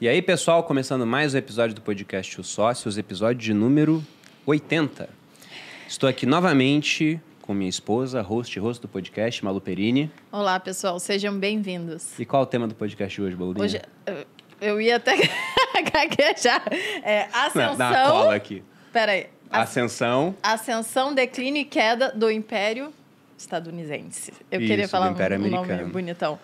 E aí, pessoal, começando mais um episódio do podcast Os Sócios, episódio de número 80. Estou aqui novamente com minha esposa, host e host do podcast, Malu Perini. Olá, pessoal, sejam bem-vindos. E qual é o tema do podcast de hoje, Balurinha? Hoje eu- eu ia até gaguejar. É, ascensão. Dá uma cola aqui. Peraí. As- Ascensão. Ascensão, declínio e queda do Império Estadunidense. Eu Isso, queria do falar Império um, um nome bonitão.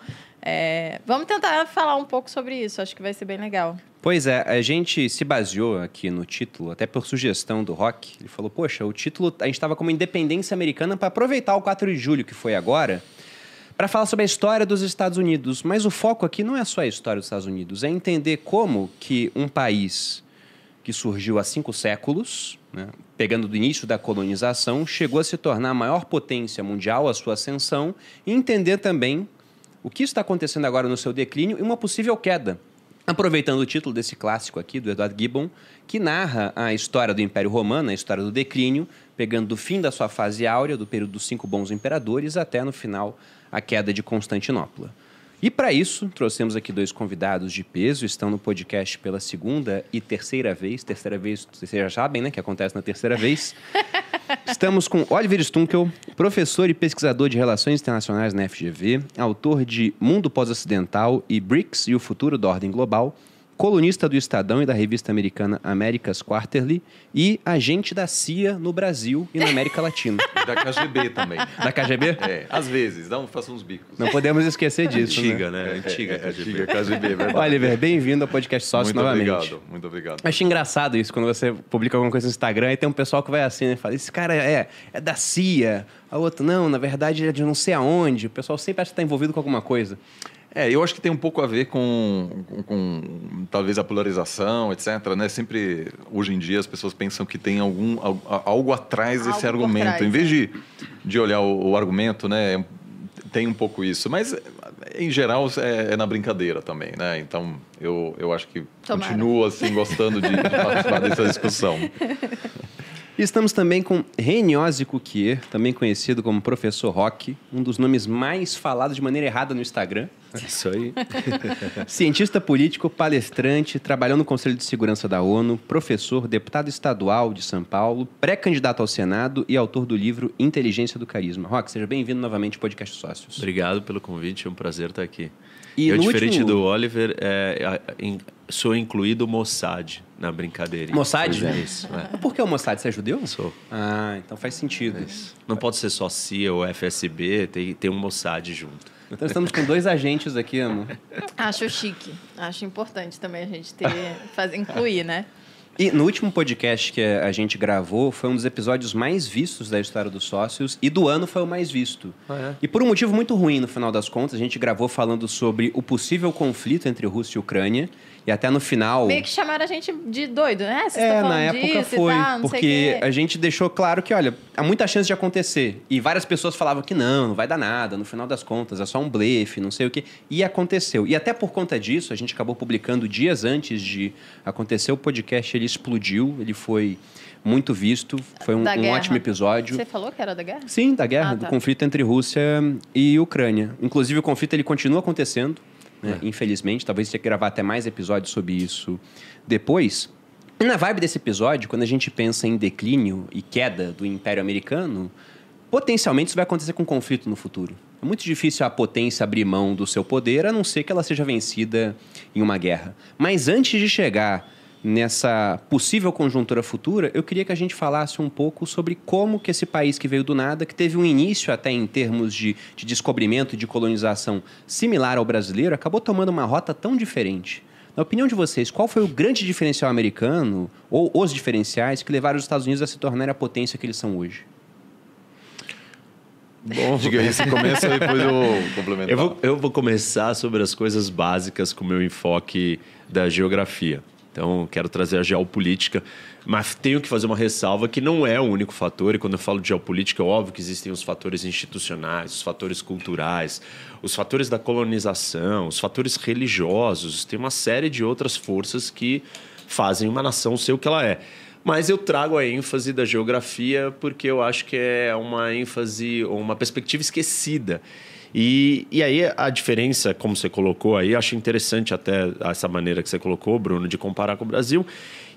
É, vamos tentar falar um pouco sobre isso. Acho que vai ser bem legal. Pois é, a gente se baseou aqui no título, até por sugestão do Rock. Ele falou: Poxa, o título, a gente estava como independência americana para aproveitar o 4 de julho, que foi agora, para falar sobre a história dos Estados Unidos. Mas o foco aqui não é só a história dos Estados Unidos, é entender como que um país que surgiu há cinco séculos, né, pegando do início da colonização, chegou a se tornar a maior potência mundial, a sua ascensão, e entender também o que está acontecendo agora no seu declínio e uma possível queda. Aproveitando o título desse clássico aqui, do Edward Gibbon, que narra a história do Império Romano, a história do declínio, pegando do fim da sua fase áurea, do período dos cinco bons imperadores, até no final a queda de Constantinopla. E para isso, trouxemos aqui dois convidados de peso, estão no podcast pela segunda e terceira vez. Terceira vez, vocês já sabem, né, que acontece na terceira vez. Estamos com Oliver Stunkel, professor e pesquisador de Relações Internacionais na FGV, autor de Mundo Pós-Ocidental e BRICS e o Futuro da Ordem Global, colunista do Estadão e da revista americana America's Quarterly e agente da CIA no Brasil e na América Latina. Da KGB também. Da KGB? É, às vezes, dá um, faça uns bicos. Não podemos esquecer disso. Antiga, né? né? Antiga, é, é, KGB. antiga KGB, verdade. Oliver, bem-vindo ao podcast Sócio muito novamente. obrigado, muito obrigado. Acho engraçado isso, quando você publica alguma coisa no Instagram e tem um pessoal que vai assim, né? Fala, esse cara é, é da CIA. A outra, não, na verdade é de não sei aonde. O pessoal sempre acha que está envolvido com alguma coisa. É, eu acho que tem um pouco a ver com, com, com, talvez a polarização, etc. Né? Sempre, hoje em dia, as pessoas pensam que tem algum, al- algo atrás Algo desse argumento. trás, em vez de, de olhar o, o argumento, né, tem um pouco isso. Mas, em geral, é, é na brincadeira também. Né? Então, eu, eu acho que Tomara. continuo assim, gostando de, de participar dessa discussão. E estamos também com Reniose Cuquier, também conhecido como Professor Rock, um dos nomes mais falados de maneira errada no Instagram. Isso aí. Cientista político, palestrante, trabalhou no Conselho de Segurança da ONU, professor, deputado estadual de São Paulo, pré-candidato ao Senado e autor do livro Inteligência do Carisma. Rock, seja bem-vindo novamente ao Podcast Sócios. Obrigado pelo convite, é um prazer estar aqui. E eu, diferente último- do Oliver, é, sou incluído Mossad na brincadeira. Mossad? É, isso, é. Por que o Mossad? Você é judeu? Sou. Ah, então faz sentido. Não pode ser só CIA ou FSB, tem, tem um Mossad junto. Então estamos com dois agentes aqui, amor. Acho chique. Acho importante também a gente ter, fazer, incluir, né? E no último podcast que a gente gravou, foi um dos episódios mais vistos da história dos sócios e do ano foi o mais visto. E por um motivo muito ruim, no final das contas, a gente gravou falando sobre o possível conflito entre Rússia e Ucrânia. E até no final. Meio que chamaram a gente de doido, né? Vocês É, na época foi, tal, porque a gente deixou claro que, olha, há muita chance de acontecer. E várias pessoas falavam que não, não vai dar nada, no final das contas, é só um blefe, não sei o quê. E aconteceu. E até por conta disso, a gente acabou publicando dias antes de acontecer o podcast, ele explodiu, ele foi muito visto, foi um, um ótimo episódio. Você falou que era da guerra? Sim, da guerra, Ah, do tá. conflito entre Rússia e Ucrânia. Inclusive, o conflito ele continua acontecendo, né? infelizmente. Talvez tenha que gravar até mais episódios sobre isso depois. E na vibe desse episódio, quando a gente pensa em declínio e queda do Império Americano, potencialmente isso vai acontecer com conflito no futuro. É muito difícil a potência abrir mão do seu poder, a não ser que ela seja vencida em uma guerra. Mas antes de chegar nessa possível conjuntura futura, eu queria que a gente falasse um pouco sobre como que esse país que veio do nada, que teve um início até em termos de, de descobrimento e de colonização similar ao brasileiro, acabou tomando uma rota tão diferente. Na opinião de vocês, qual foi o grande diferencial americano, ou os diferenciais, que levaram os Estados Unidos a se tornarem a potência que eles são hoje? Bom, Diga aí, você começa e depois eu complemento. eu vou, eu vou começar sobre as coisas básicas com o meu enfoque da geografia. Então, quero trazer a geopolítica, mas tenho que fazer uma ressalva que não é o único fator. E quando eu falo de geopolítica, é óbvio que existem os fatores institucionais, os fatores culturais, os fatores da colonização, os fatores religiosos. Tem uma série de outras forças que fazem uma nação ser o que ela é. Mas eu trago a ênfase da geografia porque eu acho que é uma ênfase ou uma perspectiva esquecida E, e aí a diferença, como você colocou aí, acho interessante até essa maneira que você colocou, Bruno, de comparar com o Brasil.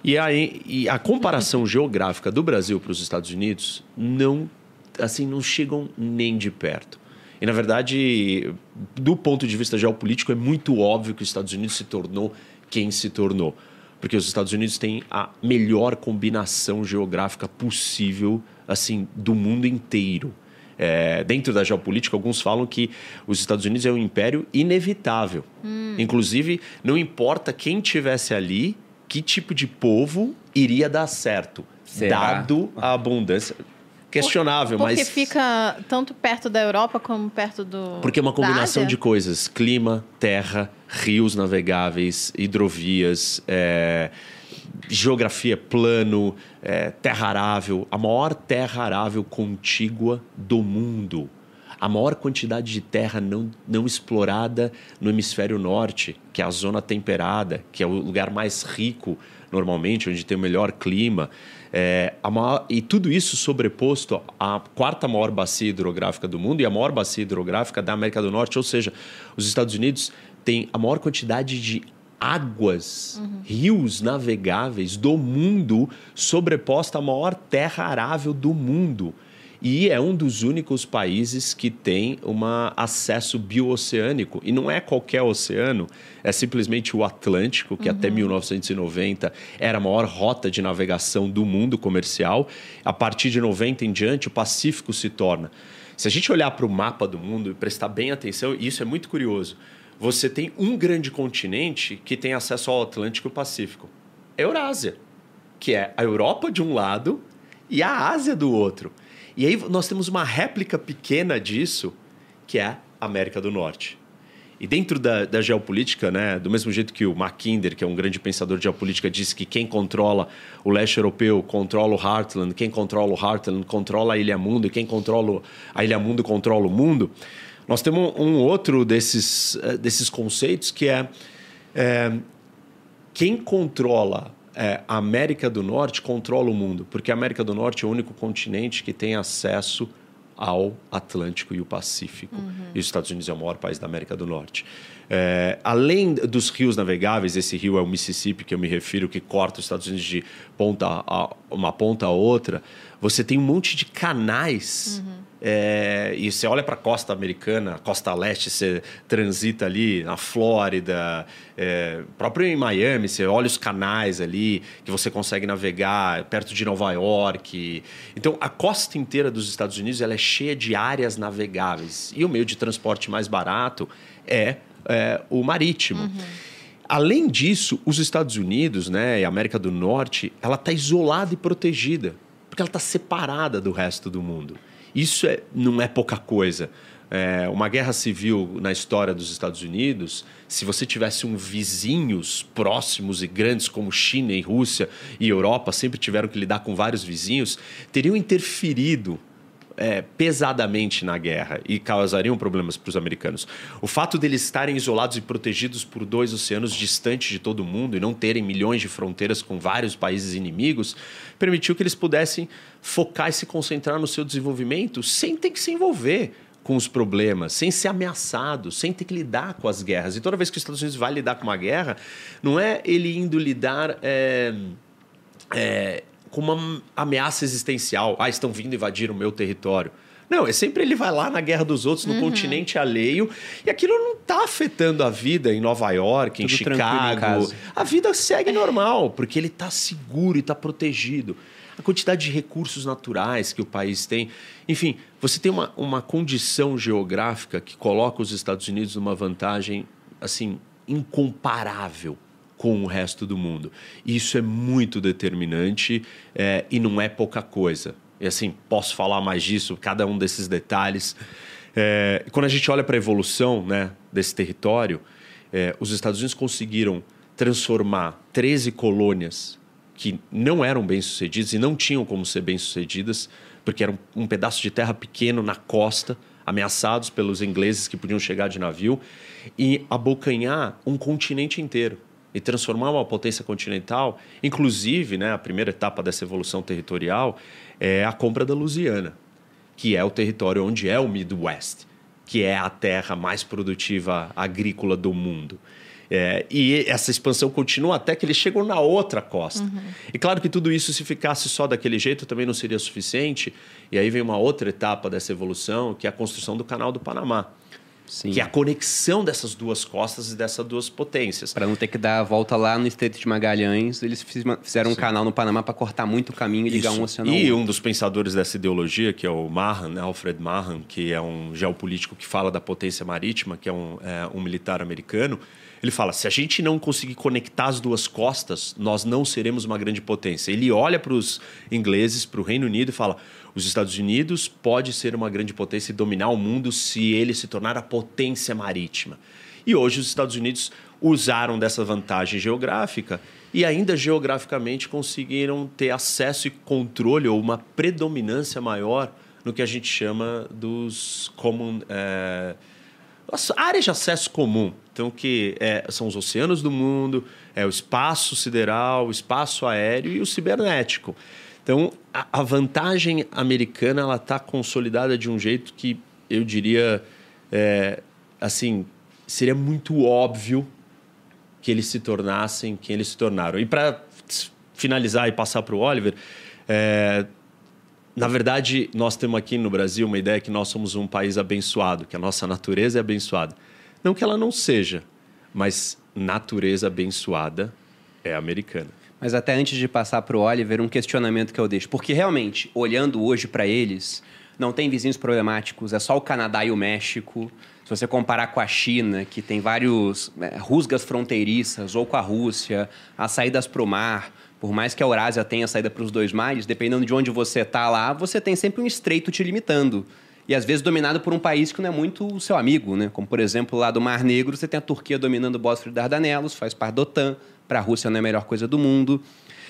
E, aí, e a comparação geográfica do Brasil para os Estados Unidos não, assim, não chegam nem de perto. E, na verdade, do ponto de vista geopolítico, é muito óbvio que os Estados Unidos se tornou quem se tornou. Porque os Estados Unidos têm a melhor combinação geográfica possível, assim, do mundo inteiro. É, dentro da geopolítica, alguns falam que os Estados Unidos é um império inevitável. Hum. Inclusive, não importa quem tivesse ali, que tipo de povo iria dar certo, Será? dado a abundância. Questionável, porque mas. Porque fica tanto perto da Europa como perto do. Porque é uma combinação de coisas: clima, terra, rios navegáveis, hidrovias. É geografia plano, é, terra arável, a maior terra arável contígua do mundo. A maior quantidade de terra não, não explorada no hemisfério norte, que é a zona temperada, que é o lugar mais rico normalmente, onde tem o melhor clima. É, maior, e tudo isso sobreposto à quarta maior bacia hidrográfica do mundo e a maior bacia hidrográfica da América do Norte, ou seja, os Estados Unidos têm a maior quantidade de águas, uhum. rios navegáveis do mundo, sobreposta à maior terra arável do mundo. E é um dos únicos países que tem um acesso bioceânico. E não é qualquer oceano, é simplesmente o Atlântico, que uhum. até 1990 era a maior rota de navegação do mundo comercial. A partir de 90 em diante, o Pacífico se torna. Se a gente olhar para o mapa do mundo e prestar bem atenção, isso é muito curioso você tem um grande continente que tem acesso ao Atlântico e Pacífico. Eurásia, que é a Europa de um lado e a Ásia do outro. E aí nós temos uma réplica pequena disso, que é a América do Norte. E dentro da, da, geopolítica, né, do mesmo jeito que o Mackinder, que é um grande pensador de geopolítica, disse que quem controla o leste europeu controla o Heartland, quem controla o Heartland controla a Ilha Mundo, e quem controla a Ilha Mundo controla o mundo. Nós temos um outro desses, eh, desses conceitos que é, é quem controla é, a América do Norte controla o mundo, porque a América do Norte é o único continente que tem acesso ao Atlântico e o Pacífico. Uhum. E os Estados Unidos é o maior país da América do Norte. É, além dos rios navegáveis, esse rio é o Mississippi, que eu me refiro, que corta os Estados Unidos de ponta a, uma ponta a outra. Você tem um monte de canais. Uhum. É, e você olha para a costa americana, costa leste, você transita ali na Flórida, é, próprio em Miami, você olha os canais ali que você consegue navegar perto de Nova York. Então, a costa inteira dos Estados Unidos ela é cheia de áreas navegáveis. E o meio de transporte mais barato é, é o marítimo. Uhum. Além disso, os Estados Unidos né, e a América do Norte, ela está isolada e protegida porque ela está separada do resto do mundo. Isso é, não é pouca coisa. É, uma guerra civil na história dos Estados Unidos, se você tivesse um vizinhos próximos e grandes como China e Rússia e Europa, sempre tiveram que lidar com vários vizinhos, teriam interferido é, pesadamente na guerra e causariam problemas para os americanos. O fato deles estarem isolados e protegidos por dois oceanos distantes de todo mundo e não terem milhões de fronteiras com vários países inimigos permitiu que eles pudessem focar e se concentrar no seu desenvolvimento sem ter que se envolver com os problemas, sem ser ameaçado, sem ter que lidar com as guerras. E toda vez que os Estados Unidos vai lidar com uma guerra, não é ele indo lidar. É, é, com uma ameaça existencial. Ah, estão vindo invadir o meu território. Não, é sempre ele vai lá na guerra dos outros, no uhum. continente alheio, e aquilo não está afetando a vida em Nova York, Tudo em Chicago. A vida segue normal, porque ele está seguro e está protegido. A quantidade de recursos naturais que o país tem. Enfim, você tem uma, uma condição geográfica que coloca os Estados Unidos numa vantagem assim incomparável com o resto do mundo. Isso é muito determinante é, e não é pouca coisa. E assim, posso falar mais disso, cada um desses detalhes. É, quando a gente olha para a evolução né, desse território, é, os Estados Unidos conseguiram transformar 13 colônias que não eram bem-sucedidas e não tinham como ser bem-sucedidas, porque era um, um pedaço de terra pequeno na costa, ameaçados pelos ingleses que podiam chegar de navio, e abocanhar um continente inteiro e transformar uma potência continental, inclusive, né, a primeira etapa dessa evolução territorial é a compra da Louisiana, que é o território onde é o Midwest. que é a terra mais produtiva agrícola do mundo. É, e essa expansão continua até que eles chegam na outra costa. Uhum. E claro que tudo isso, se ficasse só daquele jeito, também não seria suficiente. E aí vem uma outra etapa dessa evolução, que é a construção do Canal do Panamá. Sim. Que é a conexão dessas duas costas e dessas duas potências. Para não ter que dar a volta lá no Estreito de Magalhães, eles fizeram Sim. um canal no Panamá para cortar muito o caminho e ligar Isso. um oceano E um dos pensadores dessa ideologia, que é o Mahan, né, Alfred Mahan, que é um geopolítico que fala da potência marítima, que é um, é, um militar americano, ele fala: se a gente não conseguir conectar as duas costas, nós não seremos uma grande potência. Ele olha para os ingleses, para o Reino Unido e fala: os Estados Unidos pode ser uma grande potência e dominar o mundo se ele se tornar a potência marítima. E hoje os Estados Unidos usaram dessa vantagem geográfica e ainda geograficamente conseguiram ter acesso e controle ou uma predominância maior no que a gente chama dos common é, áreas de acesso comum. Então, que é, são os oceanos do mundo, é o espaço sideral, o espaço aéreo e o cibernético. Então, a, a vantagem americana ela está consolidada de um jeito que eu diria, é, assim, seria muito óbvio que eles se tornassem quem eles se tornaram. E para finalizar e passar para o Oliver, é, na verdade, nós temos aqui no Brasil uma ideia que nós somos um país abençoado, que a nossa natureza é abençoada. Não que ela não seja, mas natureza abençoada é americana. Mas até antes de passar para o Oliver, um questionamento que eu deixo. Porque realmente, olhando hoje para eles, não tem vizinhos problemáticos, é só o Canadá e o México. Se você comparar com a China, que tem vários é, rusgas fronteiriças, ou com a Rússia, as saídas para o mar, por mais que a Eurásia tenha saída para os dois mares, dependendo de onde você está lá, você tem sempre um estreito te limitando e às vezes dominado por um país que não é muito o seu amigo, né? Como, por exemplo, lá do Mar Negro, você tem a Turquia dominando o Bósforo e Dardanelos, faz parte da OTAN, para a Rússia não é a melhor coisa do mundo.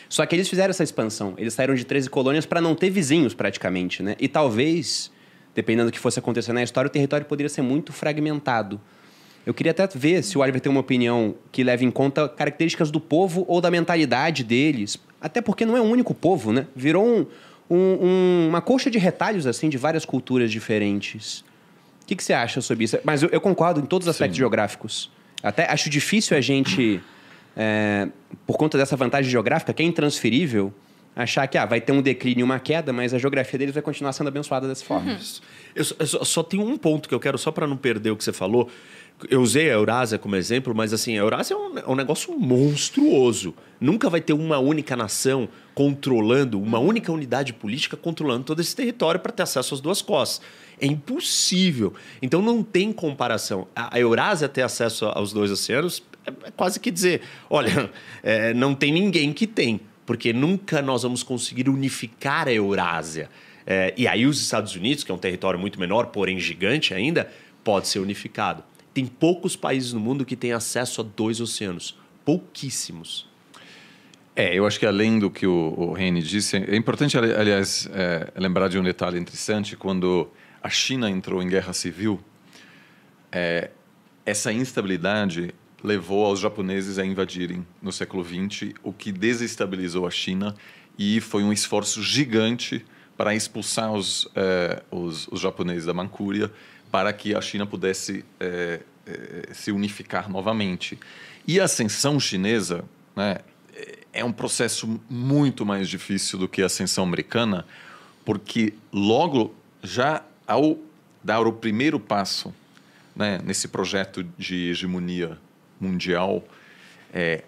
Só que eles fizeram essa expansão. Eles saíram de 13 colônias para não ter vizinhos, praticamente, né? E talvez, dependendo do que fosse acontecer na história, o território poderia ser muito fragmentado. Eu queria até ver se o Oliver tem uma opinião que leve em conta características do povo ou da mentalidade deles. Até porque não é um único povo, né? Virou um, um, um, uma colcha de retalhos assim de várias culturas diferentes. O que, que você acha sobre isso? Mas eu, eu concordo em todos os aspectos Sim. geográficos. Até acho difícil a gente, é, por conta dessa vantagem geográfica, que é intransferível, achar que ah, vai ter um declínio e uma queda, mas a geografia deles vai continuar sendo abençoada dessa forma. Uhum. Eu, eu só, só tenho um ponto que eu quero, só para não perder o que você falou, eu usei a Eurásia como exemplo, mas assim, a Eurásia é um, é um, negócio monstruoso. Nunca vai ter uma única nação controlando, uma única unidade política controlando todo esse território para ter acesso às duas costas. É impossível. Então não tem comparação. A Eurásia ter acesso aos dois oceanos é, quase que dizer: olha, é, não tem ninguém que tem, porque nunca nós vamos conseguir unificar a Eurásia. É, e aí os Estados Unidos, que é um território muito menor, porém gigante ainda, pode ser unificado. Tem poucos países no mundo que têm acesso a dois oceanos. Pouquíssimos. É, eu acho que além do que o, o Reni disse, é importante, aliás, é, lembrar de um detalhe interessante. Quando a China entrou em guerra civil, é, essa instabilidade levou aos japoneses a invadirem no século XX, o que desestabilizou a China e foi um esforço gigante para expulsar os, é, os, os japoneses da Manchúria para que a China pudesse é, é, se unificar novamente. E a ascensão chinesa né, é um processo muito mais difícil do que a ascensão americana, porque logo já ao dar o primeiro passo né, nesse projeto de hegemonia mundial, é,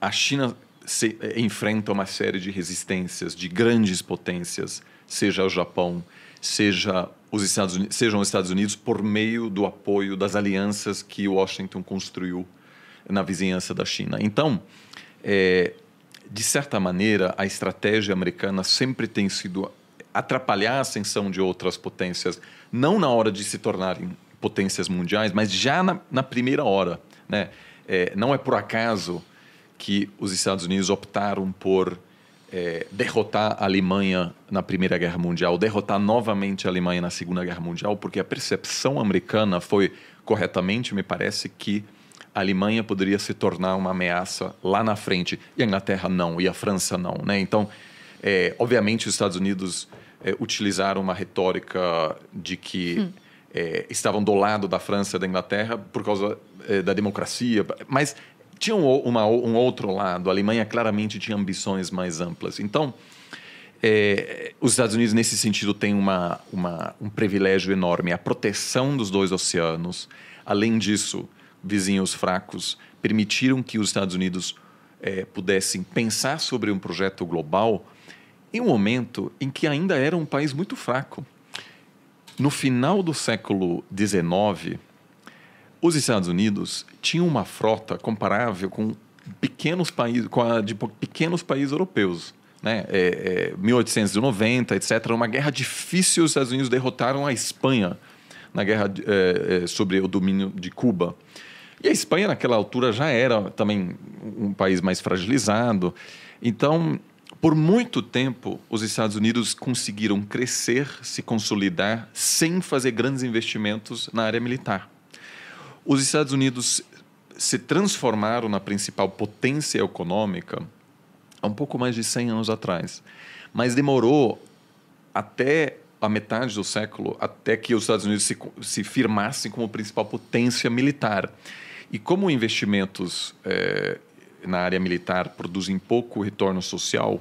a China se, é, enfrenta uma série de resistências de grandes potências, seja o Japão, seja os Estados Unidos, sejam os Estados Unidos por meio do apoio das alianças que Washington construiu na vizinhança da China. Então, é, de certa maneira, a estratégia americana sempre tem sido atrapalhar a ascensão de outras potências, não na hora de se tornarem potências mundiais, mas já na, na primeira hora. Né? É, não é por acaso que os Estados Unidos optaram por é, derrotar a Alemanha na Primeira Guerra Mundial, derrotar novamente a Alemanha na Segunda Guerra Mundial, porque a percepção americana foi, corretamente, me parece, que a Alemanha poderia se tornar uma ameaça lá na frente, e a Inglaterra não, e a França não. Né? Então, é, obviamente, os Estados Unidos é, utilizaram uma retórica de que. Hum. é, estavam do lado da França e da Inglaterra por causa é, da democracia, mas tinha um, uma, um outro lado. A Alemanha claramente tinha ambições mais amplas. Então, é, os Estados Unidos, nesse sentido, têm uma, uma, um privilégio enorme: a proteção dos dois oceanos. Além disso, vizinhos fracos permitiram que os Estados Unidos é, pudessem pensar sobre um projeto global em um momento em que ainda era um país muito fraco. No final do século XIX, os Estados Unidos tinham uma frota comparável com pequenos países, com a de pequenos países europeus. Né? É, é, 1890, etc. Uma guerra difícil. Os Estados Unidos derrotaram a Espanha na guerra é, é, sobre o domínio de Cuba. E a Espanha, naquela altura, já era também um país mais fragilizado. Então, por muito tempo, os Estados Unidos conseguiram crescer, se consolidar, sem fazer grandes investimentos na área militar. Os Estados Unidos se transformaram na principal potência econômica há um pouco mais de 100 anos atrás. Mas demorou até a metade do século até que os Estados Unidos se, se firmassem como principal potência militar. E como investimentos é, na área militar produzem pouco retorno social,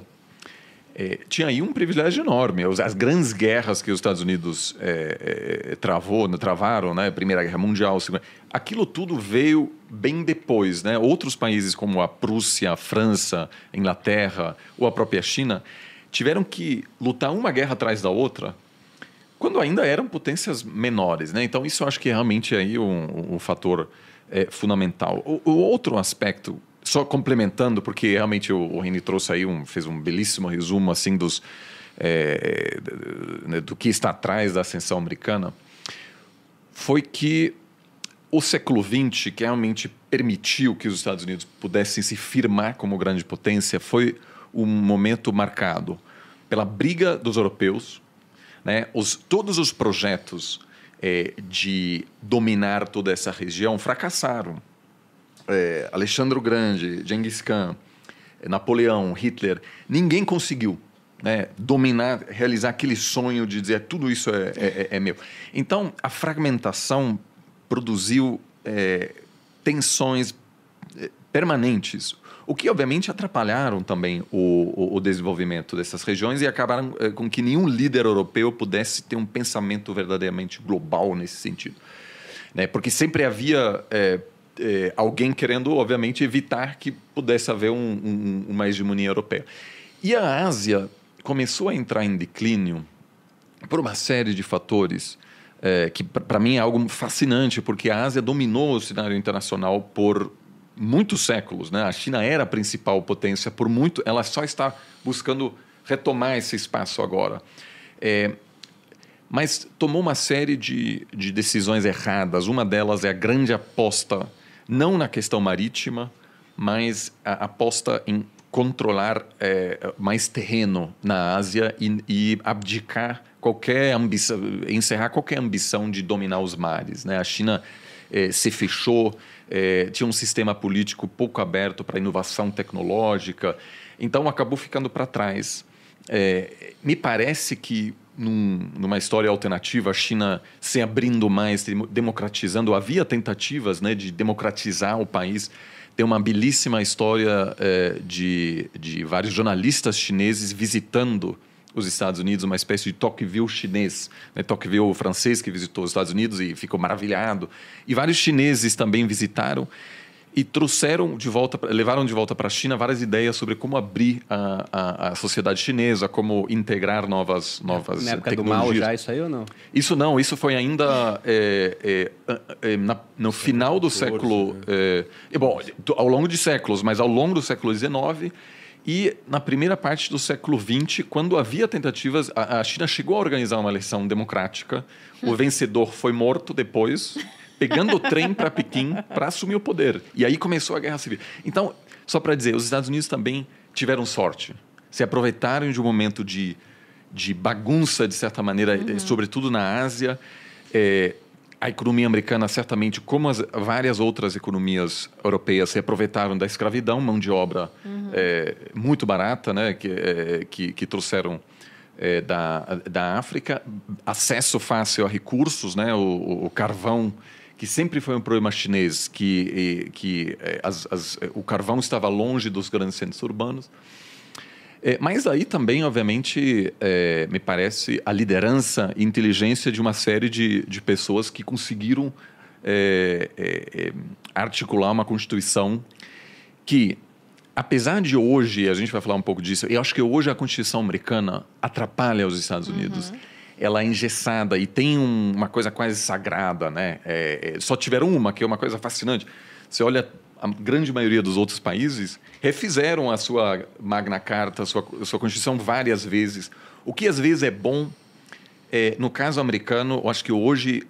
é, tinha aí um privilégio enorme. As grandes guerras que os Estados Unidos é, é, travou, travaram, né? Primeira Guerra Mundial, Segunda... aquilo tudo veio bem depois. Né? Outros países como a Prússia, a França, a Inglaterra ou a própria China tiveram que lutar uma guerra atrás da outra quando ainda eram potências menores. Né? Então isso acho que é realmente aí um, um fator fundamental. O, o, outro aspecto, só complementando, porque realmente o, o Rini trouxe aí um, fez um belíssimo resumo assim dos é, do, do que está atrás da ascensão americana, foi que o século XX, que realmente permitiu que os Estados Unidos pudessem se firmar como grande potência, foi um momento marcado pela briga dos europeus, né? os, todos os projetos é, de dominar toda essa região fracassaram. É, Alexandre o Grande, Genghis Khan, Napoleão, Hitler, ninguém conseguiu né, dominar, realizar aquele sonho de dizer tudo isso é, é, é meu. Então, a fragmentação produziu é, tensões é, permanentes o que obviamente atrapalharam também o, o, o desenvolvimento dessas regiões e acabaram é, com que nenhum líder europeu pudesse ter um pensamento verdadeiramente global nesse sentido. Né? Porque sempre havia é, alguém querendo, obviamente, evitar que pudesse haver um, um, uma hegemonia europeia. E a Ásia começou a entrar em declínio por uma série de fatores é, que, para mim, é algo fascinante, porque a Ásia dominou o cenário internacional por muitos séculos. Né? A China era a principal potência por muito, ela só está buscando retomar esse espaço agora. É, mas tomou uma série de, de decisões erradas. Uma delas é a grande aposta, não na questão marítima, mas aposta em controlar é, mais terreno na Ásia e, e, abdicar qualquer ambição, encerrar qualquer ambição de dominar os mares. Né? A China é, se fechou é, tinha um sistema político pouco aberto para inovação tecnológica, então acabou ficando para trás. Me parece que num, numa história alternativa, a China se abrindo mais, democratizando, havia tentativas né, de democratizar o país. Tem uma belíssima história é, de, de vários jornalistas chineses visitando os Estados Unidos, uma espécie de Tocqueville chinês. Né? Tocqueville francês que visitou os Estados Unidos e ficou maravilhado. E vários chineses também visitaram e trouxeram de volta, levaram de volta para a China várias ideias sobre como abrir a, a, a, sociedade chinesa, como integrar novas, novas Na época tecnologias. do mal já isso aí ou não? Isso não, isso foi ainda é, é, é, na, no final do século... Né? É, bom, ao longo de séculos, mas ao longo do século XIX e na primeira parte do século XX, quando havia tentativas, a, a China chegou a organizar uma eleição democrática. O vencedor foi morto depois, pegando o trem para Pequim para assumir o poder. E aí começou a guerra civil. Então, só para dizer, os Estados Unidos também tiveram sorte. Se aproveitaram de um momento de, de bagunça, de certa maneira, uhum. sobretudo na Ásia. É, a economia americana, certamente, como as várias outras economias europeias, se aproveitaram da escravidão, mão de obra uhum. é, muito barata, né, que, é, que, que, trouxeram é, da, da África, acesso fácil a recursos, né? o, o carvão que sempre foi um problema chinês, que, que é, as, as, o carvão estava longe dos grandes centros urbanos. É, mas aí também, obviamente, é, me parece a liderança e inteligência de uma série de, de pessoas que conseguiram é, é, é articular uma Constituição que, apesar de hoje, a gente vai falar um pouco disso, eu acho que hoje a Constituição americana atrapalha os Estados Unidos. Uhum. Ela é engessada e tem um, uma coisa quase sagrada, né? É, só tiveram uma, que é uma coisa fascinante. Você olha a grande maioria dos outros países refizeram a sua Magna Carta, a sua, a sua Constituição várias vezes. O que às vezes é bom, é, no caso americano, eu acho que hoje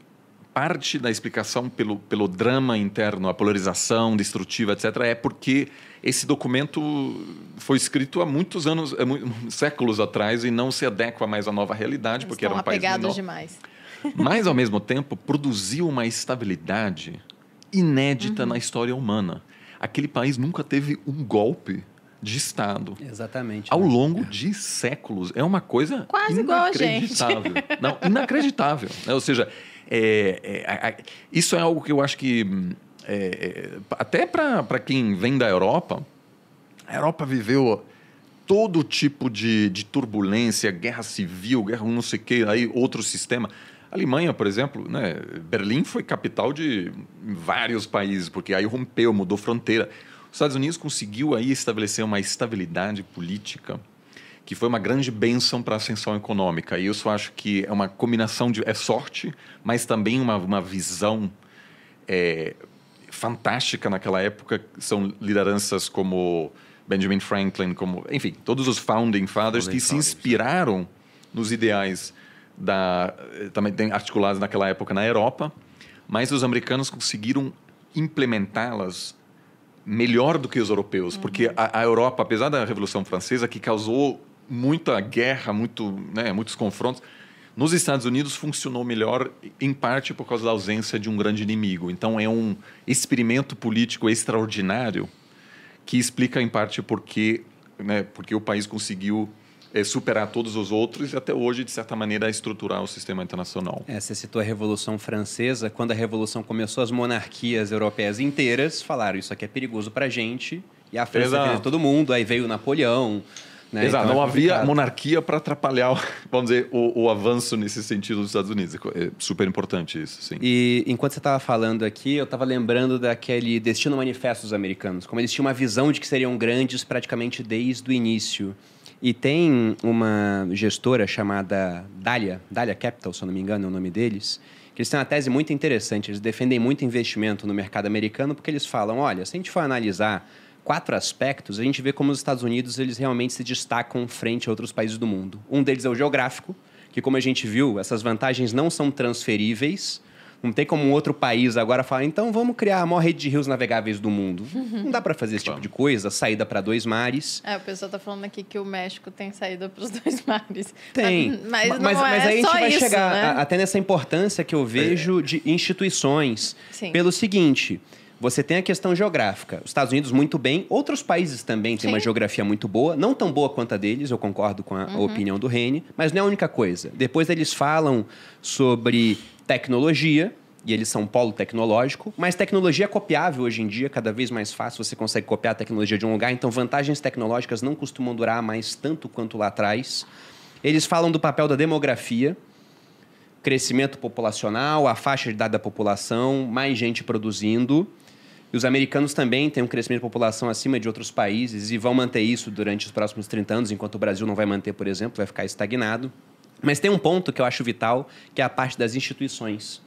parte da explicação pelo, pelo drama interno, a polarização destrutiva, etc., é porque esse documento foi escrito há muitos anos, séculos atrás e não se adequa mais à nova realidade, Eles porque era um país menor. demais. Mas, ao mesmo tempo, produziu uma estabilidade inédita uhum. na história humana. Aquele país nunca teve um golpe de Estado. Exatamente. Ao né? longo de séculos. É uma coisa Quase inacreditável. Igual Não, inacreditável. Né? Ou seja, é, é, isso é algo que eu acho que, é, é até para quem vem da Europa, a Europa viveu todo tipo de, de turbulência, guerra civil, guerra não sei o quê, aí outro sistema. A Alemanha, por exemplo, né, Berlim foi capital de vários países, porque aí rompeu, mudou fronteira. Os Estados Unidos conseguiu aí estabelecer uma estabilidade política que foi uma grande bênção para a ascensão econômica. E isso acho que é uma combinação de é sorte, mas também uma, uma visão é, fantástica naquela época. São lideranças como Benjamin Franklin, como enfim, todos os founding fathers que se inspiraram nos ideais da, também articuladas naquela época na Europa, mas os americanos conseguiram implementá-las melhor do que os europeus, uhum. porque a, a, Europa, apesar da Revolução Francesa, que causou muita guerra, muito, né, muitos confrontos, nos Estados Unidos funcionou melhor, em parte por causa da ausência de um grande inimigo. Então é um experimento político extraordinário que explica, em parte, porque, né, porque o país conseguiu é, superar todos os outros e até hoje, de certa maneira, estruturar o sistema internacional. É, você citou a Revolução Francesa. Quando a Revolução começou, as monarquias europeias inteiras falaram isso aqui é perigoso para a gente. E a França fez todo mundo. Aí veio Napoleão. Né? Exato, então, não é havia monarquia para atrapalhar, vamos dizer, o, o, avanço nesse sentido dos Estados Unidos. É super importante isso, sim. E enquanto você estava falando aqui, eu estava lembrando daquele Destino Manifesto dos americanos, como eles tinham uma visão de que seriam grandes praticamente desde o início. E tem uma gestora chamada Dália, Dália Capital, se eu não me engano é o nome deles, que eles têm uma tese muito interessante. Eles defendem muito investimento no mercado americano porque eles falam, olha, se a gente for analisar quatro aspectos, a gente vê como os Estados Unidos eles realmente se destacam frente a outros países do mundo. Um deles é o geográfico, que como a gente viu, essas vantagens não são transferíveis, não tem como um outro país agora falar, então vamos criar a maior rede de rios navegáveis do mundo. Uhum. Não dá para fazer esse tipo de coisa, saída para dois mares. É, o pessoal tá falando aqui que o México tem saída para os dois mares. Tem. Mas, mas, mas, mas é aí a gente vai isso, chegar né? a, até nessa importância que eu vejo de instituições. Sim. Pelo seguinte, você tem a questão geográfica. Os Estados Unidos, muito bem. Outros países também têm Sim. uma geografia muito boa. Não tão boa quanto a deles, eu concordo com a, uhum. opinião do Rene. Mas não é a única coisa. Depois eles falam sobre tecnologia e eles são polo tecnológico, mas tecnologia é copiável hoje em dia, cada vez mais fácil você consegue copiar a tecnologia de um lugar, então vantagens tecnológicas não costumam durar mais tanto quanto lá atrás. Eles falam do papel da demografia, crescimento populacional, a faixa de idade da população, mais gente produzindo. E os americanos também têm um crescimento de população acima de outros países e vão manter isso durante os próximos 30 anos, enquanto o Brasil não vai manter, por exemplo, vai ficar estagnado. Mas tem um ponto que eu acho vital, que é a parte das instituições.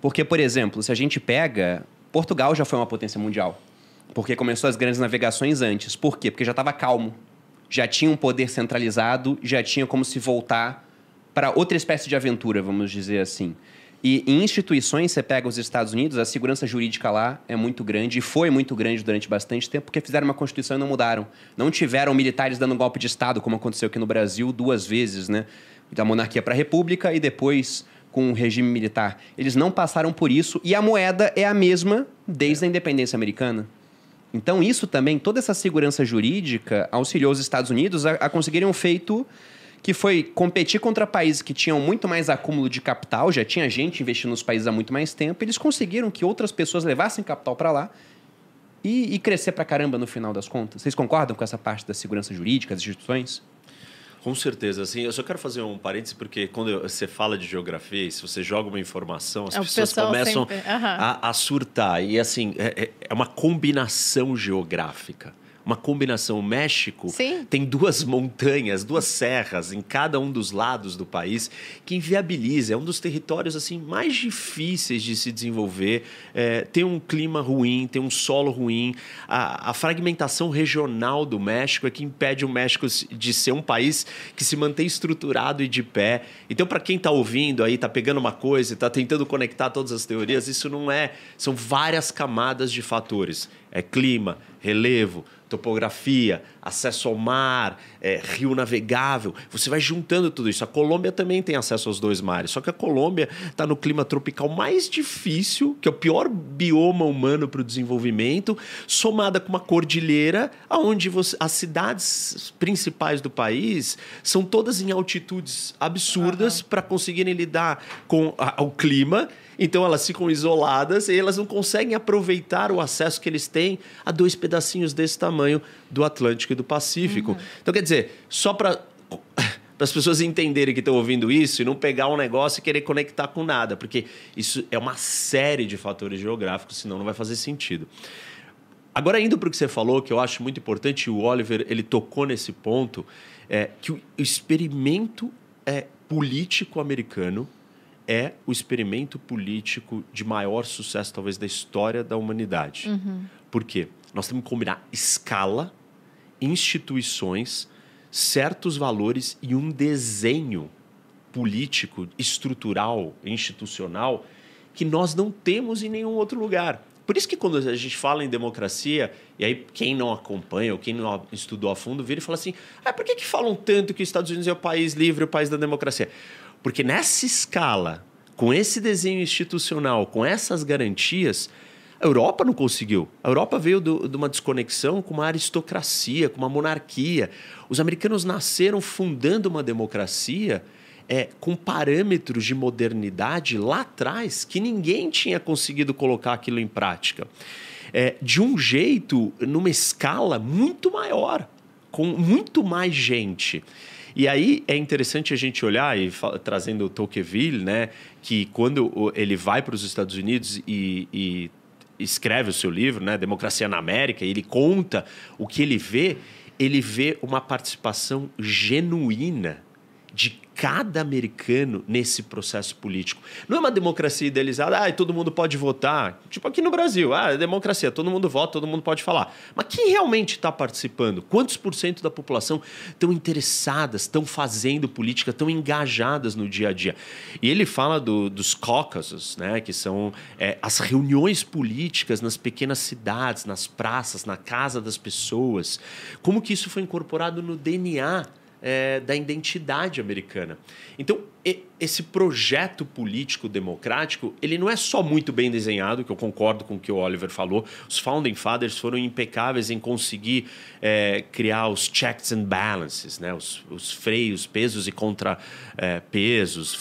Porque, por exemplo, se a gente pega. Portugal já foi uma potência mundial. Porque começou as grandes navegações antes. Por quê? Porque já estava calmo. Já tinha um poder centralizado, já tinha como se voltar para outra espécie de aventura, vamos dizer assim. E em instituições, você pega os Estados Unidos, a segurança jurídica lá é muito grande, e foi muito grande durante bastante tempo, porque fizeram uma Constituição e não mudaram. Não tiveram militares dando golpe de Estado, como aconteceu aqui no Brasil duas vezes, né? Da monarquia para a república e depois com o regime militar. Eles não passaram por isso e a moeda é a mesma desde a independência americana. Então, isso também, toda essa segurança jurídica auxiliou os Estados Unidos a, a conseguirem um feito que foi competir contra países que tinham muito mais acúmulo de capital, já tinha gente investindo nos países há muito mais tempo, eles conseguiram que outras pessoas levassem capital para lá e, e crescer pra caramba no final das contas. Vocês concordam com essa parte da segurança jurídica, das instituições? Com certeza, assim, eu só quero fazer um parêntese, porque quando eu- você fala de geografia, e se você joga uma informação, as É, o pessoas começam sempre- aham. a, a surtar. E assim, é, é- é uma combinação geográfica. Uma combinação. O México Sim. tem duas montanhas, duas serras em cada um dos lados do país que inviabiliza. É um dos territórios assim mais difíceis de se desenvolver. É, tem um clima ruim, tem um solo ruim. A, a fragmentação regional do México é que impede o México de ser um país que se mantém estruturado e de pé. Então, para quem está ouvindo aí, está pegando uma coisa e está tentando conectar todas as teorias, isso não é. São várias camadas de fatores. É clima, relevo, topografia, acesso ao mar, é, rio navegável. Você vai juntando tudo isso. A Colômbia também tem acesso aos dois mares. Só que a Colômbia está no clima tropical mais difícil, que é o pior bioma humano para o desenvolvimento, somada com uma cordilheira, onde você, as cidades principais do país são todas em altitudes absurdas para conseguirem lidar com a- o clima. Então elas ficam isoladas e elas não conseguem aproveitar o acesso que eles têm a dois pedacinhos desse tamanho do Atlântico e do Pacífico. Então, quer dizer, só para as pessoas entenderem que estão ouvindo isso e não pegar um negócio e querer conectar com nada, porque isso é uma série de fatores geográficos, senão não vai fazer sentido. Agora, indo para o que você falou, que eu acho muito importante, o Oliver ele tocou nesse ponto, é que o experimento é, político americano é o experimento político de maior sucesso, talvez, da história da humanidade. Por quê? Nós temos que combinar escala, instituições, certos valores e um desenho político, estrutural, institucional, que nós não temos em nenhum outro lugar. Por isso que quando a gente fala em democracia, e aí quem não acompanha ou quem não estudou a fundo vira e fala assim: ah, por que, que falam tanto que os Estados Unidos é o país livre, o país da democracia? Porque nessa escala, com esse desenho institucional, com essas garantias, a Europa não conseguiu. A Europa veio do- de uma desconexão com uma aristocracia, com uma monarquia. Os americanos nasceram fundando uma democracia é, com parâmetros de modernidade lá atrás que ninguém tinha conseguido colocar aquilo em prática. É, de um jeito, numa escala muito maior, com muito mais gente. E aí é interessante a gente olhar, e trazendo o Tocqueville, né, que quando ele vai para os Estados Unidos e, e escreve o seu livro, né, Democracia na América, e ele conta o que ele vê, ele vê uma participação genuína de cada americano nesse processo político. Não é uma democracia idealizada, ah, todo mundo pode votar. Tipo aqui no Brasil, ah, é democracia, todo mundo vota, todo mundo pode falar. Mas quem realmente está participando? Quantos por cento da população estão interessadas, estão fazendo política, estão engajadas no dia a dia? E ele fala do- dos caucuses, né, que são é, as reuniões políticas nas pequenas cidades, nas praças, na casa das pessoas. Como que isso foi incorporado no DNA é, da identidade americana. Então, e- esse projeto político democrático, ele não é só muito bem desenhado, que eu concordo com o que o Oliver falou. Os Founding Fathers foram impecáveis em conseguir é, criar os checks and balances, né? os, os freios, pesos e contrapesos,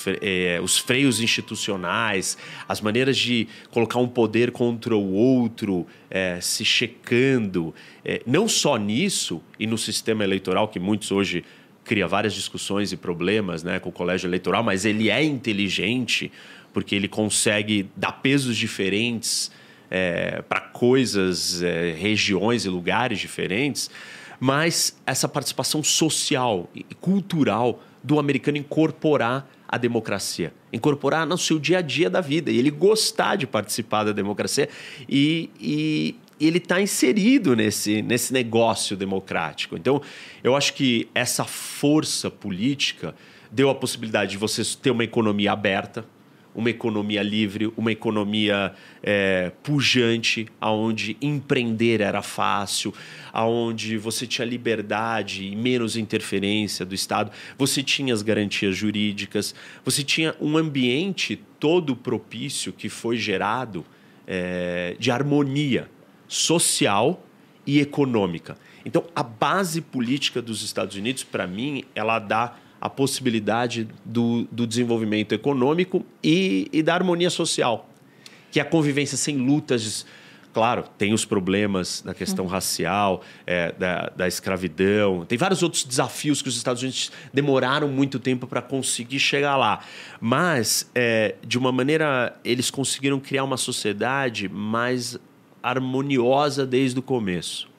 os freios institucionais, as maneiras de colocar um poder contra o outro, é, se checando. É, não só nisso, e no sistema eleitoral, que muitos hoje cria várias discussões e problemas né, com o colégio eleitoral, mas ele é inteligente porque ele consegue dar pesos diferentes é, para coisas, é, regiões e lugares diferentes, mas essa participação social e cultural do americano incorporar a democracia, incorporar no seu dia a dia da vida e ele gostar de participar da democracia e, e ele está inserido nesse, nesse negócio democrático. Então, eu acho que essa força política deu a possibilidade de você ter uma economia aberta, uma economia livre, uma economia é, pujante, aonde empreender era fácil, aonde você tinha liberdade e menos interferência do Estado, você tinha as garantias jurídicas, você tinha um ambiente todo propício que foi gerado é, de harmonia social e econômica. Então, a base política dos Estados Unidos, para mim, ela dá a possibilidade do, do desenvolvimento econômico e, e da harmonia social, que é a convivência sem lutas Claro, tem os problemas da questão uhum. racial, é, da, da escravidão, tem vários outros desafios que os Estados Unidos demoraram muito tempo para conseguir chegar lá. Mas, é, de uma maneira, eles conseguiram criar uma sociedade mais harmoniosa desde o começo.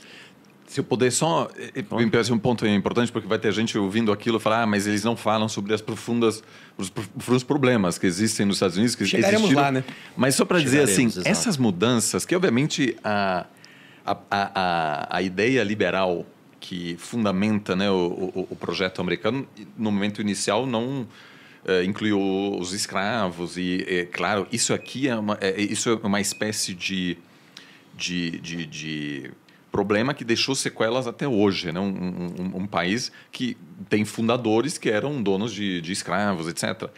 Se eu puder só, me parece um ponto importante porque vai ter gente ouvindo aquilo e falar, ah, mas eles não falam sobre as profundas, os profundos problemas que existem nos Estados Unidos que Chegaremos existiram. lá, né? Mas só para dizer assim, exato. essas mudanças que obviamente a, a, a, a ideia liberal que fundamenta né, o, o, o, projeto americano no momento inicial não é, incluiu os escravos e é, claro isso aqui é uma é, isso é uma espécie de de, de, de problema que deixou sequelas até hoje. Né? Um, um, um, país que tem fundadores que eram donos de, de escravos, etc.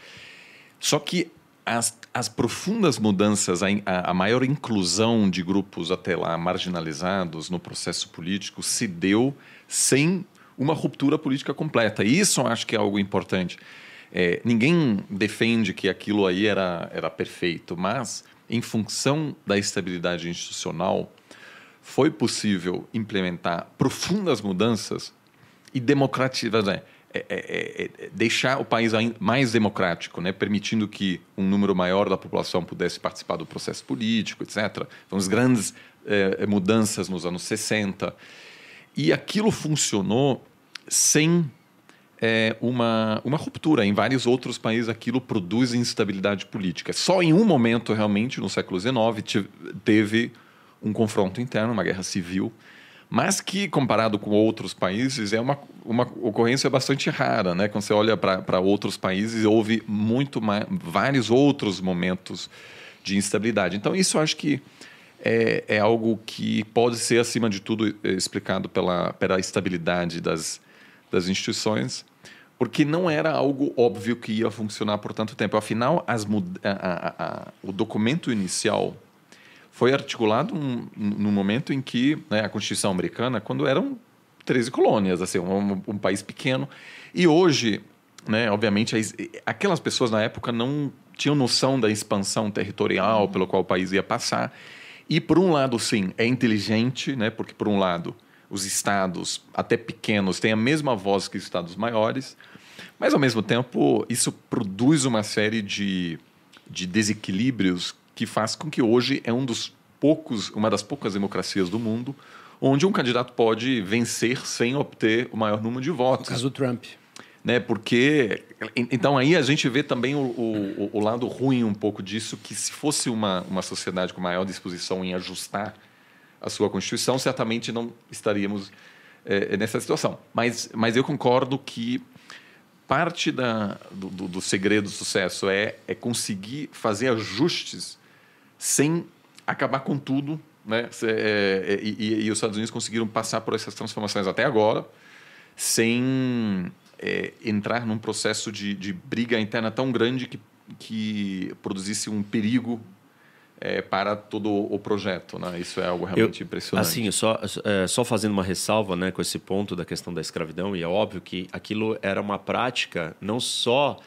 Só que as, as profundas mudanças, a, a, maior inclusão de grupos até lá marginalizados no processo político se deu sem uma ruptura política completa. E isso eu acho que é algo importante. É, ninguém defende que aquilo aí era, era perfeito, mas em função da estabilidade institucional, foi possível implementar profundas mudanças e democratizar, né? é, é, é, é, deixar o país mais democrático, né? permitindo que um número maior da população pudesse participar do processo político, etc. Então, as grandes é, mudanças nos anos 60. E aquilo funcionou sem é, uma, uma ruptura. Em vários outros países, aquilo produz instabilidade política. Só em um momento, realmente, no século XIX, teve um confronto interno, uma guerra civil, mas que, comparado com outros países, é uma, uma ocorrência bastante rara. Né? Quando você olha para outros países, houve muito mais, vários outros momentos de instabilidade. Então, isso eu acho que é, é algo que pode ser, acima de tudo, explicado pela, pela estabilidade das, das instituições, porque não era algo óbvio que ia funcionar por tanto tempo. Afinal, as, a, a, a, o documento inicial foi articulado um, no momento em que né, a Constituição americana, quando eram 13 colônias, assim, um, um país pequeno. E hoje, né, obviamente, aquelas pessoas na época não tinham noção da expansão territorial pelo qual o país ia passar. E, por um lado, sim, é inteligente, né, porque, por um lado, os estados, até pequenos, têm a mesma voz que os estados maiores, mas, ao mesmo tempo, isso produz uma série de, de desequilíbrios que faz com que hoje é um dos poucos, uma das poucas democracias do mundo onde um candidato pode vencer sem obter o maior número de votos. No caso do Trump. Né, porque então aí a gente vê também o, o, o, lado ruim um pouco disso que se fosse uma, uma sociedade com maior disposição em ajustar a sua constituição certamente não estaríamos é, nessa situação mas mas eu concordo que parte da, do, do, do segredo do sucesso é, é conseguir fazer ajustes sem acabar com tudo. Né? É, é, e, e, os Estados Unidos conseguiram passar por essas transformações até agora sem é, entrar num processo de, de, briga interna tão grande que, que produzisse um perigo é, para todo o projeto. Né? Isso é algo realmente Eu, impressionante. Assim, só, é, só fazendo uma ressalva né, com esse ponto da questão da escravidão, e é óbvio que aquilo era uma prática não só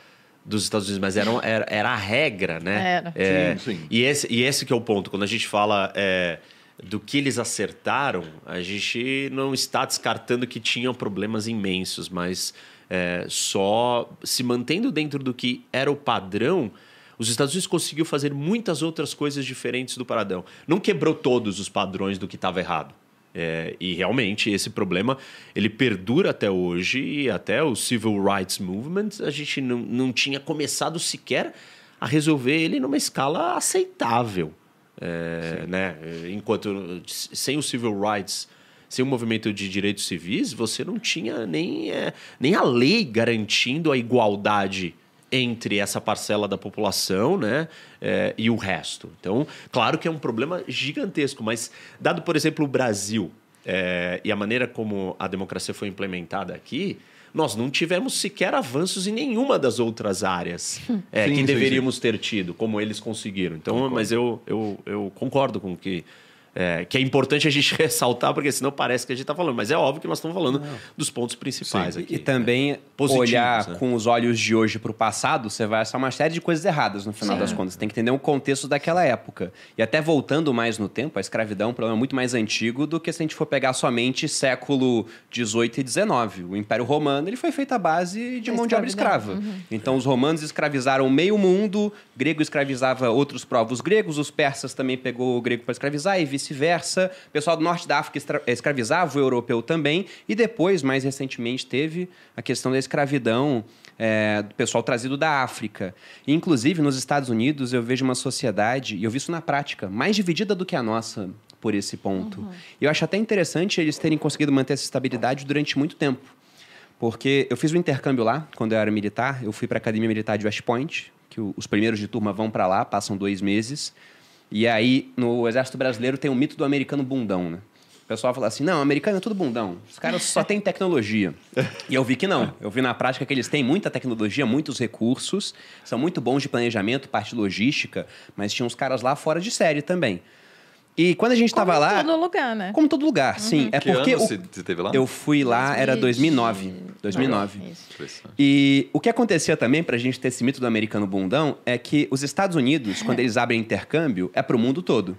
dos Estados Unidos, mas era, era, era a regra, né? Era. É, sim, sim. E, esse, e esse que é o ponto. Quando a gente fala é, do que eles acertaram, a gente não está descartando que tinham problemas imensos, mas é, só se mantendo dentro do que era o padrão, os Estados Unidos conseguiu fazer muitas outras coisas diferentes do padrão. Não quebrou todos os padrões do que estava errado. É, e realmente esse problema ele perdura até hoje e até o Civil Rights Movement a gente não, não tinha começado sequer a resolver ele numa escala aceitável. É, né? Enquanto sem o Civil Rights, sem o movimento de direitos civis, você não tinha nem, é, nem a lei garantindo a igualdade entre essa parcela da população né, é, e o resto. Então, claro que é um problema gigantesco, mas dado, por exemplo, o Brasil é, e a maneira como a democracia foi implementada aqui, nós não tivemos sequer avanços em nenhuma das outras áreas é, sim, que deveríamos sim. ter tido, como eles conseguiram. Então, concordo. mas eu, eu, eu concordo com o que É, que é importante a gente ressaltar, porque senão parece que a gente está falando. Mas é óbvio que nós estamos falando dos pontos principais Sim. aqui. E também Positivos, olhar né? com os olhos de hoje para o passado, você vai achar uma série de coisas erradas no final Sim. das contas. Você tem que entender o contexto daquela época. E até voltando mais no tempo, a escravidão é um problema muito mais antigo do que se a gente for pegar somente século XVIII e XIX. O Império Romano ele foi feito à base de Da mão de obra escrava. Então os romanos escravizaram meio mundo, grego escravizava outros povos gregos, os persas também pegou o grego para escravizar e vice-versa. O pessoal do norte da África estra- escravizava o europeu também. E depois, mais recentemente, teve a questão da escravidão é, do pessoal trazido da África. E, inclusive, nos Estados Unidos, eu vejo uma sociedade, e eu vi isso na prática, mais dividida do que a nossa por esse ponto. E eu acho até interessante eles terem conseguido manter essa estabilidade durante muito tempo. Porque eu fiz um intercâmbio lá, quando eu era militar. Eu fui para a Academia Militar de West Point, que os primeiros de turma vão para lá, passam dois meses. E aí, no Exército Brasileiro, tem o mito do americano bundão, né? O pessoal fala assim, não, americano é tudo bundão. Os caras só têm tecnologia. E eu vi que não. Eu vi na prática que eles têm muita tecnologia, muitos recursos, são muito bons de planejamento, parte logística, mas tinha uns caras lá fora de série também. E quando a gente Como estava em lá... todo lugar, né? Como todo lugar, sim. É Que porque ano o- você você teve lá? eu fui lá, era 2009. 2009. Isso. Interessante. E o que acontecia também, pra gente ter esse mito do americano bundão, é que os Estados Unidos, quando eles abrem intercâmbio, é pro mundo todo.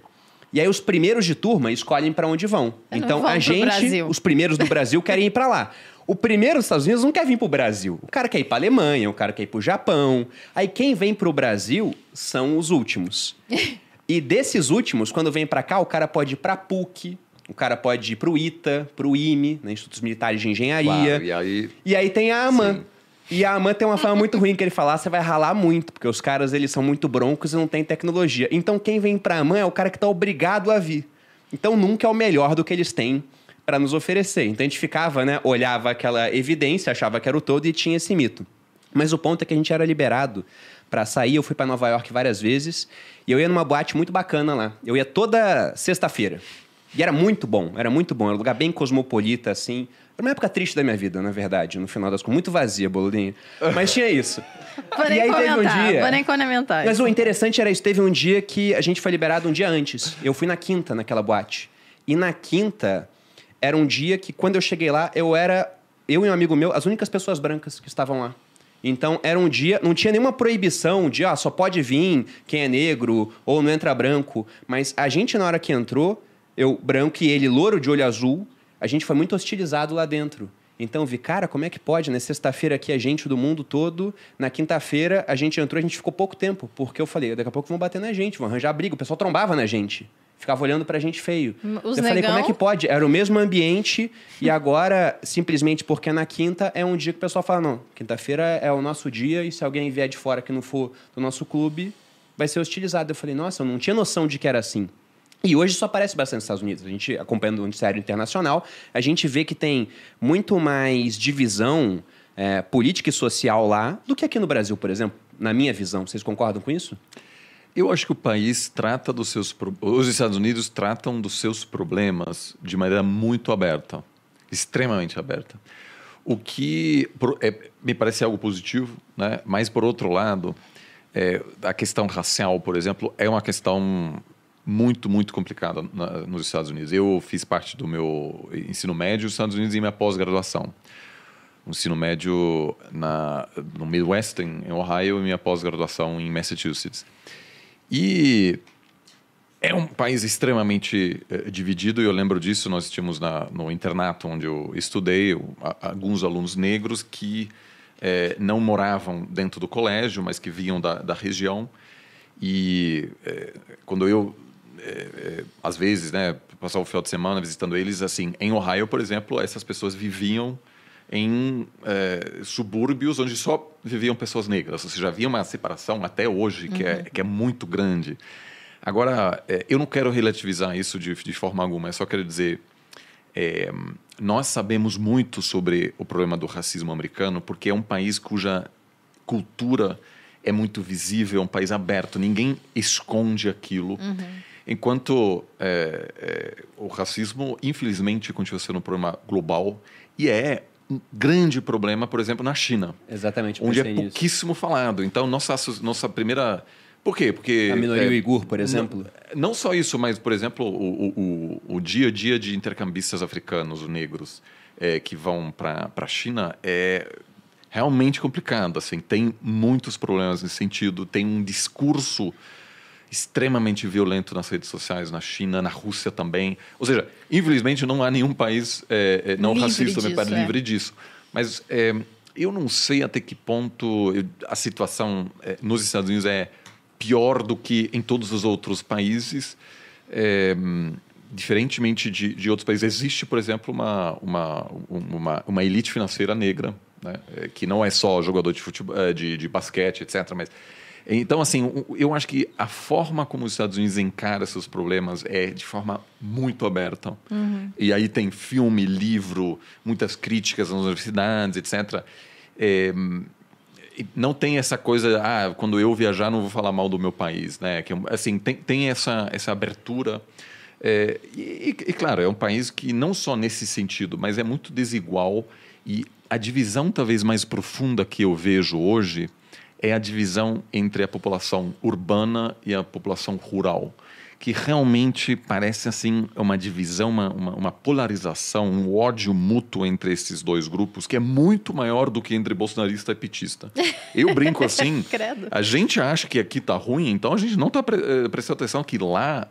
E aí os primeiros de turma escolhem pra onde vão. Então vão a gente, Brasil. os primeiros do Brasil querem ir pra lá. O primeiro dos Estados Unidos não quer vir pro Brasil. O cara quer ir pra Alemanha, o cara quer ir pro Japão. Aí quem vem pro Brasil são os últimos. E desses últimos, quando vem pra cá, o cara pode ir pra PUC, o cara pode ir pro ITA, pro IME, né, Institutos Militares de Engenharia. Claro, e aí E aí tem a AMAN. Sim. E a AMAN tem uma fama muito ruim que ele falar, você vai ralar muito, porque os caras eles são muito broncos e não têm tecnologia. Então quem vem pra AMAN é o cara que tá obrigado a vir. Então nunca é o melhor do que eles têm para nos oferecer. Então a gente ficava, né, olhava aquela evidência, achava que era o todo e tinha esse mito. Mas o ponto é que a gente era liberado para sair. Eu fui para Nova York várias vezes e eu ia numa boate muito bacana lá. Eu ia toda sexta-feira. E era muito bom, era muito bom. Era um lugar bem cosmopolita, assim. Era uma época triste da minha vida, na verdade, no final das contas. Muito vazia, bolurinho. Mas tinha isso. Vou nem E aí teve um dia- vou nem comentar. Mas o interessante era isso. Teve um dia que a gente foi liberado um dia antes. Eu fui na quinta, naquela boate. E na quinta, era um dia que, quando eu cheguei lá, eu era, eu e um amigo meu, as únicas pessoas brancas que estavam lá. Então, era um dia, não tinha nenhuma proibição de, ah, só pode vir quem é negro ou não entra branco. Mas a gente, na hora que entrou, eu branco e ele louro de olho azul, a gente foi muito hostilizado lá dentro. Então vi, cara, como é que pode? Na sexta-feira aqui a gente do mundo todo, na quinta-feira a gente entrou, a gente ficou pouco tempo, porque eu falei, daqui a pouco vão bater na gente, vão arranjar briga. O pessoal trombava na gente, ficava olhando pra gente feio. Os eu falei, negão? como é que pode? Era o mesmo ambiente e agora, simplesmente porque na quinta é um dia que o pessoal fala, não, quinta-feira é o nosso dia e se alguém vier de fora que não for do nosso clube, vai ser hostilizado. Eu falei, nossa, eu não tinha noção de que era assim. E hoje isso aparece bastante nos Estados Unidos. A gente, acompanhando o noticiário internacional, a gente vê que tem muito mais divisão é, política e social lá do que aqui no Brasil, por exemplo. Na minha visão. Vocês concordam com isso? Eu acho que o país trata dos seus os Estados Unidos tratam dos seus problemas de maneira muito aberta, extremamente aberta. O que é- me parece algo positivo, né? Mas por outro lado, é, a questão racial, por exemplo, é uma questão muito muito complicada na- nos Estados Unidos. Eu fiz parte do meu ensino médio nos Estados Unidos e minha pós-graduação um ensino médio na, no Midwest, em, em Ohio, e minha pós-graduação em Massachusetts. E é um país extremamente eh, dividido, e eu lembro disso. Nós tínhamos na, no internato onde eu estudei eu- a- alguns alunos negros que eh, não moravam dentro do colégio, mas que vinham da, da região. E eh, quando eu, às vezes, né, passava o final de semana visitando eles, assim, em Ohio, por exemplo, essas pessoas viviam em eh, subúrbios onde só viviam pessoas negras. Ou seja, havia uma separação até hoje que, é, que é muito grande. Agora, eh, eu não quero relativizar isso de, de forma alguma, eu só quero dizer. eh, nós sabemos muito sobre o problema do racismo americano porque é um país cuja cultura é muito visível, é um país aberto, ninguém esconde aquilo. Enquanto eh, eh, o racismo, infelizmente, continua sendo um problema global e é um grande problema, por exemplo, na China Exatamente. onde é nisso. pouquíssimo falado. Então, nossa, nossa primeira Por quê? Porque A minoria é, uigur, por exemplo? Não, não só isso, mas, por exemplo, o, o, o, dia a dia de intercambistas africanos, os negros, é, que vão para a China é realmente complicado. Assim, tem muitos problemas nesse sentido. Tem um discurso extremamente violento nas redes sociais na China, na Rússia também. Ou seja, infelizmente não há nenhum país é, não Livre racista disso, é. livre disso. Mas é, eu não sei até que ponto eu- a situação nos Estados Unidos é pior do que em todos os outros países. Diferentemente de, de outros países, existe, por exemplo, uma, uma, uma, uma elite financeira negra, né? Que não é só jogador de, futebol, de, de basquete, etc. Mas, então, assim, eu acho que a forma como os Estados Unidos encara seus problemas é de forma muito aberta. E aí tem filme, livro, muitas críticas nas universidades, etc. É, e não tem essa coisa, ah, quando eu viajar não vou falar mal do meu país, né? Que, assim, tem, tem essa, essa abertura. É, e, e, claro, é um país que não só nesse sentido, mas é muito desigual e a divisão talvez mais profunda que eu vejo hoje é a divisão entre a população urbana e a população rural, que realmente parece assim uma divisão, uma, uma, uma polarização, um ódio mútuo entre esses dois grupos que é muito maior do que entre bolsonarista e petista. Eu brinco assim, a gente acha que aqui tá ruim, então a gente não está prestando atenção que lá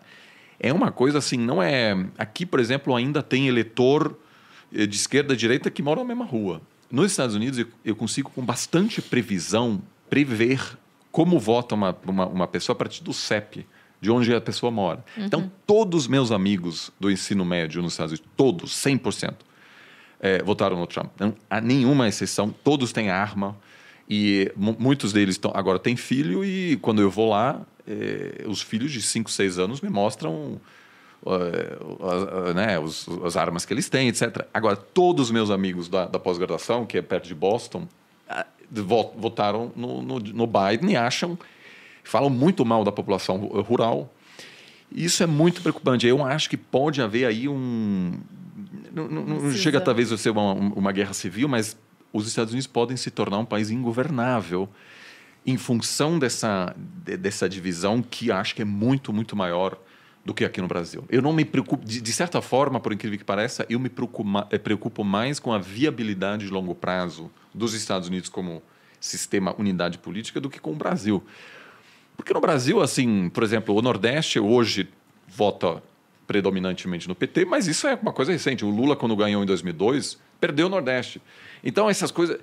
é uma coisa assim, não é. Aqui, por exemplo, ainda tem eleitor eh, de esquerda e direita que mora na mesma rua. Nos Estados Unidos, eu consigo, com bastante previsão, prever como vota uma, uma, uma pessoa a partir do CEP, de onde a pessoa mora. Então, todos os meus amigos do ensino médio nos Estados Unidos, todos, 100%, eh, votaram no Trump. Não há nenhuma exceção, todos têm arma. E mu- muitos deles tão, agora têm filho, e quando eu vou lá, eh, os filhos de 5, 6 anos me mostram eh, as- né, os- as armas que eles têm, etc. Agora, todos os meus amigos da, da pós-graduação, que é perto de Boston, votaram no, no, no Biden e acham, falam muito mal da população ru- rural. Isso é muito preocupante. Eu acho que pode haver aí um. Não, não- não chega talvez a ser uma, uma guerra civil, mas os Estados Unidos podem se tornar um país ingovernável em função dessa, de- dessa divisão que acho que é muito, muito maior do que aqui no Brasil. Eu não me preocupo, de, de certa forma, por incrível que pareça, eu me preocupo, eh, preocupo mais com a viabilidade de longo prazo dos Estados Unidos como sistema unidade política do que com o Brasil. Porque no Brasil, assim, por exemplo, o Nordeste hoje vota predominantemente no PT, mas isso é uma coisa recente. O Lula, quando ganhou em 2002, perdeu o Nordeste. Então, essas coisas...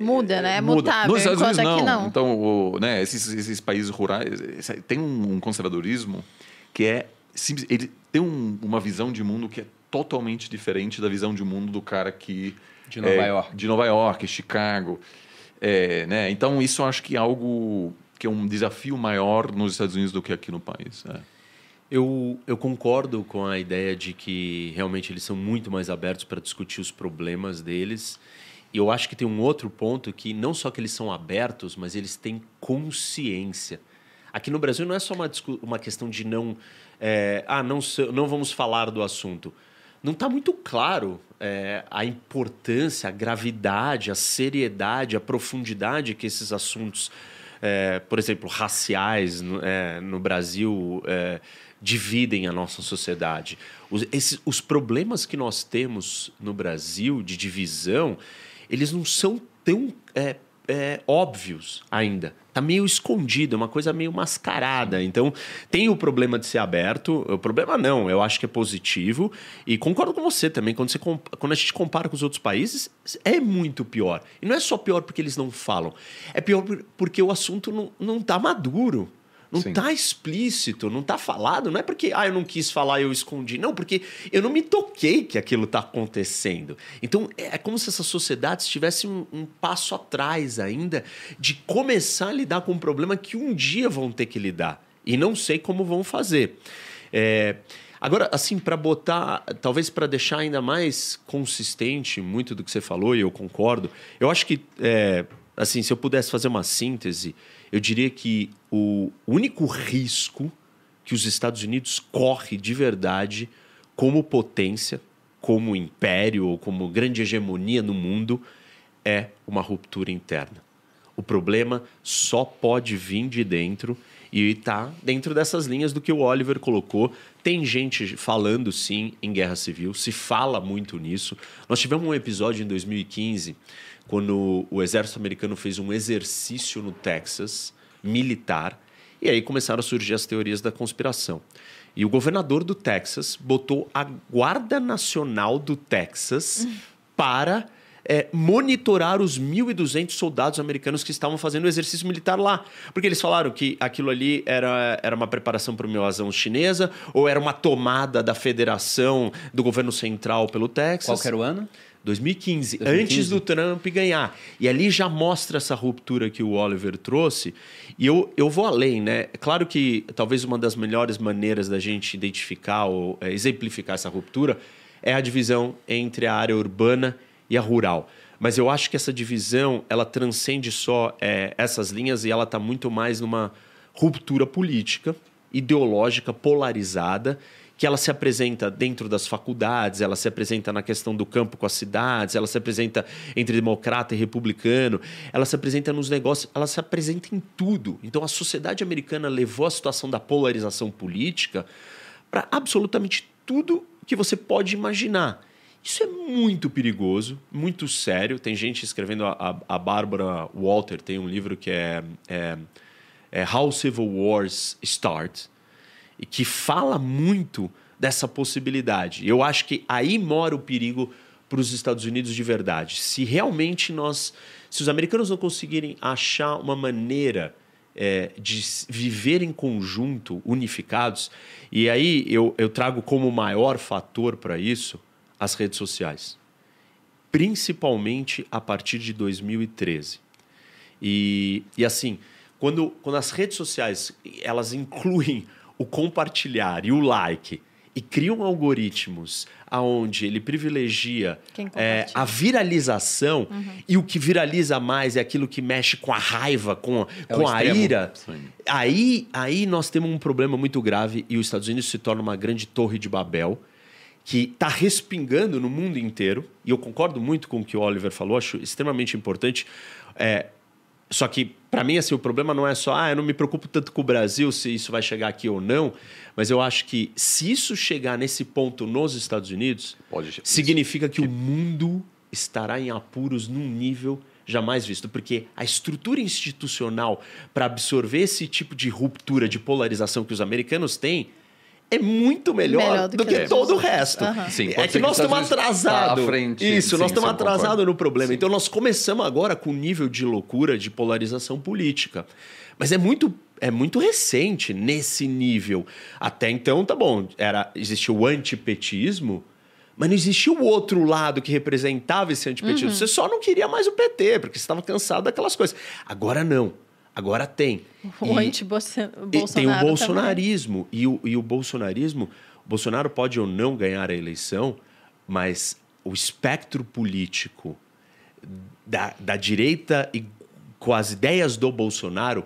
Muda, né? É Muda. mutável. Nos Estados Unidos, não. não. Então, o, né, esses, esses países rurais esse- tem um conservadorismo que é simples- ele tem um- uma visão de mundo que é totalmente diferente da visão de mundo do cara que De Nova é, York. de Nova York, Chicago, É, né? Então isso eu acho que é algo que é um desafio maior nos Estados Unidos do que aqui no país. é. Eu, eu concordo com a ideia de que realmente eles são muito mais abertos para discutir os problemas deles. E eu acho que tem um outro ponto que não só que eles são abertos, mas eles têm consciência. Aqui no Brasil não é só uma, uma questão de não, é, ah, não, não vamos falar do assunto. Não está muito claro é, a importância, a gravidade, a seriedade, a profundidade que esses assuntos é, por exemplo, raciais no, é, no Brasil é, dividem a nossa sociedade. Os, esses, os problemas que nós temos no Brasil de divisão, eles não são tão é, é, óbvios ainda. Está meio escondido, é uma coisa meio mascarada. Então, tem o problema de ser aberto. O problema não, eu acho que é positivo. E concordo com você também, quando, você, quando a gente compara com os outros países, é muito pior. E não é só pior porque eles não falam, é pior por- porque o assunto não, não tá maduro. Não Sim. está explícito, não está falado. Não é porque ah, eu não quis falar e eu escondi. Não, porque eu não me toquei que aquilo está acontecendo. Então é como se essa sociedade estivesse um, um passo atrás ainda de começar a lidar com um problema que um dia vão ter que lidar. E não sei como vão fazer. É, Agora, assim, para botar, talvez para deixar ainda mais consistente muito do que você falou, e eu concordo, eu acho que, é, assim, se eu pudesse fazer uma síntese, eu diria que o único risco que os Estados Unidos corre de verdade como potência, como império ou como grande hegemonia no mundo é uma ruptura interna. O problema só pode vir de dentro E está dentro dessas linhas do que o Oliver colocou. Tem gente falando, sim, em guerra civil, se fala muito nisso. Nós tivemos um episódio em 2015, quando o exército americano fez um exercício no Texas, militar, e aí começaram a surgir as teorias da conspiração. E o governador do Texas botou a Guarda Nacional do Texas para é, monitorar os 1.200 soldados americanos que estavam fazendo o exercício militar lá. Porque eles falaram que aquilo ali era, era uma preparação para uma invasão chinesa ou era uma tomada da federação do governo central pelo Texas. Qual era o ano? 2015, 2015, antes do Trump ganhar. E ali já mostra essa ruptura que o Oliver trouxe. E eu, eu vou além, né? É claro que talvez uma das melhores maneiras da gente identificar ou é, exemplificar essa ruptura é a divisão entre a área urbana e a rural. Mas eu acho que essa divisão ela transcende só é, essas linhas e ela está muito mais numa ruptura política, ideológica, polarizada que ela se apresenta dentro das faculdades, ela se apresenta na questão do campo com as cidades, ela se apresenta entre democrata e republicano, ela se apresenta nos negócios, ela se apresenta em tudo. Então a sociedade americana levou a situação da polarização política para absolutamente tudo que você pode imaginar. Isso é muito perigoso, muito sério. Tem gente escrevendo, a, a Bárbara Walter tem um livro que é, é, é How Civil Wars Start, e que fala muito dessa possibilidade. Eu acho que aí mora o perigo para os Estados Unidos de verdade. Se realmente nós, se os americanos não conseguirem achar uma maneira é, de viver em conjunto, unificados, e aí eu, eu trago como maior fator para isso as redes sociais, principalmente a partir de 2013. E, e assim, quando, quando as redes sociais elas incluem o compartilhar e o like e criam algoritmos aonde ele privilegia é, a viralização uhum. e o que viraliza mais é aquilo que mexe com a raiva, com, é com a ira. Aí, aí nós temos um problema muito grave e os Estados Unidos se torna uma grande torre de Babel que está respingando no mundo inteiro. E eu concordo muito com o que o Oliver falou, acho extremamente importante. É, só que, para mim, assim, o problema não é só, ah, eu não me preocupo tanto com o Brasil se isso vai chegar aqui ou não, mas eu acho que se isso chegar nesse ponto nos Estados Unidos, Pode, significa que, que o mundo estará em apuros num nível jamais visto, porque a estrutura institucional para absorver esse tipo de ruptura, de polarização que os americanos têm, é muito melhor, melhor do, do, que, que todo o resto. Uhum. Sim, é que, nós estamos atrasados. Isso, sim, nós estamos atrasados no problema. Sim. Então nós começamos agora com um nível de loucura, de polarização política. Mas é muito é muito recente nesse nível. Até então, tá bom, era existia o antipetismo, mas não existia o outro lado que representava esse antipetismo. Uhum. Você só não queria mais o PT, porque você estava cansado daquelas coisas. Agora não. Agora tem. O anti-Bolsonaro. Tem o bolsonarismo. E o, e o bolsonarismo, o Bolsonaro pode ou não ganhar a eleição, mas o espectro político da, da direita e com as ideias do Bolsonaro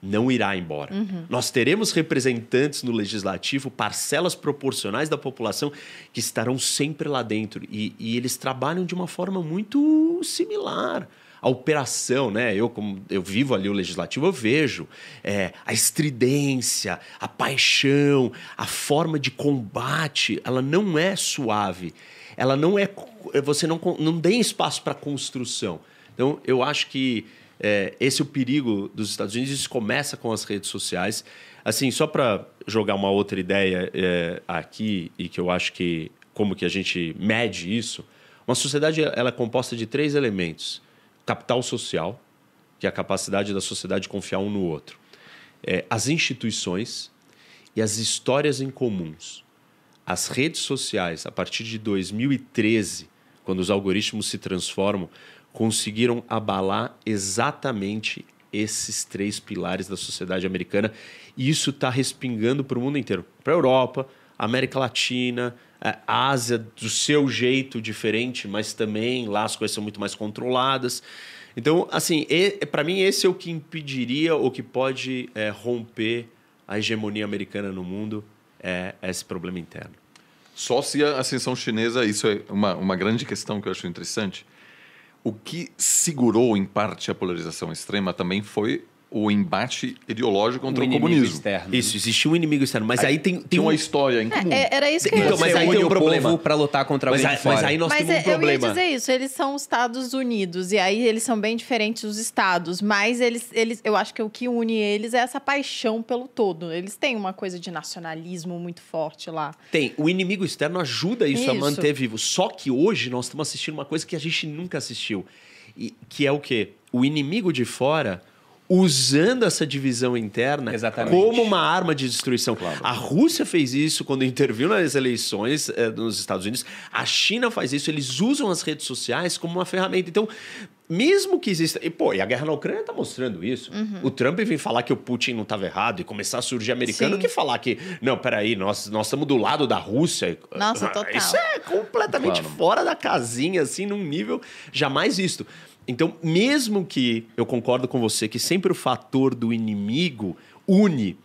não irá embora. Uhum. Nós teremos representantes no legislativo, parcelas proporcionais da população que estarão sempre lá dentro. E, e eles trabalham de uma forma muito similar a operação, né? Eu, como eu vivo ali o legislativo, eu vejo é, a estridência, a paixão, a forma de combate, ela não é suave. Ela não é. Você não, não tem espaço para construção. Então, eu acho que é, esse é o perigo dos Estados Unidos. Isso começa com as redes sociais. Assim, só para jogar uma outra ideia é, aqui, e que eu acho que como que a gente mede isso, uma sociedade ela é composta de três elementos capital social, que é a capacidade da sociedade de confiar um no outro, é, as instituições e as histórias em comuns. As redes sociais, a partir de 2013, quando os algoritmos se transformam, conseguiram abalar exatamente esses três pilares da sociedade americana. E isso está respingando para o mundo inteiro para a Europa, América Latina, a Ásia do seu jeito diferente, mas também lá as coisas são muito mais controladas. Então, assim, para mim esse é o que impediria ou que pode é, romper a hegemonia americana no mundo, é esse problema interno. Só se a ascensão chinesa, isso é uma, uma grande questão que eu acho interessante. O que segurou, em parte, a polarização extrema também foi o embate ideológico contra Um o inimigo comunismo. externo. Isso, existia um inimigo externo. Mas aí, tem, tem Tem um... uma história em comum. É, era isso que eu ia Então, mas dizer. aí tem um o problema. pra lutar contra Mas, alguém aí- fora. mas aí nós Mas temos um é, eu ia problema. dizer isso, eles são os Estados Unidos, e aí eles são bem diferentes dos estados, mas eles, eles, eu acho que o que une eles é essa paixão pelo todo. Eles têm uma coisa de nacionalismo muito forte lá. Tem. O inimigo externo ajuda isso, a Isso. manter vivo. Só que hoje nós estamos assistindo uma coisa que a gente nunca assistiu. E, que é o quê? O inimigo de fora usando essa divisão interna Exatamente. como uma arma de destruição. A Rússia fez isso quando interviu nas eleições eh, nos Estados Unidos. A China faz isso. Eles usam as redes sociais como uma ferramenta. Então, mesmo que exista... E, pô, e a guerra na Ucrânia está mostrando isso. O Trump vem falar que o Putin não estava errado e começar a surgir americano Sim. que falar que, não, peraí, nós, nós estamos do lado da Rússia. Nossa, total. Isso é completamente Claro. fora da casinha, assim, num nível jamais visto. Então, mesmo que eu concordo com você que sempre o fator do inimigo une,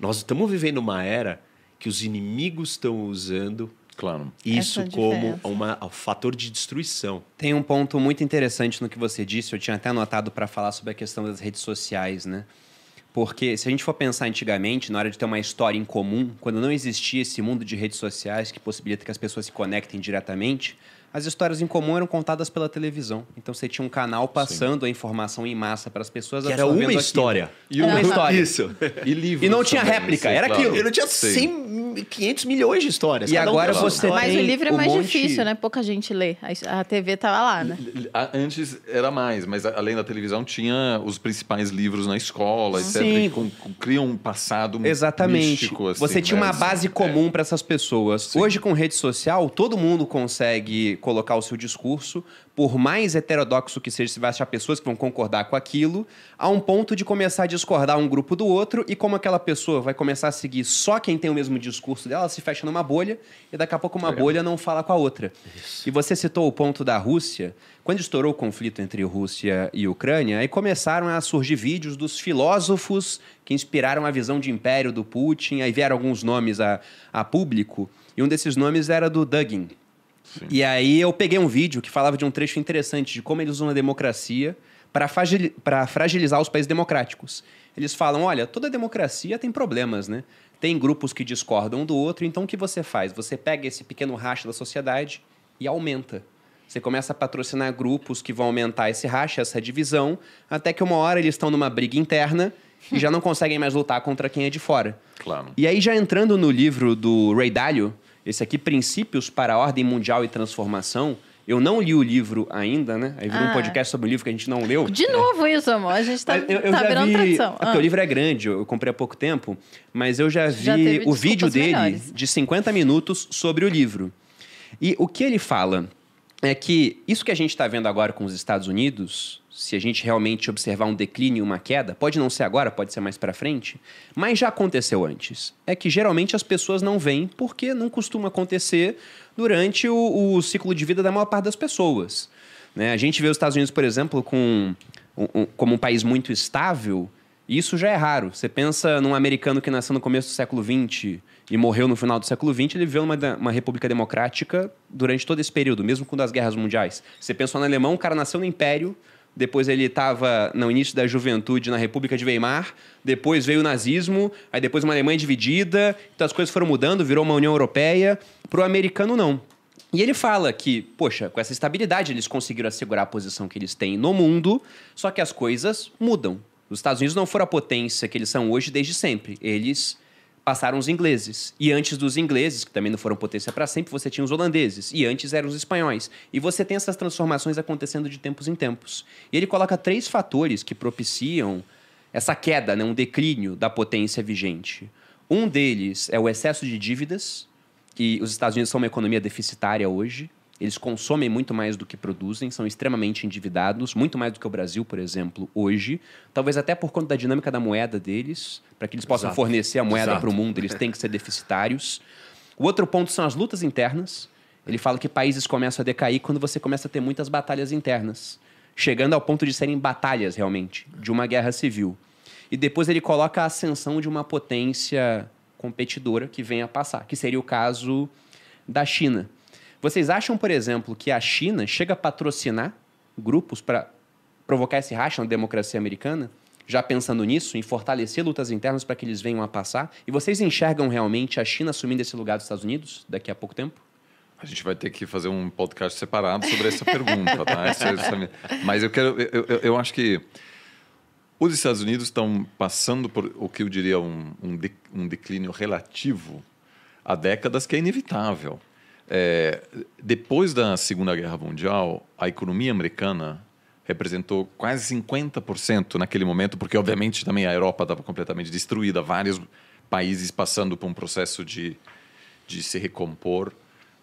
nós estamos vivendo uma era que os inimigos estão usando Claro. isso Essa como uma, um fator de destruição. Tem um ponto muito interessante no que você disse, eu tinha até anotado para falar sobre a questão das redes sociais, né? Porque se a gente for pensar antigamente, na hora de ter uma história em comum, quando não existia esse mundo de redes sociais que possibilita que as pessoas se conectem diretamente, as histórias em comum eram contadas pela televisão. Então você tinha um canal passando a informação em massa para as pessoas. Que era uma história. E Uma o- história. Isso. E livros E não tinha réplica, sim, era claro. aquilo. Eu não tinha Sim. 100, 500 milhões de histórias. E cada um agora sua você. Mas o livro é um mais monte- difícil, né? Pouca gente lê. A, TV tava lá, né? Antes era mais, mas além da televisão tinha os principais livros na escola, etc. Sim. Que com- com- criam um passado Exatamente. místico, assim, Você tinha né, uma base comum para essas pessoas. Hoje, com rede social, todo mundo consegue colocar o seu discurso, por mais heterodoxo que seja, você vai achar pessoas que vão concordar com aquilo, a um ponto de começar a discordar um grupo do outro, e como aquela pessoa vai começar a seguir só quem tem o mesmo discurso dela, ela se fecha numa bolha, e daqui a pouco uma bolha não fala com a outra. E você citou o ponto da Rússia. Quando estourou o conflito entre Rússia e Ucrânia, aí começaram a surgir vídeos dos filósofos que inspiraram a visão de império do Putin, aí vieram alguns nomes a, a público, e um desses nomes era do Dugin. E aí eu peguei um vídeo que falava de um trecho interessante de como eles usam a democracia para fragilizar os países democráticos. Eles falam, olha, toda democracia tem problemas, né? Tem grupos que discordam um do outro, então o que você faz? Você pega esse pequeno racha da sociedade e aumenta. Você começa a patrocinar grupos que vão aumentar esse racha, essa divisão, até que uma hora eles estão numa briga interna e já não conseguem mais lutar contra quem é de fora. Claro. E aí, já entrando no livro do Ray Dalio, esse aqui, Princípios para a Ordem Mundial e Transformação, eu não li o livro ainda, né? Aí virou um Ah. podcast sobre o livro que a gente não leu. De novo isso, amor. A gente tá, eu, eu tá já virando vi, tradição. é porque Ah. o livro é grande, eu comprei há pouco tempo, mas eu já vi Já o vídeo dele melhores. de 50 minutos sobre o livro. E o que ele fala é que isso que a gente está vendo agora com os Estados Unidos, se a gente realmente observar um declínio, uma queda, pode não ser agora, pode ser mais para frente, mas já aconteceu antes. É que geralmente as pessoas não veem porque não costuma acontecer durante o, o ciclo de vida da maior parte das pessoas. Né? A gente vê os Estados Unidos, por exemplo, com, um- como um país muito estável, e isso já é raro. Você pensa num americano que nasceu no começo do século XX e morreu no final do século XX, ele viveu uma, da- uma república democrática durante todo esse período, mesmo com das guerras mundiais. Você pensa no alemão, o cara nasceu no Império, depois ele estava no início da juventude na República de Weimar, depois veio o nazismo, aí depois uma Alemanha dividida, então as coisas foram mudando, virou uma União Europeia. Para o americano, não. E ele fala que, poxa, com essa estabilidade eles conseguiram assegurar a posição que eles têm no mundo, só que as coisas mudam. Os Estados Unidos não foram a potência que eles são hoje desde sempre. Eles passaram os ingleses. E antes dos ingleses, que também não foram potência para sempre, você tinha os holandeses. E antes eram os espanhóis. E você tem essas transformações acontecendo de tempos em tempos. E ele coloca três fatores que propiciam essa queda, né, um declínio da potência vigente. Um deles é o excesso de dívidas, e os Estados Unidos são uma economia deficitária hoje. Eles consomem muito mais do que produzem, são extremamente endividados, muito mais do que o Brasil, por exemplo, hoje. Talvez até por conta da dinâmica da moeda deles, para que eles possam Exato. fornecer a moeda para o mundo, eles têm que ser deficitários. O outro ponto são as lutas internas. Ele fala que países começam a decair quando você começa a ter muitas batalhas internas, chegando ao ponto de serem batalhas realmente, de uma guerra civil. E depois ele coloca a ascensão de uma potência competidora que venha a passar, que seria o caso da China. Vocês acham, por exemplo, que a China chega a patrocinar grupos para provocar esse racha na democracia americana? já pensando nisso, em fortalecer lutas internas para que eles venham a passar? E vocês enxergam realmente a China assumindo esse lugar dos Estados Unidos daqui a pouco tempo? A gente vai ter que fazer um podcast separado sobre essa pergunta, tá? Essa, essa, mas eu quero, eu, eu, eu, acho que os Estados Unidos estão passando por o que eu diria um, um, um declínio relativo há décadas que é inevitável. É, depois da Segunda Guerra Mundial, a economia americana representou quase 50% naquele momento, porque obviamente também a Europa estava completamente destruída, vários países passando por um processo de, de se recompor.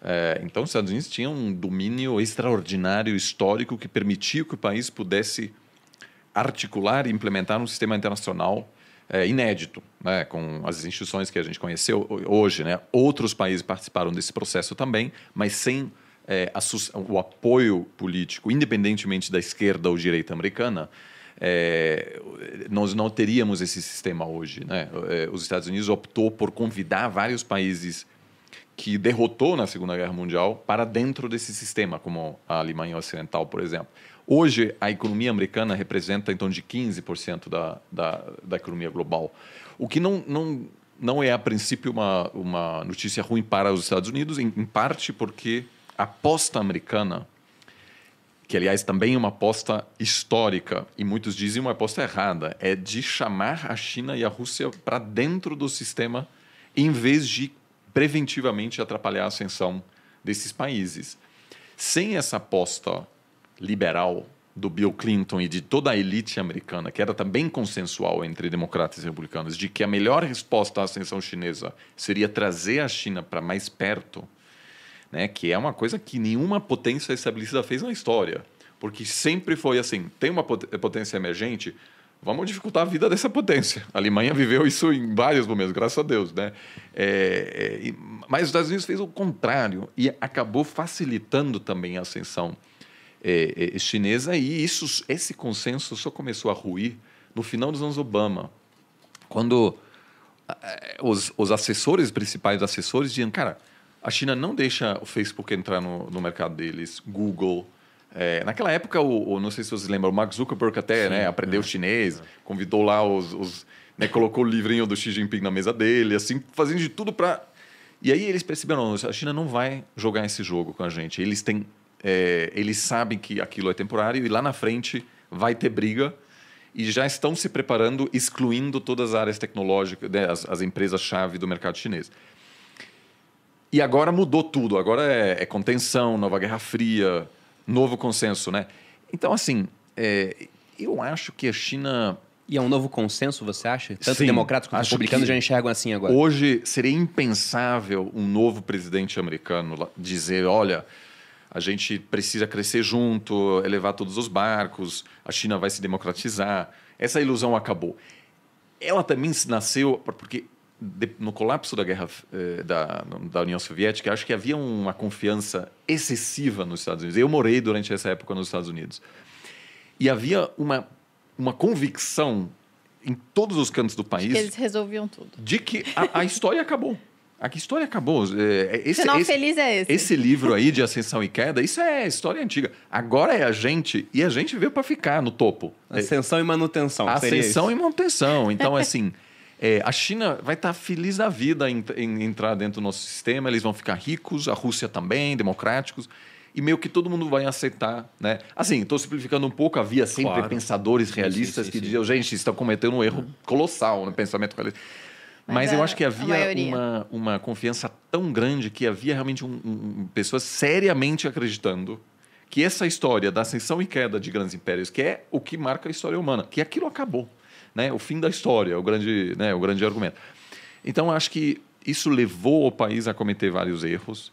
É, então, os Estados Unidos tinham um domínio extraordinário histórico que permitia que o país pudesse articular e implementar um sistema internacional é, inédito, né, com as instituições que a gente conheceu hoje. Né? Outros países participaram desse processo também, mas sem é, o apoio político, independentemente da esquerda ou direita americana, é, nós não teríamos esse sistema hoje. Né? É, os Estados Unidos optou por convidar vários países que derrotou na Segunda Guerra Mundial para dentro desse sistema, como a Alemanha Ocidental, por exemplo. Hoje, a economia americana representa em torno de 15% da, da, da economia global, o que não, não, não é, a princípio, uma, uma notícia ruim para os Estados Unidos, em, em parte porque a aposta americana, que aliás também é uma aposta histórica, e muitos dizem uma aposta errada, é de chamar a China e a Rússia para dentro do sistema, em vez de preventivamente atrapalhar a ascensão desses países. Sem essa aposta liberal do Bill Clinton e de toda a elite americana, que era também consensual entre democratas e republicanos, de que a melhor resposta à ascensão chinesa seria trazer a China para mais perto, né, que é uma coisa que nenhuma potência estabelecida fez na história. Porque sempre foi assim: tem uma potência emergente, vamos dificultar a vida dessa potência. A Alemanha viveu isso em vários momentos, graças a Deus. Né? É, é, mas os Estados Unidos fez o contrário e acabou facilitando também a ascensão é, é, chinesa e isso, esse consenso só começou a ruir no final dos anos Obama, quando é, os, os assessores principais, assessores diziam, cara, a China não deixa o Facebook entrar no, no mercado deles, Google, é, naquela época, o, o, não sei se vocês lembram, o Mark Zuckerberg até né, aprendeu é, chinês, convidou lá os. os né, colocou o livrinho do Xi Jinping na mesa dele, assim, fazendo de tudo para. E aí eles perceberam: não, a China não vai jogar esse jogo com a gente. Eles têm. É, eles sabem que aquilo é temporário e lá na frente vai ter briga e já estão se preparando, excluindo todas as áreas tecnológicas, né, as, as empresas-chave do mercado chinês. E agora mudou tudo. Agora é, é contenção, nova Guerra Fria novo consenso, né? Então, assim, é, eu acho que a China... E é um novo consenso, você acha? Tanto Sim, democratas quanto republicanos já enxergam assim agora. Hoje seria impensável um novo presidente americano dizer, olha, a gente precisa crescer junto, elevar todos os barcos, a China vai se democratizar. Essa ilusão acabou. Ela também nasceu porque no colapso da guerra eh, da, da União Soviética, acho que havia uma confiança excessiva nos Estados Unidos. Eu morei durante essa época nos Estados Unidos. E havia uma, uma convicção em todos os cantos do país. De que eles resolviam tudo. De que a, a história acabou. A história acabou. É, esse, Sinal esse, feliz é esse. Esse livro aí de Ascensão e Queda, isso é história antiga. Agora é a gente, e a gente veio para ficar no topo. Ascensão e manutenção. Ascensão e manutenção. Então, assim, é, a China vai estar tá feliz da vida em, em, entrar dentro do nosso sistema, eles vão ficar ricos, a Rússia também, democráticos, e meio que todo mundo vai aceitar. Né? Assim, estou simplificando um pouco, havia sempre claro. pensadores realistas sim, sim, que diziam, gente, estão cometendo um erro colossal no pensamento realista. Mas, Mas eu acho que havia uma, uma confiança tão grande que havia realmente um, um, pessoas seriamente acreditando que essa história da ascensão e queda de grandes impérios, que é o que marca a história humana, que aquilo acabou né, o fim da história, o grande, né, o grande argumento. Então, acho que isso levou o país a cometer vários erros.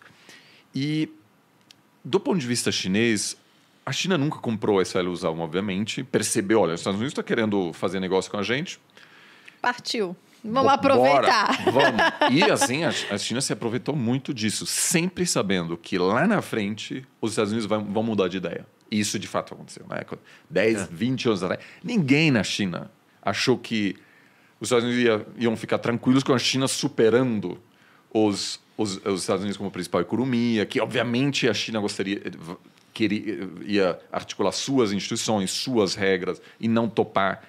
E, do ponto de vista chinês, a China nunca comprou essa ilusão, obviamente. Percebeu, olha, os Estados Unidos está querendo fazer negócio com a gente. Partiu. Vamos aproveitar. Bora, vamos. E assim, a China se aproveitou muito disso, sempre sabendo que lá na frente os Estados Unidos vão, mudar de ideia. E isso de fato aconteceu. Né? 10, é. 20 anos atrás. Ninguém na China achou que os Estados Unidos ia, iam ficar tranquilos com a China superando os, os, os, Estados Unidos como principal economia, que obviamente a China gostaria queria ia articular suas instituições, suas regras e não topar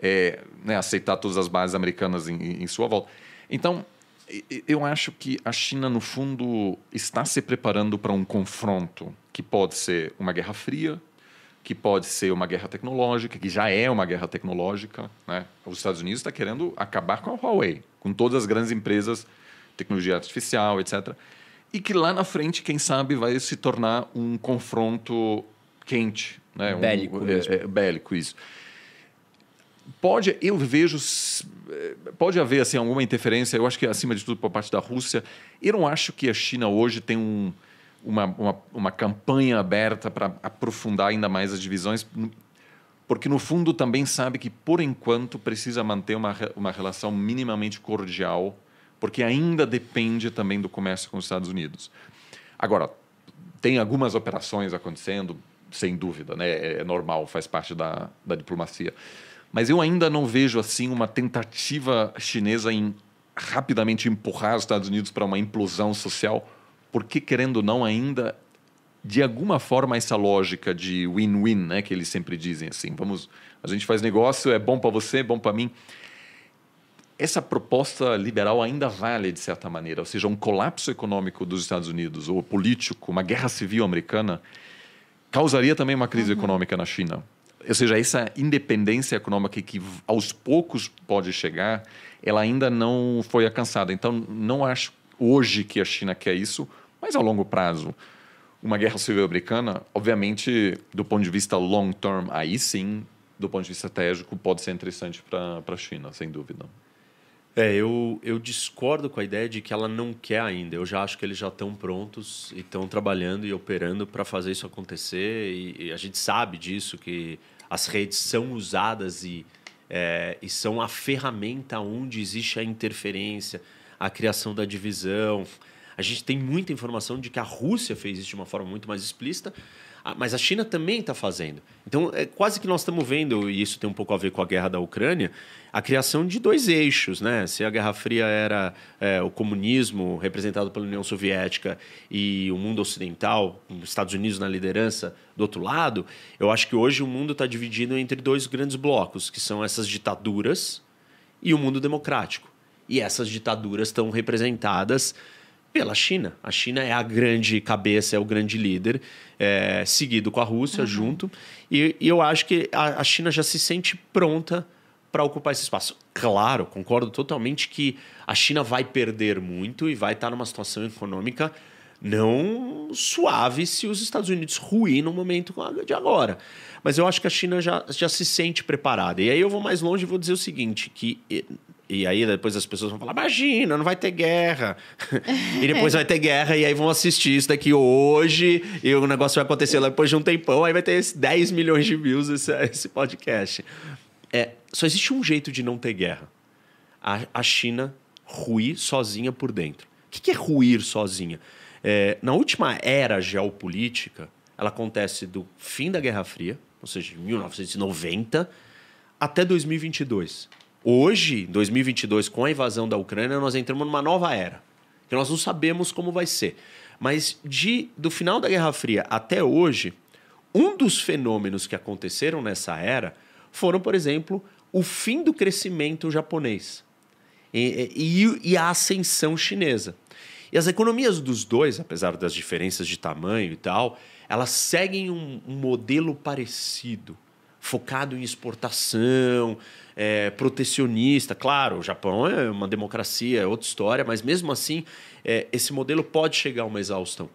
é, né, aceitar todas as bases americanas em, em sua volta. Então, eu acho que a China, no fundo, está se preparando para um confronto que pode ser uma guerra fria, que pode ser uma guerra tecnológica, que já é uma guerra tecnológica. Né? Os Estados Unidos está querendo acabar com a Huawei, com todas as grandes empresas, tecnologia artificial, etc. E que lá na frente, quem sabe, vai se tornar um confronto quente. Né? Bélico um. É, é, bélico, isso pode, eu vejo, pode haver assim, alguma interferência, eu acho que acima de tudo por parte da Rússia. Eu não acho que a China hoje tem um, uma, uma, uma campanha aberta para aprofundar ainda mais as divisões, porque no fundo também sabe que por enquanto precisa manter uma, uma relação minimamente cordial, porque ainda depende também do comércio com os Estados Unidos. Agora, tem algumas operações acontecendo, sem dúvida, né? é normal, faz parte da, da diplomacia. Mas eu ainda não vejo assim uma tentativa chinesa em rapidamente empurrar os Estados Unidos para uma implosão social, porque querendo ou não ainda de alguma forma essa lógica de win-win, né, que eles sempre dizem assim, vamos, a gente faz negócio, é bom para você, é bom para mim. Essa proposta liberal ainda vale de certa maneira, ou seja, um colapso econômico dos Estados Unidos ou político, uma guerra civil americana causaria também uma crise uhum. econômica na China ou seja, essa independência econômica que aos poucos pode chegar, ela ainda não foi alcançada. Então, não acho hoje que a China quer isso, mas a longo prazo. Uma guerra civil americana, obviamente, do ponto de vista long term, aí sim, do ponto de vista estratégico, pode ser interessante para a China, sem dúvida. É, eu, eu discordo com a ideia de que ela não quer ainda. Eu já acho que eles já estão prontos e estão trabalhando e operando para fazer isso acontecer. E, e, a gente sabe disso, que as redes são usadas e, é, e são a ferramenta onde existe a interferência, a criação da divisão. A gente tem muita informação de que a Rússia fez isso de uma forma muito mais explícita, mas a China também está fazendo. Então, é quase que nós estamos vendo, e isso tem um pouco a ver com a guerra da Ucrânia, a criação de dois eixos. Né? Se a Guerra Fria era é, o comunismo representado pela União Soviética e o mundo ocidental, os Estados Unidos na liderança do outro lado, eu acho que hoje o mundo está dividido entre dois grandes blocos, que são essas ditaduras e o mundo democrático. E essas ditaduras estão representadas pela China. A China é a grande cabeça, é o grande líder, é, seguido com a Rússia uhum. junto. E, e, eu acho que a, a China já se sente pronta para ocupar esse espaço. Claro, concordo totalmente que a China vai perder muito e vai estar numa situação econômica não suave se os Estados Unidos ruir no momento de agora. Mas eu acho que a China já, já se sente preparada. E aí eu vou mais longe e vou dizer o seguinte, que e aí depois as pessoas vão falar: imagina, não vai ter guerra. e depois vai ter guerra, e aí vão assistir isso daqui hoje, e o negócio vai acontecer lá depois de um tempão, aí vai ter 10 milhões de views esse, esse podcast. É, só existe um jeito de não ter guerra: a, a China ruir sozinha por dentro. O que, que é ruir sozinha? É, na última era geopolítica, ela acontece do fim da Guerra Fria, ou seja, de 1990, até 2022. Hoje, 2022, com a invasão da Ucrânia, nós entramos numa nova era, que nós não sabemos como vai ser. Mas de, do final da Guerra Fria até hoje, um dos fenômenos que aconteceram nessa era foram, por exemplo, o fim do crescimento japonês e, e, e a ascensão chinesa. E as economias dos dois, apesar das diferenças de tamanho e tal, elas seguem um, um modelo parecido, focado em exportação, é, protecionista. Claro, o Japão é uma democracia, é outra história, mas mesmo assim, é, esse modelo pode chegar a uma exaustão.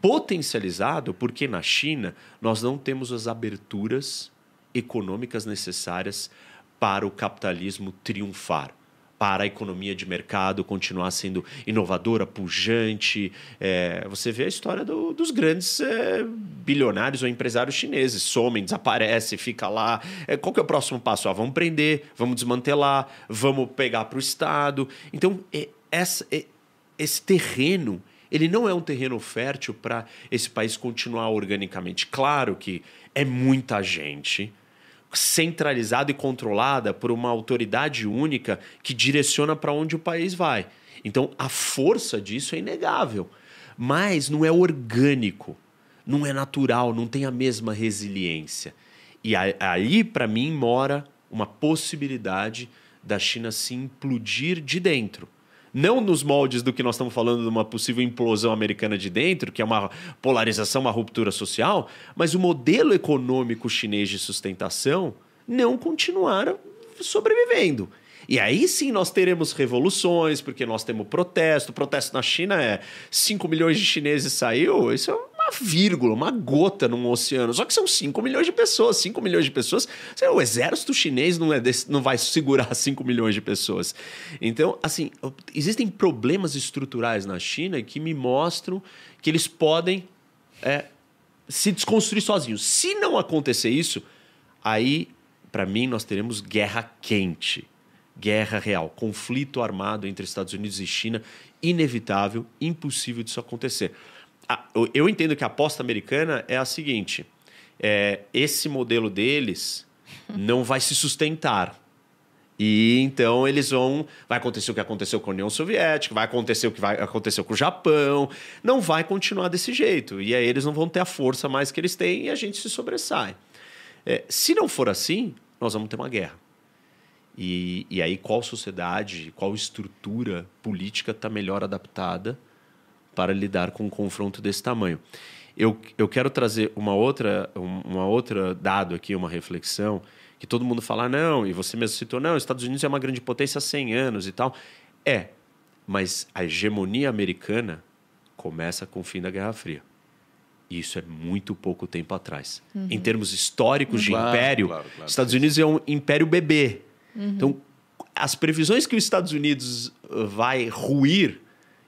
Potencializado porque na China nós não temos as aberturas econômicas necessárias para o capitalismo triunfar para a economia de mercado continuar sendo inovadora, pujante. É, você vê a história do, dos grandes é, bilionários ou empresários chineses. Somem, desaparece, fica lá. É, qual que é o próximo passo? Ah, vamos prender, vamos desmantelar, vamos pegar para o Estado. Então, é, essa, é, esse terreno ele não é um terreno fértil para esse país continuar organicamente. Claro que é muita gente, centralizada e controlada por uma autoridade única que direciona para onde o país vai. Então, a força disso é inegável, mas não é orgânico, não é natural, não tem a mesma resiliência. E aí, para mim, mora uma possibilidade da China se implodir de dentro. Não nos moldes do que nós estamos falando de uma possível implosão americana de dentro, que é uma polarização, uma ruptura social, mas o modelo econômico chinês de sustentação não continuar sobrevivendo. E aí sim nós teremos revoluções, porque nós temos protesto. O protesto na China é 5 milhões de chineses saiu, isso é vírgula, uma gota num oceano. Só que são 5 milhões de pessoas. 5 milhões de pessoas. O exército chinês não, é desse, não vai segurar 5 milhões de pessoas. Então, assim, existem problemas estruturais na China que me mostram que eles podem é, se desconstruir sozinhos. Se não acontecer isso, aí, para mim, nós teremos guerra quente guerra real, conflito armado entre Estados Unidos e China, inevitável, impossível disso acontecer. Eu entendo que a aposta americana é a seguinte: é, esse modelo deles não vai se sustentar. E então eles vão. Vai acontecer o que aconteceu com a União Soviética, vai acontecer o que vai acontecer com o Japão. Não vai continuar desse jeito. E aí eles não vão ter a força mais que eles têm e a gente se sobressai. É, se não for assim, nós vamos ter uma guerra. E, e aí, qual sociedade, qual estrutura política está melhor adaptada para lidar com um confronto desse tamanho? Eu, eu quero trazer uma outra, uma outra dado aqui, uma reflexão, que todo mundo fala, não, e você mesmo citou, não, os Estados Unidos é uma grande potência há 100 anos e tal. É, mas a hegemonia americana começa com o fim da Guerra Fria. E isso é muito pouco tempo atrás. Uhum. Em termos históricos de claro, império, claro, claro, Estados Unidos é um império bebê. Uhum. Então, as previsões que os Estados Unidos uh, vai ruir,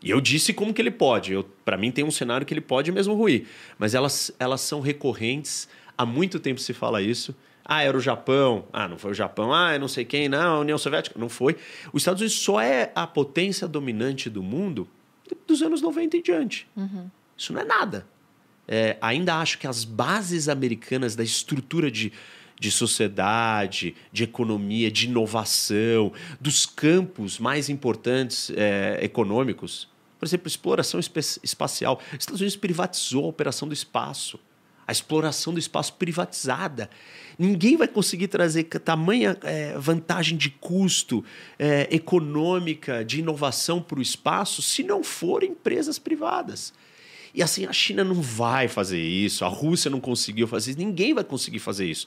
e eu disse como que ele pode, para mim tem um cenário que ele pode mesmo ruir, mas elas, elas são recorrentes, há muito tempo se fala isso. Ah, era o Japão. Ah, não foi o Japão. Ah, eu não sei quem. Não, a União Soviética. Não foi. Os Estados Unidos só é a potência dominante do mundo dos anos 90 em diante. Uhum. Isso não é nada. É, ainda acho que as bases americanas da estrutura de de sociedade, de economia, de inovação, dos campos mais importantes é, econômicos. Por exemplo, exploração espacial. Os Estados Unidos privatizou a operação do espaço. A exploração do espaço privatizada. Ninguém vai conseguir trazer tamanha é, vantagem de custo é, econômica, de inovação para o espaço, se não forem empresas privadas. E assim, a China não vai fazer isso, a Rússia não conseguiu fazer isso, ninguém vai conseguir fazer isso.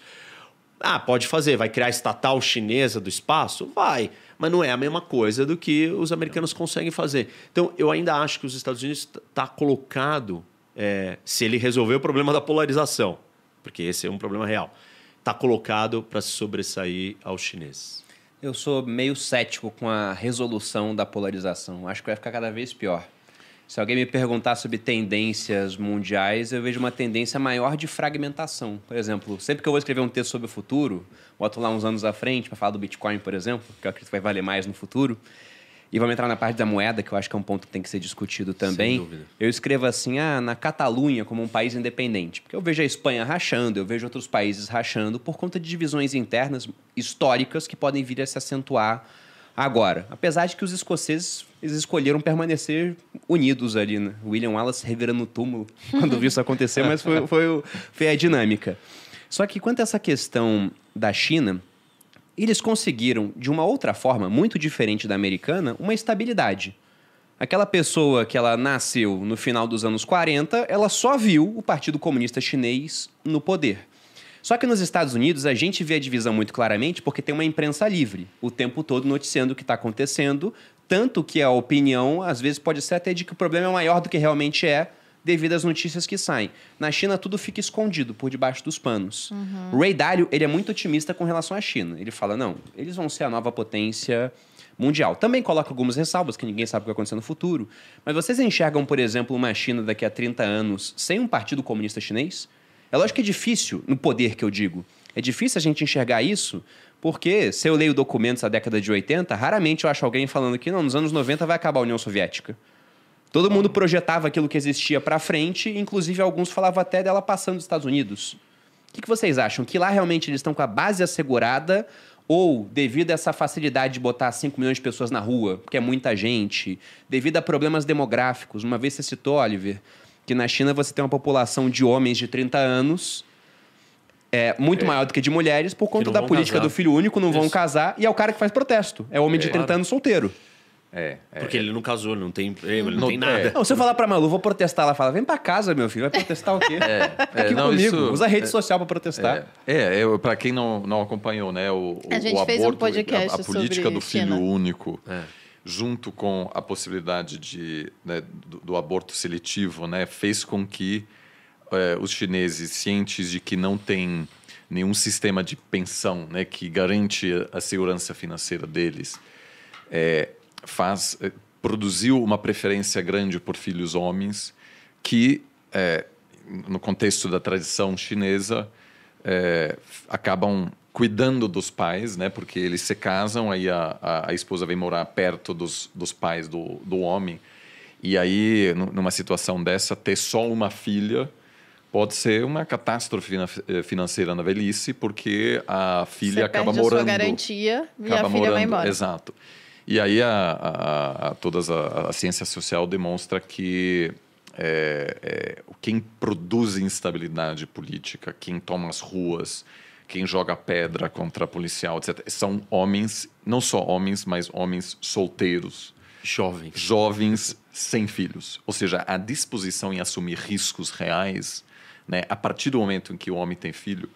Ah, pode fazer. Vai criar estatal chinesa do espaço? Vai. Mas não é a mesma coisa do que os americanos conseguem fazer. Então, eu ainda acho que os Estados Unidos está colocado, é, se ele resolver o problema da polarização, porque esse é um problema real, está colocado para se sobressair aos chineses. Eu sou meio cético com a resolução da polarização. Acho que vai ficar cada vez pior. Se alguém me perguntar sobre tendências mundiais, eu vejo uma tendência maior de fragmentação. Por exemplo, sempre que eu vou escrever um texto sobre o futuro, boto lá uns anos à frente para falar do Bitcoin, por exemplo, que eu acredito que vai valer mais no futuro, e vamos entrar na parte da moeda, que eu acho que é um ponto que tem que ser discutido também. Eu escrevo assim, ah, na Catalunha como um país independente. Porque eu vejo a Espanha rachando, eu vejo outros países rachando por conta de divisões internas históricas que podem vir a se acentuar agora. Apesar de que os escoceses eles escolheram permanecer unidos ali, né? William Wallace revirando o túmulo quando viu isso acontecer, mas foi, foi, foi a dinâmica. Só que quanto a essa questão da China, eles conseguiram, de uma outra forma, muito diferente da americana, uma estabilidade. Aquela pessoa que ela nasceu no final dos anos 40, ela só viu o Partido Comunista Chinês no poder. Só que nos Estados Unidos a gente vê a divisão muito claramente porque tem uma imprensa livre, o tempo todo noticiando o que está acontecendo, tanto que a opinião às vezes pode ser até de que o problema é maior do que realmente é, devido às notícias que saem. Na China tudo fica escondido por debaixo dos panos. Uhum. Ray Dalio ele é muito otimista com relação à China. Ele fala não, eles vão ser a nova potência mundial. Também coloca algumas ressalvas que ninguém sabe o que vai acontecer no futuro. Mas vocês enxergam, por exemplo, uma China daqui a 30 anos sem um partido comunista chinês? É lógico que é difícil, no poder que eu digo, é difícil a gente enxergar isso, porque se eu leio documentos da década de 80, raramente eu acho alguém falando que não, nos anos 90 vai acabar a União Soviética. Todo mundo projetava aquilo que existia para frente, inclusive alguns falavam até dela passando dos Estados Unidos. O que, que vocês acham? Que lá realmente eles estão com a base assegurada ou devido a essa facilidade de botar 5 milhões de pessoas na rua, porque é muita gente, devido a problemas demográficos, uma vez você citou, Oliver, que na China você tem uma população de homens de 30 anos é muito maior do que de mulheres por conta da vão política casar. do filho único, não vão Isso. casar, e é o cara que faz protesto. É o homem de 30 anos solteiro. É, é. Porque ele não casou, ele não tem emprego, ele não, Não- tem nada. é. Não, se eu falar pra Malu, vou protestar, ela fala, vem pra casa, meu filho, vai protestar o quê? é, Aqui não, comigo, isso- usa a rede social pra protestar. É, é, para quem não, não acompanhou, né, o, A o- gente o fez um aborto, podcast a, a política sobre do filho China. único, É. junto com a possibilidade de, né, do, do aborto seletivo, né, fez com que eh, os chineses, cientes de que não tem nenhum sistema de pensão, né, que garante a segurança financeira deles, é, faz eh, produziu uma preferência grande por filhos homens que é, no contexto da tradição chinesa é, acabam cuidando dos pais, né? Porque eles se casam, aí a, a, a esposa vem morar perto dos, dos pais do, do homem e aí nu- numa situação dessa ter só uma filha pode ser uma catástrofe eh, financeira na velhice porque a filha Você acaba perde a morando sua garantia e a filha vai morando- embora. Exato. E aí a, a, a, todas a, a ciência social demonstra que é, é, quem produz instabilidade política, quem toma as ruas, quem joga pedra contra policial, etc., são homens, não só homens, mas homens solteiros, Jovens. jovens sem filhos. Ou seja, a disposição em assumir riscos reais, né, a partir do momento em que o homem tem filho,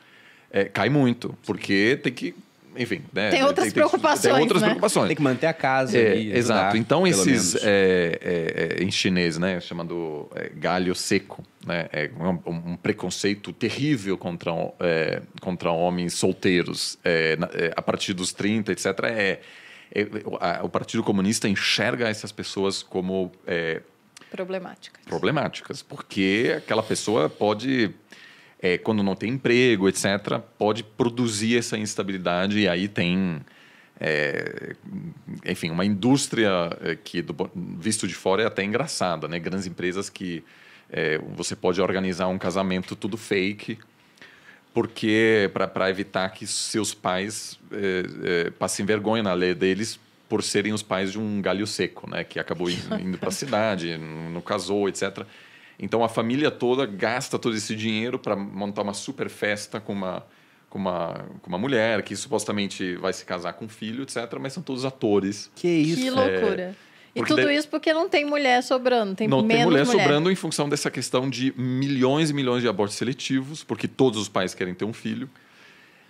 é, cai muito, porque tem que, enfim, né, Tem outras preocupações, Tem outras né? preocupações. Tem que manter a casa É, ali, ajudar, exato. Então pelo esses é, é, é, em chinês, né, chamado é, galho seco, né, é um, um preconceito terrível contra é, contra homens solteiros é, na- é, a partir dos 30, etc. É, é, o Partido Comunista enxerga essas pessoas como é, Problemática. problemáticas, porque aquela pessoa pode, é, quando não tem emprego, etc., pode produzir essa instabilidade e aí tem, é, enfim, uma indústria é, que, do, visto de fora, é até engraçada, né? Grandes empresas que é, você pode organizar um casamento tudo fake, porque para evitar que seus pais é, é, passem vergonha na lei deles por serem os pais de um galho seco, né, que acabou indo, indo para a cidade, não casou, etc. Então a família toda gasta todo esse dinheiro para montar uma super festa com uma com uma com uma mulher que supostamente vai se casar com um filho, etc. Mas são todos atores. Que isso? Que loucura. e porque tudo isso porque não tem mulher sobrando, tem não menos tem mulher, sobrando em função dessa questão de milhões e milhões de abortos seletivos, porque todos os pais querem ter um filho.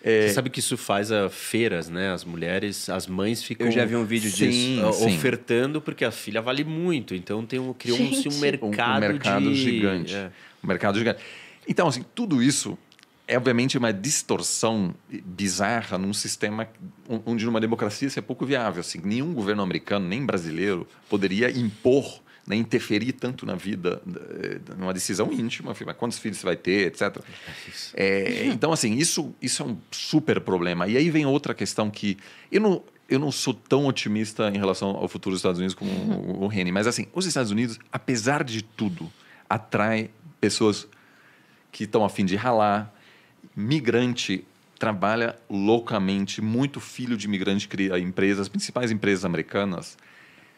É, Você sabe que isso faz a feiras, né? As mulheres, as mães ficam Eu já vi um vídeo Sim, disso. sim. ofertando porque a filha vale muito. Então tem um, criou-se Gente. um um- mercado, um mercado de... gigante. É. Um mercado gigante. Então, assim, tudo isso é obviamente uma distorção bizarra num sistema onde numa democracia isso é pouco viável. Assim, nenhum governo americano, nem brasileiro, poderia impor, né, interferir tanto na vida, eh, numa decisão íntima, quantos filhos você vai ter, etc. É, então, assim, isso, isso é um super problema. E aí vem outra questão que eu não, eu não sou tão otimista em relação ao futuro dos Estados Unidos como o, o Reni, mas assim, os Estados Unidos, apesar de tudo, atrai pessoas que estão a fim de ralar. Migrante trabalha loucamente, muito filho de imigrante cria empresas, as principais empresas americanas,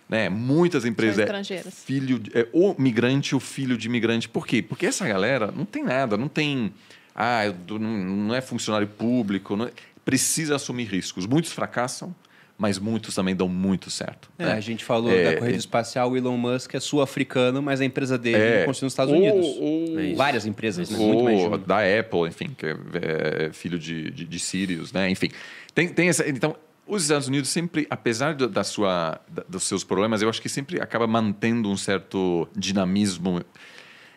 né? Muitas empresas é estrangeiras. filho de, é o migrante, o filho de imigrante. Por quê? Porque essa galera não tem nada, não tem ah, não, é funcionário público, não é- precisa assumir riscos. Muitos fracassam, mas muitos também dão muito certo. É, né? a gente falou É, da corrida é. espacial, o Elon Musk é sul-africano, mas a empresa dele É. construiu nos Estados Ou- Unidos. ou- É. Várias empresas, né? muito ou uma. da Apple, enfim, que é, é filho de, de, de Sirius, né? Enfim, tem, tem essa. Então, os Estados Unidos sempre, apesar da sua, da- dos seus problemas, eu acho que sempre acaba mantendo um certo dinamismo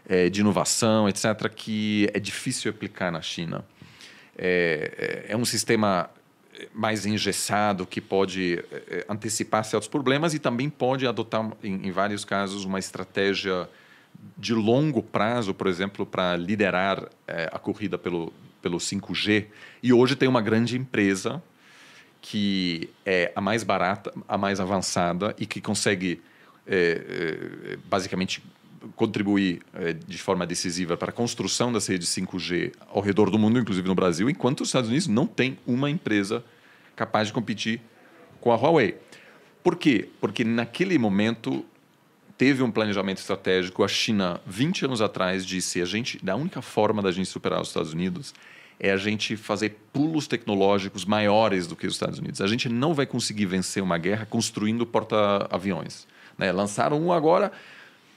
é, de inovação, etc., que é difícil aplicar na China. É, é, é um sistema mais engessado que pode é, antecipar certos problemas e também pode adotar, em, em vários casos, uma estratégia de longo prazo, por exemplo, para liderar eh, a corrida pelo, pelo 5G. E hoje tem uma grande empresa que é a mais barata, a mais avançada e que consegue, eh, eh, basicamente, contribuir eh, de forma decisiva para a construção das redes 5G ao redor do mundo, inclusive no Brasil, enquanto os Estados Unidos não tem uma empresa capaz de competir com a Huawei. Por quê? Porque naquele momento teve um planejamento estratégico. A China, 20 anos atrás, disse: a gente, a única forma da gente superar os Estados Unidos é a gente fazer pulos tecnológicos maiores do que os Estados Unidos. A gente não vai conseguir vencer uma guerra construindo porta-aviões. Né? Lançaram um agora,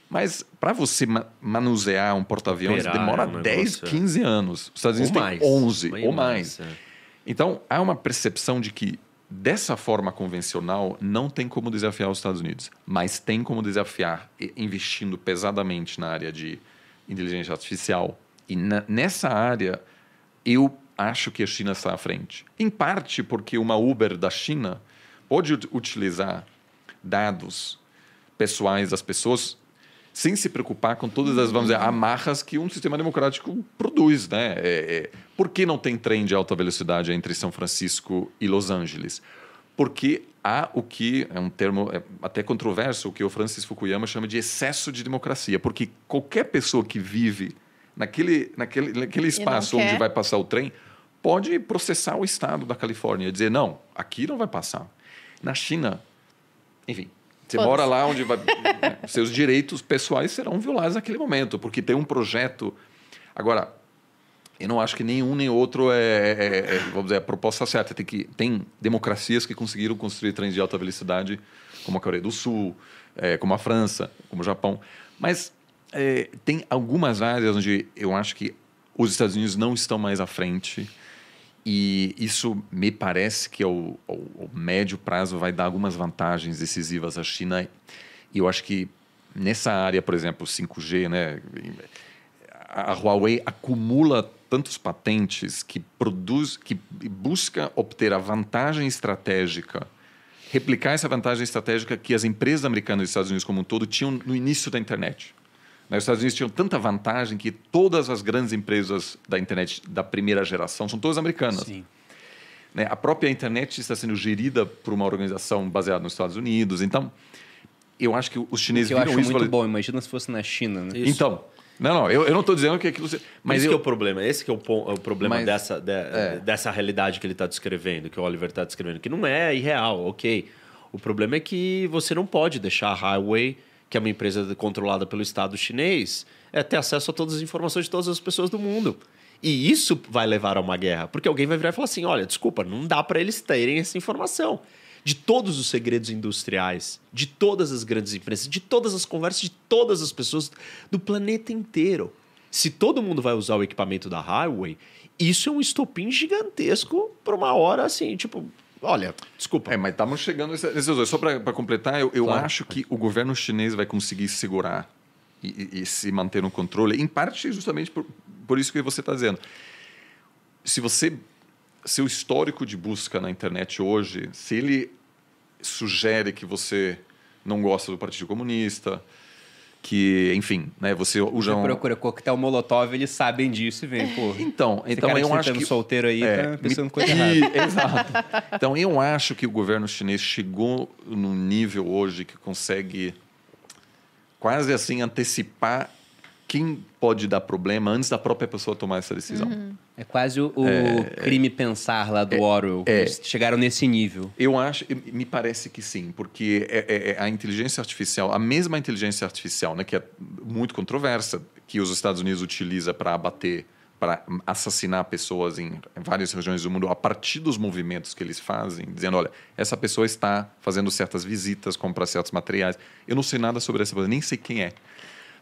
mas para você ma manusear um porta-aviões demora é um 10, negócio, é. 15 anos. Os Estados Unidos Ou têm mais. 11 Bem ou mais. é. Então, há uma percepção de que dessa forma convencional não tem como desafiar os Estados Unidos, mas tem como desafiar investindo pesadamente na área de inteligência artificial. E na- nessa área, eu acho que a China está à frente. Em parte porque uma Uber da China pode ut- utilizar dados pessoais das pessoas sem se preocupar com todas as, vamos dizer, amarras que um sistema democrático produz, né? É, é, por que não tem trem de alta velocidade entre São Francisco e Los Angeles? Porque há o que é um termo é, até controverso, o que o Francis Fukuyama chama de excesso de democracia, porque qualquer pessoa que vive naquele, naquele, naquele espaço onde vai passar o trem pode processar o estado da Califórnia e dizer não, aqui não vai passar. Na China, enfim, você mora lá onde vai, seus direitos pessoais serão violados naquele momento, porque tem um projeto. Agora, eu não acho que nenhum nem outro é, é- é, vamos dizer, a proposta certa. Tem, que, tem democracias que conseguiram construir trens de alta velocidade, como a Coreia do Sul, é, como a França, como o Japão. Mas é, tem algumas áreas onde eu acho que os Estados Unidos não estão mais à frente. E isso me parece que ao, ao, ao médio prazo vai dar algumas vantagens decisivas à China. E eu acho que nessa área, por exemplo, 5G, né, a Huawei acumula tantos patentes que produz, que busca obter a vantagem estratégica, replicar essa vantagem estratégica que as empresas americanas e dos Estados Unidos como um todo tinham no início da internet. Né, Os Estados Unidos tinham tanta vantagem que todas as grandes empresas da internet da primeira geração são todas americanas. Sim. né? A própria internet está sendo gerida por uma organização baseada nos Estados Unidos. Então, eu acho que os chineses Que eu viram acho isso. muito bom. Imagina se fosse na China, né? Isso. Então, não, não, eu, eu não estou dizendo que aquilo. Mas esse eu, que é o problema. Esse que é o, é o problema Mas- dessa, de- é. dessa realidade que ele está descrevendo, que o Oliver está descrevendo, que não é irreal, ok. O problema é que você não pode deixar a Highway, que é uma empresa controlada pelo Estado chinês, é, ter acesso a todas as informações de todas as pessoas do mundo. E isso vai levar a uma guerra, porque alguém vai virar e falar assim: olha, desculpa, não dá para eles terem essa informação. De todos os segredos industriais, de todas as grandes empresas, de todas as conversas de todas as pessoas do planeta inteiro. Se todo mundo vai usar o equipamento da Highway, isso é um estopim gigantesco para uma hora assim, tipo, olha, desculpa. É, mas estamos chegando nesses dois. Só para completar, eu, eu Claro. acho que o governo chinês vai conseguir segurar e, e- e se manter no controle, em parte justamente por, por isso que você está dizendo. Se você. Seu histórico de busca na internet hoje, se ele sugere que você não gosta do Partido Comunista, que, enfim, né, você usa um, procura coquetel molotov, eles sabem disso e vem, pô. Então, então eu acho que solteiro aí É, tá pensando me- coisa errada. Exato. Então, eu acho que o governo chinês chegou num nível hoje que consegue quase assim antecipar quem pode dar problema antes da própria pessoa tomar essa decisão. É quase o, o crime pensar lá do Orwell. é. Chegaram nesse nível. Eu acho, me parece que sim, porque é- é- é a inteligência artificial, a mesma inteligência artificial, né, que é muito controversa, que os Estados Unidos utiliza para abater, para assassinar pessoas em várias regiões do mundo, a partir dos movimentos que eles fazem, dizendo, olha, essa pessoa está fazendo certas visitas, compra certos materiais. Eu não sei nada sobre essa pessoa, nem sei quem é.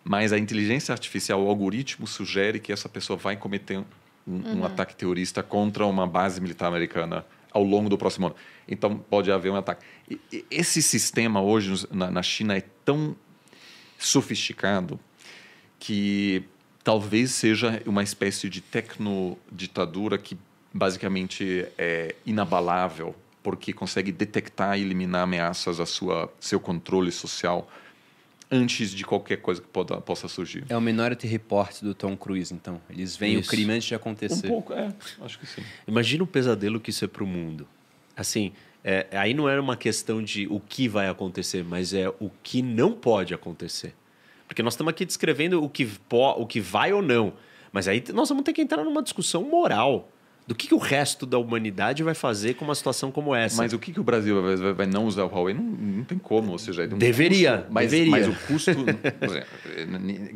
Mas a inteligência artificial, o algoritmo sugere que essa pessoa vai cometer um, um ataque terrorista contra uma base militar americana ao longo do próximo ano. Então, pode haver um ataque. E- e esse sistema hoje na, na China é tão sofisticado que talvez seja uma espécie de tecnoditadura que basicamente é inabalável porque consegue detectar e eliminar ameaças a sua seu controle social antes de qualquer coisa que poda, possa surgir. É o Minority Report do Tom Cruise, então. Eles veem Isso. o crime antes de Um acontecer. pouco, é, acho que sim. Imagina o pesadelo que isso é para o mundo. Assim, é, aí não era uma questão de o que vai acontecer, mas é o que não pode acontecer. Porque nós estamos aqui descrevendo o que, po, o que vai ou não. Mas aí nós vamos ter que entrar numa discussão moral. Do que, que o resto da humanidade vai fazer com uma situação como essa? Mas o que, que o Brasil vai, vai- vai não usar o Huawei? Não, não tem como, ou seja... é um Deveria, custo, mas, deveria. mas o custo... seja,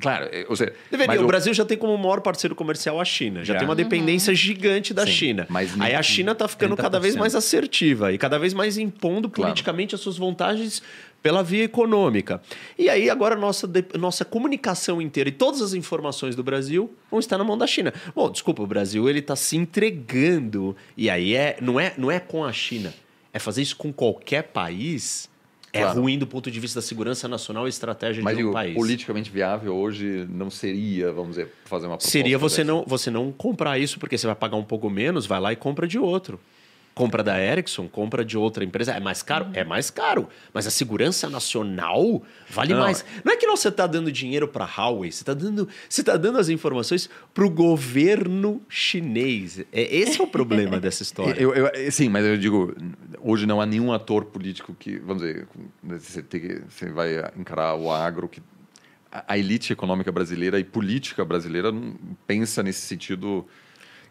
claro, é, ou seja... Deveria. O Brasil já tem como maior parceiro comercial a China. Já, Já. tem uma dependência gigante da Sim, China. mas Aí a China está ficando cada vez 30%. mais assertiva e cada vez mais impondo Claro. politicamente as suas vantagens pela via econômica. E aí agora nossa, nossa comunicação inteira e todas as informações do Brasil vão estar na mão da China. Bom, desculpa, o Brasil ele está se entregando. E aí é, não, é, não é com a China. É fazer isso com qualquer país. É Claro. ruim do ponto de vista da segurança nacional e estratégia Mas de um digo, país. politicamente viável hoje não seria, vamos dizer, fazer uma proposta Seria você dessa. não, você não comprar isso porque você vai pagar um pouco menos, vai lá e compra de outro. Compra da Ericsson, compra de outra empresa. É mais caro? É mais caro. Mas a segurança nacional vale Não, mais. Não é que não você está dando dinheiro para a Huawei, você está dando, você tá dando as informações para o governo chinês. É, esse é o problema dessa história. Eu, eu- sim, mas eu digo, hoje não há nenhum ator político que, vamos dizer, você, tem que- você vai encarar o agro que a elite econômica brasileira e política brasileira não pensa nesse sentido.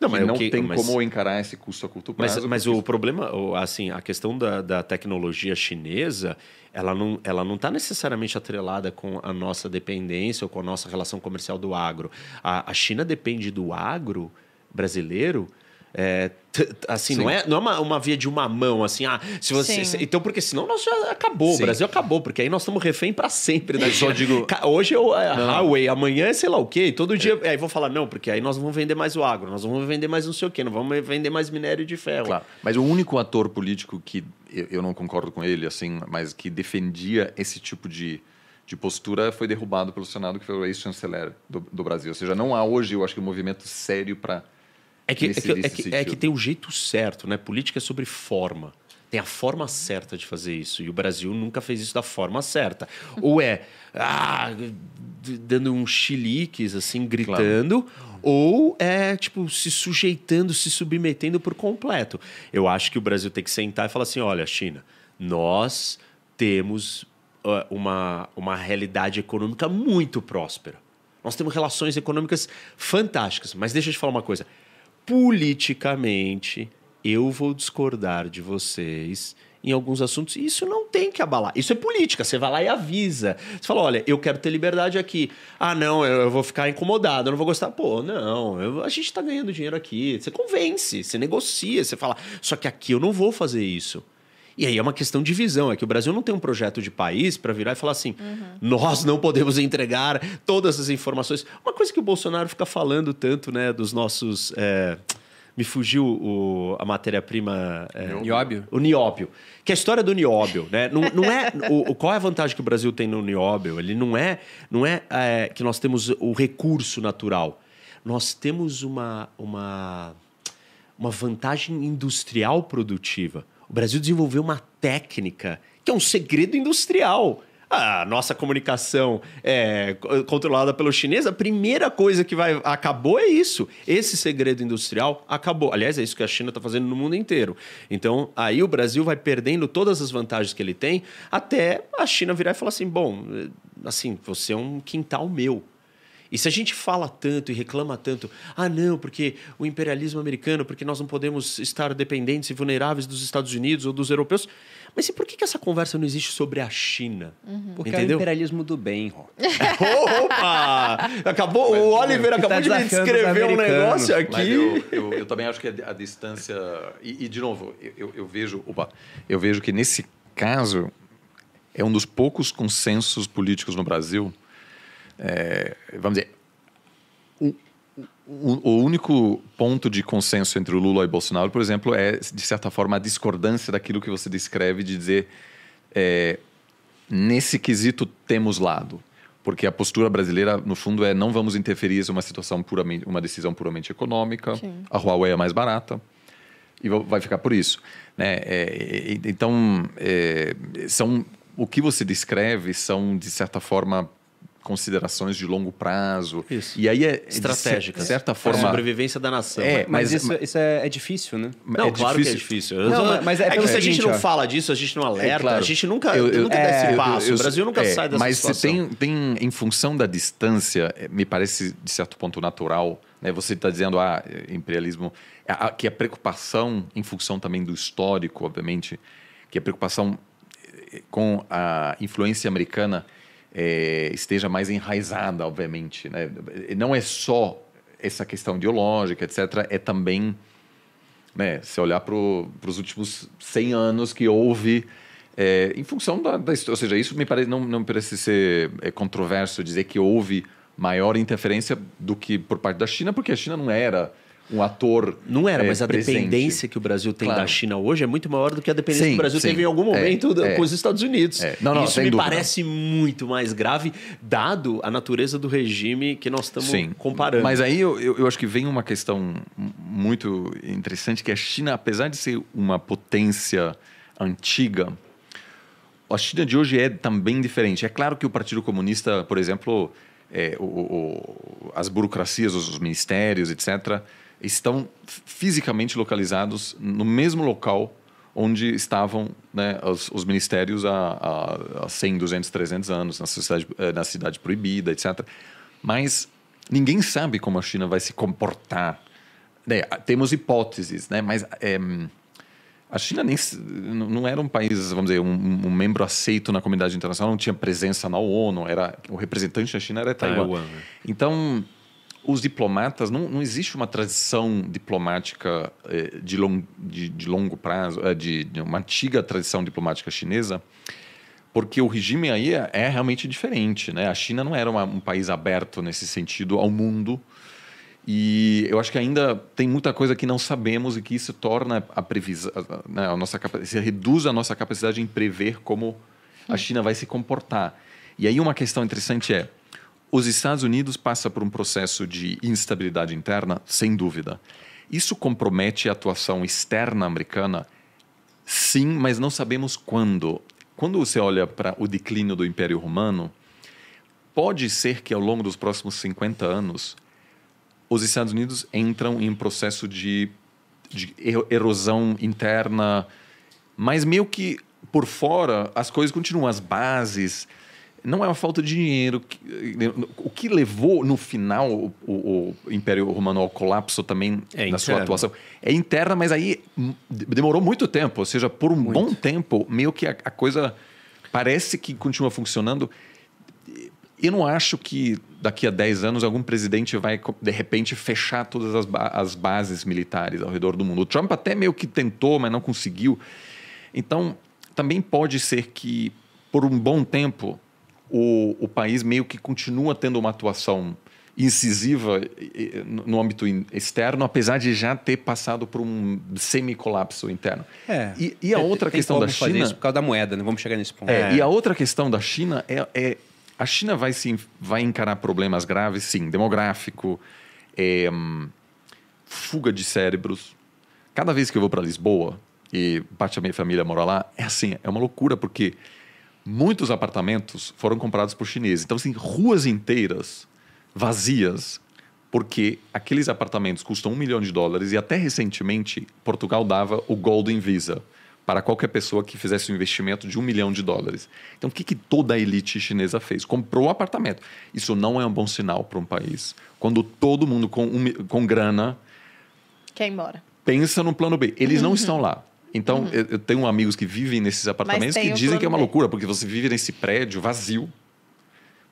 Não, mas o não que- tem mas- como encarar esse custo a curto Mas, prazo. mas porque o problema, assim, a questão da, da tecnologia chinesa, ela não está ela não tá necessariamente atrelada com a nossa dependência ou com a nossa relação comercial do agro. A, a China depende do agro brasileiro. É, t- t- assim, Sim. não é, não é uma, uma via de uma mão, assim, ah, se você. Se- então, porque senão nós já acabou, Sim. o Brasil acabou, porque aí nós estamos refém para sempre Eu só digo- Hoje é o é a Huawei, amanhã é sei lá o quê, e todo dia. Aí vão falar, não, porque aí nós vamos vender mais o agro, nós vamos vender mais não sei o quê, não vamos vender mais minério de ferro. Claro. Mas o único ator político que eu, eu não concordo com ele, assim, mas que defendia esse tipo de, de postura foi derrubado pelo Senado, que foi o ex-chanceler do, do Brasil. Ou seja, não há hoje, eu acho que um movimento sério para. É que, Nesse- é, que, é, que, é que tem o jeito certo, né? Política é sobre forma. Tem a forma certa de fazer isso. E o Brasil nunca fez isso da forma certa. Ou é ah, dando uns chiliques, assim, gritando, ou é, tipo, se sujeitando, se submetendo por completo. Eu acho que o Brasil tem que sentar e falar assim: olha, China, nós temos uma, uma realidade econômica muito próspera. Nós temos relações econômicas fantásticas. Mas deixa eu te falar uma coisa. Politicamente, eu vou discordar de vocês em alguns assuntos. E isso não tem que abalar. Isso é política. Você vai lá e avisa. Você fala: olha, eu quero ter liberdade aqui. Ah, não, eu, vou ficar incomodado, eu não vou gostar. Pô, não, eu- a gente está ganhando dinheiro aqui. Você convence, você negocia, você fala: só que aqui eu não vou fazer isso. E aí é uma questão de visão, é que o Brasil não tem um projeto de país para virar e falar assim: nós não podemos entregar todas as informações. Uma coisa que o Bolsonaro fica falando tanto, né, dos nossos. é, me fugiu o- a matéria-prima. é, Nióbio? o nióbio. Que é a história do nióbio, né? Não, não é o- qual é a vantagem que o Brasil tem no nióbio? Ele não é, não é, é, que nós temos o recurso natural. Nós temos uma, uma, uma vantagem industrial produtiva. O Brasil desenvolveu uma técnica que é um segredo industrial. A nossa comunicação é co- controlada pelo chinês, a primeira coisa que vai acabou é isso. Esse segredo industrial acabou. Aliás, é isso que a China está fazendo no mundo inteiro. Então, aí o Brasil vai perdendo todas as vantagens que ele tem, até a China virar e falar assim: bom, eh, assim, você é um quintal meu. E se a gente fala tanto e reclama tanto, ah, não, porque o imperialismo americano, porque nós não podemos estar dependentes e vulneráveis dos Estados Unidos ou dos europeus. Mas e por que, que essa conversa não existe sobre a China? Porque é o Entendeu? imperialismo do bem, Rock. Opa! Acabou, o Oliver que acabou tá de me descrever um negócio aqui. Mas eu, eu, eu também acho que a, a distância. E, e, de novo, eu- eu, eu vejo. Opa, eu vejo que nesse caso é um dos poucos consensos políticos no Brasil. É, vamos dizer. O, o, o único ponto de consenso entre o Lula e Bolsonaro, por exemplo, é, de certa forma, a discordância daquilo que você descreve de dizer. é, nesse quesito temos lado. Porque a postura brasileira, no fundo, é não vamos interferir, isso é uma situação puramente, uma decisão puramente econômica. Sim. A Huawei é mais barata e va- vai ficar por isso, né? É, e- então, é, são o que você descreve são de certa forma considerações de longo prazo. Isso. E aí é Estratégicas. de certa A forma sobrevivência da nação. É, Mas, Mas- isso, isso é, é difícil, né? Não, é claro que é difícil. Eu Não, só- mas é é, que se a gente seguinte, não fala disso, a gente não alerta, É, claro. a gente nunca, Eu- eu- nunca dá é, esse eu- passo. eu- o Brasil nunca é, sai dessa mas situação. Mas tem, tem, em função da distância, eh, me parece, de certo ponto, natural. Né? Você está dizendo, ah, imperialismo... Que a preocupação, em função também do histórico, obviamente, que a preocupação eh, com a influência americana eh, esteja mais enraizada, obviamente. Né? Não é só essa questão ideológica, etc., é também né, se olhar para os últimos 100 anos que houve, é, em função da, da ou seja, isso me parece, não, não parece ser é, controverso dizer que houve maior interferência do que por parte da China, porque a China não era um ator Não era, é, mas a presente. dependência que o Brasil tem Claro. da China hoje é muito maior do que a dependência Sim, que o Brasil sim. teve em algum É, momento é. com os Estados Unidos. É. Não, não, Isso me dúvida. parece muito mais grave, dado a natureza do regime que nós estamos Sim. comparando. Mas aí eu, eu, eu acho que vem uma questão muito interessante, que a China, apesar de ser uma potência antiga, a China de hoje é também diferente. É claro que o Partido Comunista, por exemplo, é, o- o- as burocracias, os ministérios, etc., estão fisicamente localizados no mesmo local onde estavam né, os, os ministérios há, há, há 100, 200, 300 anos, na cidade, eh, na cidade proibida, etc. Mas ninguém sabe como a China vai se comportar. Né, temos hipóteses, né, mas eh, a China nem não era um país, vamos dizer, um, um membro aceito na comunidade internacional, não tinha presença na ONU, era o representante da China era Taiwan. Taiwan, né? Então, os diplomatas, não, não existe uma tradição diplomática eh, de, long, de, de longo prazo, eh, de, de uma antiga tradição diplomática chinesa, porque o regime aí é, é realmente diferente. Né? A China não era uma- um país aberto nesse sentido ao mundo. E eu acho que ainda tem muita coisa que não sabemos e que isso torna a previsão, né, a nossa capa- se reduz a nossa capacidade em prever como a China vai se comportar. E aí uma questão interessante é, os Estados Unidos passa por um processo de instabilidade interna, sem dúvida. Isso compromete a atuação externa americana? Sim, mas não sabemos quando. Quando você olha para o declínio do Império Romano, pode ser que ao longo dos próximos 50 anos os Estados Unidos entram em um processo de, de ero- erosão interna, mas meio que por fora as coisas continuam, as bases. Não é uma falta de dinheiro. que- O que levou no final o, o- Império Romano ao colapso também É na sua atuação é interna, mas aí hum, de- demorou muito tempo. Ou seja, por um bom tempo, meio que a, a coisa parece que continua funcionando. Eu não acho que daqui a 10 anos algum presidente vai, de repente, fechar todas as, ba- as bases militares ao redor do mundo. O Trump até meio que tentou, mas não conseguiu. Então, também pode ser que, por um bom tempo, o, o país meio que continua tendo uma atuação incisiva no âmbito externo, apesar de já ter passado por um semi-colapso interno. É. E, e a Tem- outra tem questão como da fazer China... isso por causa da moeda, né? Vamos chegar nesse ponto. É, E a outra questão da China é, é a China vai se vai encarar problemas graves, sim, demográfico, é, fuga de cérebros. Cada vez que eu vou para Lisboa e parte da minha família mora lá, é assim, é uma loucura porque muitos apartamentos foram comprados por chineses. Então, assim, ruas inteiras vazias porque aqueles apartamentos custam um milhão de dólares e até recentemente Portugal dava o Golden Visa para qualquer pessoa que fizesse um investimento de um milhão de dólares. Então, o que, que toda a elite chinesa fez? Comprou o apartamento. Isso não é um bom sinal para um país. Quando todo mundo com, um com grana Quer ir embora. pensa no plano B. Eles não estão lá. Então, eu, eu tenho amigos que vivem nesses apartamentos que dizem que é uma loucura, porque você vive nesse prédio vazio,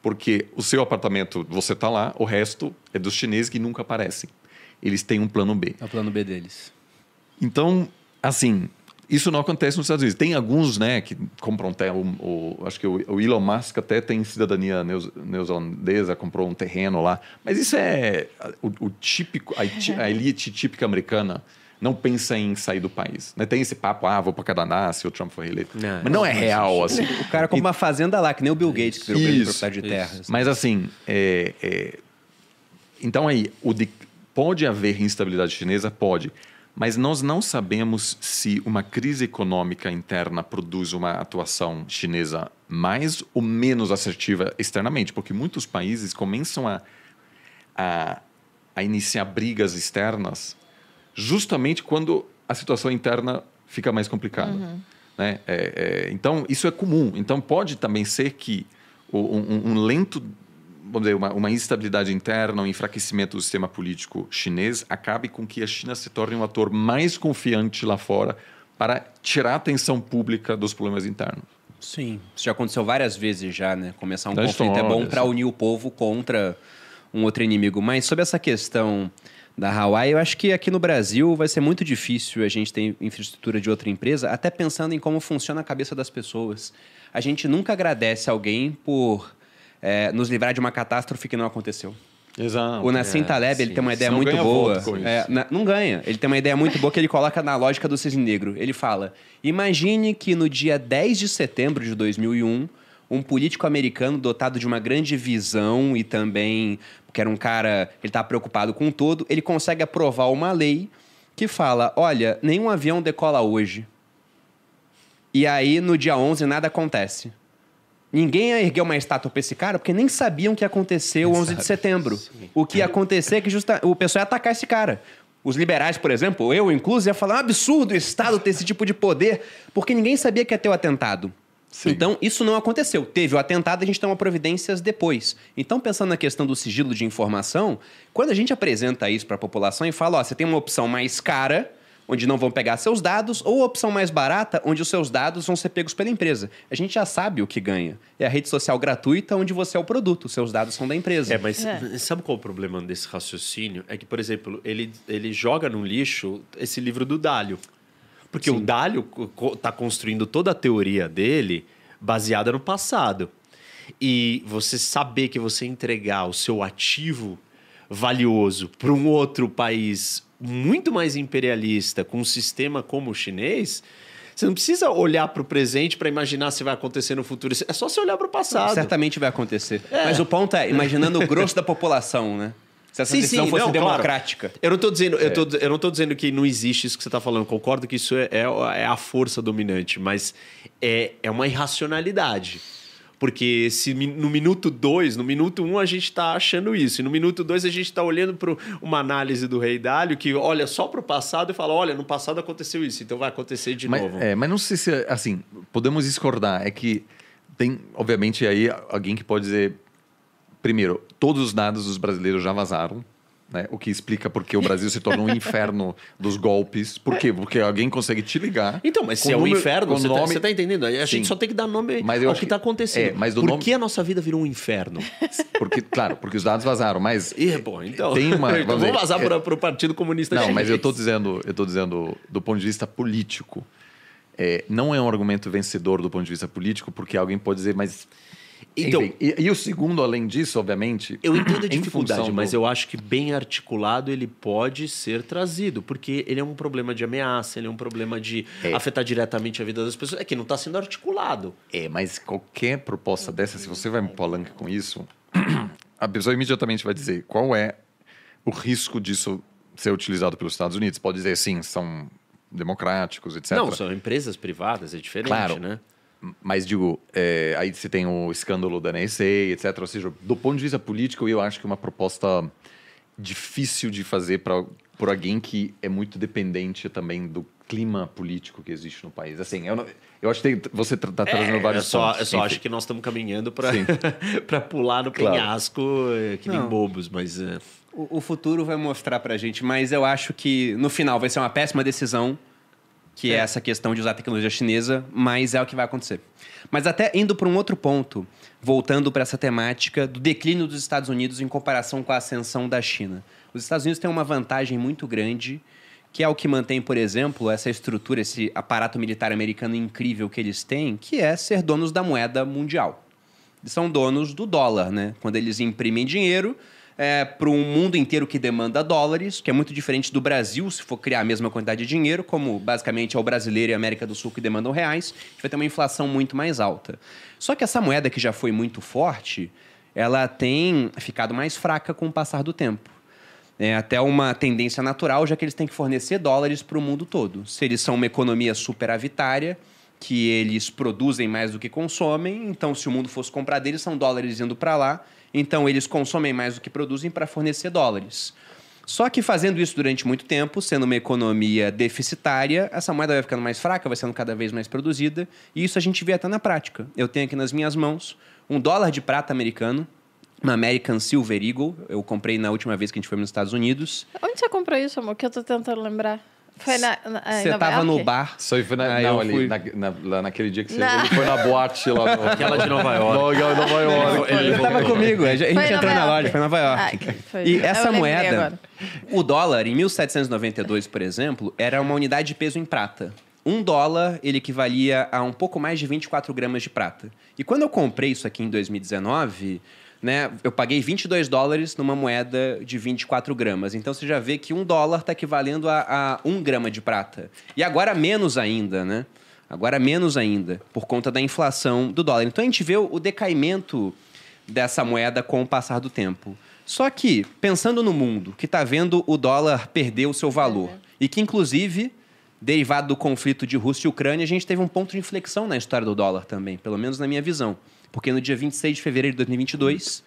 porque o seu apartamento, você está lá, o resto é dos chineses que nunca aparecem. Eles têm um plano B. É o plano B deles. Então, assim, isso não acontece nos Estados Unidos. Tem alguns, né, que compram terra. O, o- acho que o, o Elon Musk até tem cidadania neozelandesa, comprou um terreno lá. Mas isso é o, o típico, a, a elite típica americana não pensa em sair do país. Né? Tem esse papo, ah, vou para Canadá se o Trump for reeleito. Não, Mas não é real, assim. O cara compra uma fazenda lá, que nem o Bill Gates, que virou Isso, propriedade de isso. terras. Mas assim, é, é, então aí, o de- pode haver instabilidade chinesa? Pode. Mas nós não sabemos se uma crise econômica interna produz uma atuação chinesa mais ou menos assertiva externamente, porque muitos países começam a, a, a iniciar brigas externas justamente quando a situação interna fica mais complicada. Uhum. Né? É, é, então, isso é comum. Então, pode também ser que um, um lento, vamos dizer, uma, uma, instabilidade interna, um enfraquecimento do sistema político chinês acabe com que a China se torne um ator mais confiante lá fora para tirar a atenção pública dos problemas internos. Sim, isso já aconteceu várias vezes já, né? Começar um da conflito história, é bom para unir o povo contra um outro inimigo. Mas sobre essa questão da Hawaii, eu acho que aqui no Brasil vai ser muito difícil a gente ter infraestrutura de outra empresa, até pensando em como funciona a cabeça das pessoas. A gente nunca agradece alguém por é, nos livrar de uma catástrofe que não aconteceu. Exato. O Nassim é, Taleb, ele tem uma ideia muito boa. É, na, não ganha. Ele tem uma ideia muito boa que ele coloca na lógica do cisne negro. Ele fala: imagine que no dia 10 de setembro de 2001, um político americano dotado de uma grande visão e também que era um cara, ele estava preocupado com todo, ele consegue aprovar uma lei que fala: olha, nenhum avião decola hoje. E aí, no dia 11, nada acontece. Ninguém ergueu uma estátua para esse cara porque nem sabiam o que aconteceu o 11 de setembro. Sim. O que ia acontecer é que justa... o pessoal ia atacar esse cara. Os liberais, por exemplo, eu incluso, ia falar: é um absurdo o Estado ter esse tipo de poder, porque ninguém sabia que ia ter o atentado. Sim. Então, isso não aconteceu. Teve o atentado, a gente toma providências depois. Então, pensando na questão do sigilo de informação, quando a gente apresenta isso para a população e fala, ó, você tem uma opção mais cara, onde não vão pegar seus dados, ou a opção mais barata, onde os seus dados vão ser pegos pela empresa. A gente já sabe o que ganha. É a rede social gratuita, onde você é o produto, os seus dados são da empresa. É, mas é. sabe qual é o problema desse raciocínio? É que, por exemplo, ele, ele joga no lixo esse livro do Dálio. Porque Sim. o Dálio está construindo toda a teoria dele baseada no passado. E você saber que você entregar o seu ativo valioso para um outro país muito mais imperialista, com um sistema como o chinês, você não precisa olhar para o presente para imaginar se vai acontecer no futuro. É só você olhar para o passado. Certamente vai acontecer. É. Mas o ponto é, imaginando o grosso da população, né? Se essa sim, decisão sim, fosse não, democrática. Claro. Eu não estou dizendo, é. eu, tô, eu não tô dizendo que não existe isso que você está falando. Concordo que isso é, é, é, a força dominante, mas é, é uma irracionalidade. Porque se no minuto 2, no minuto 1 um, a gente está achando isso, e no minuto 2 a gente está olhando para uma análise do Rei Dálio que olha só para o passado e fala: olha, no passado aconteceu isso, então vai acontecer de mas, novo. É, mas não sei se, assim, podemos discordar. É que tem, obviamente, aí alguém que pode dizer primeiro, todos os dados dos brasileiros já vazaram. Né? O que explica porque o Brasil se tornou um inferno dos golpes. Por quê? Porque alguém consegue te ligar. Então, mas se é um inferno, você, nome... tá, tá entendendo? A Sim. gente só tem que dar nome mas ao que está acontecendo. É, mas Por nome... que a nossa vida virou um inferno? Porque, claro, porque os dados vazaram, mas. E, bom, então. Tem uma, então vamos vazar é... para o Partido Comunista Não, mas eu estou dizendo, eu dizendo do ponto de vista político. É, não é um argumento vencedor do ponto de vista político, porque alguém pode dizer, mas então, Enfim, e, e, o segundo, além disso, obviamente. Eu entendo a dificuldade, mas do... eu acho que bem articulado ele pode ser trazido, porque ele é um problema de ameaça, ele é um problema de é. afetar diretamente a vida das pessoas. É que não está sendo articulado. É, mas qualquer proposta dessa, se você vai me palanque com isso, a pessoa imediatamente vai dizer qual é o risco disso ser utilizado pelos Estados Unidos. Pode dizer sim, são democráticos, etc. Não, são empresas privadas, é diferente, claro. né? Mas digo, é, aí você tem o escândalo da NSA, etc. Ou seja, do ponto de vista político, eu acho que é uma proposta difícil de fazer para por alguém que é muito dependente também do clima político que existe no país. Assim, eu, não, eu acho que você está tá trazendo é, vários eu só, pontos. Eu só acho que nós estamos caminhando para pular no claro. penhasco eh, que nem bobos, mas... É... O, o futuro vai mostrar para a gente, mas eu acho que no final vai ser uma péssima decisão que é. é essa questão de usar a tecnologia chinesa, mas é o que vai acontecer. Mas até indo para um outro ponto, voltando para essa temática do declínio dos Estados Unidos em comparação com a ascensão da China. Os Estados Unidos têm uma vantagem muito grande, que é o que mantém, por exemplo, essa estrutura, esse aparato militar americano incrível que eles têm, que é ser donos da moeda mundial. Eles são donos do dólar, né? Quando eles imprimem dinheiro, é, para um mundo inteiro que demanda dólares, que é muito diferente do Brasil, se for criar a mesma quantidade de dinheiro, como basicamente é o brasileiro e a América do Sul que demandam reais, a gente vai ter uma inflação muito mais alta. Só que essa moeda que já foi muito forte, ela tem ficado mais fraca com o passar do tempo. É até uma tendência natural, já que eles têm que fornecer dólares para o mundo todo. Se eles são uma economia superavitária, que eles produzem mais do que consomem, então se o mundo fosse comprar deles, são dólares indo para lá, então eles consomem mais do que produzem para fornecer dólares. Só que fazendo isso durante muito tempo, sendo uma economia deficitária, essa moeda vai ficando mais fraca, vai sendo cada vez mais produzida, e isso a gente vê até na prática. Eu tenho aqui nas minhas mãos um dólar de prata americano, uma American Silver Eagle. Eu comprei na última vez que a gente foi nos Estados Unidos. Onde você comprou isso, amor? Que eu tô tentando lembrar. Foi na. na em Você Nova tava no bar. Isso aí foi na, Aí não, ali, fui- na, na- lá naquele dia que você ele foi na boate lá. No, Aquela de Nova York. No, Nova York. Ele Ele tava comigo, a gente Foi entrou Nova na loja, foi em Nova York. Ah, que foi. E essa moeda, agora. o dólar, em 1792, por exemplo, era uma unidade de peso em prata. Um dólar, ele equivalia a um pouco mais de 24 gramas de prata. E quando eu comprei isso aqui em 2019, né, eu paguei 22 dólares numa moeda de 24 gramas. Então você já vê que um dólar está equivalendo a, a um grama de prata. E agora menos ainda, né? Agora menos ainda, por conta da inflação do dólar. Então a gente vê o o decaimento dessa moeda com o passar do tempo. Só que, pensando no mundo que está vendo o dólar perder o seu valor, e que, inclusive, derivado do conflito de Rússia e Ucrânia, a gente teve um ponto de inflexão na história do dólar também, pelo menos na minha visão. Porque no dia 26 de fevereiro de 2022,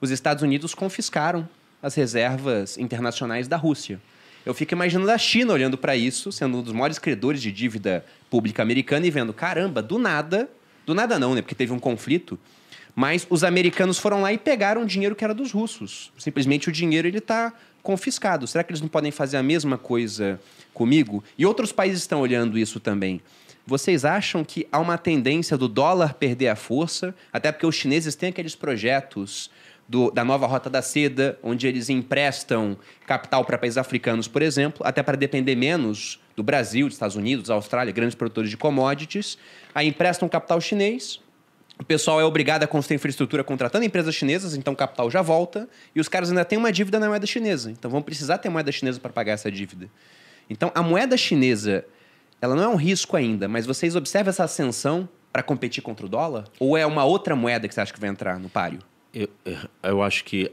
os Estados Unidos confiscaram as reservas internacionais da Rússia. Eu fico imaginando a China olhando para isso, sendo um dos maiores credores de dívida pública americana e vendo, caramba, do nada, do nada não, né? Porque teve um conflito, mas os americanos foram lá e pegaram o dinheiro que era dos russos. Simplesmente o dinheiro ele está confiscado. Será que eles não podem fazer a mesma coisa comigo? E outros países estão olhando isso também. Vocês acham que há uma tendência do dólar perder a força? Até porque os chineses têm aqueles projetos do- da nova Rota da Seda, onde eles emprestam capital para países africanos, por exemplo, até para depender menos do Brasil, dos Estados Unidos, Austrália, grandes produtores de commodities. Aí emprestam capital chinês, o pessoal é obrigado a construir infraestrutura contratando empresas chinesas, então o capital já volta, e os caras ainda têm uma dívida na moeda chinesa. Então vão precisar ter moeda chinesa para pagar essa dívida. Então a moeda chinesa, ela não é um risco ainda, mas vocês observam essa ascensão para competir contra o dólar? Ou é uma outra moeda que você acha que vai entrar no páreo? Eu, eu acho que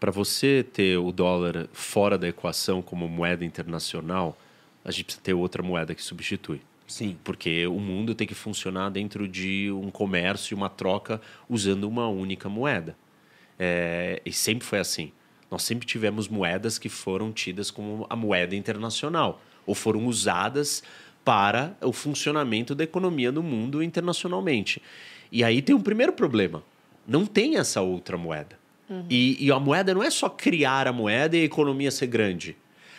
para você ter o dólar fora da equação como moeda internacional, a gente precisa ter outra moeda que substitui. Sim. Porque o mundo tem que funcionar dentro de um comércio e uma troca usando uma única moeda. É, e sempre foi assim. Nós sempre tivemos moedas que foram tidas como a moeda internacional, ou foram usadas para o funcionamento da economia do mundo internacionalmente. E aí tem um primeiro problema: não tem essa outra moeda. E, e a moeda não é só criar a moeda e a economia ser grande.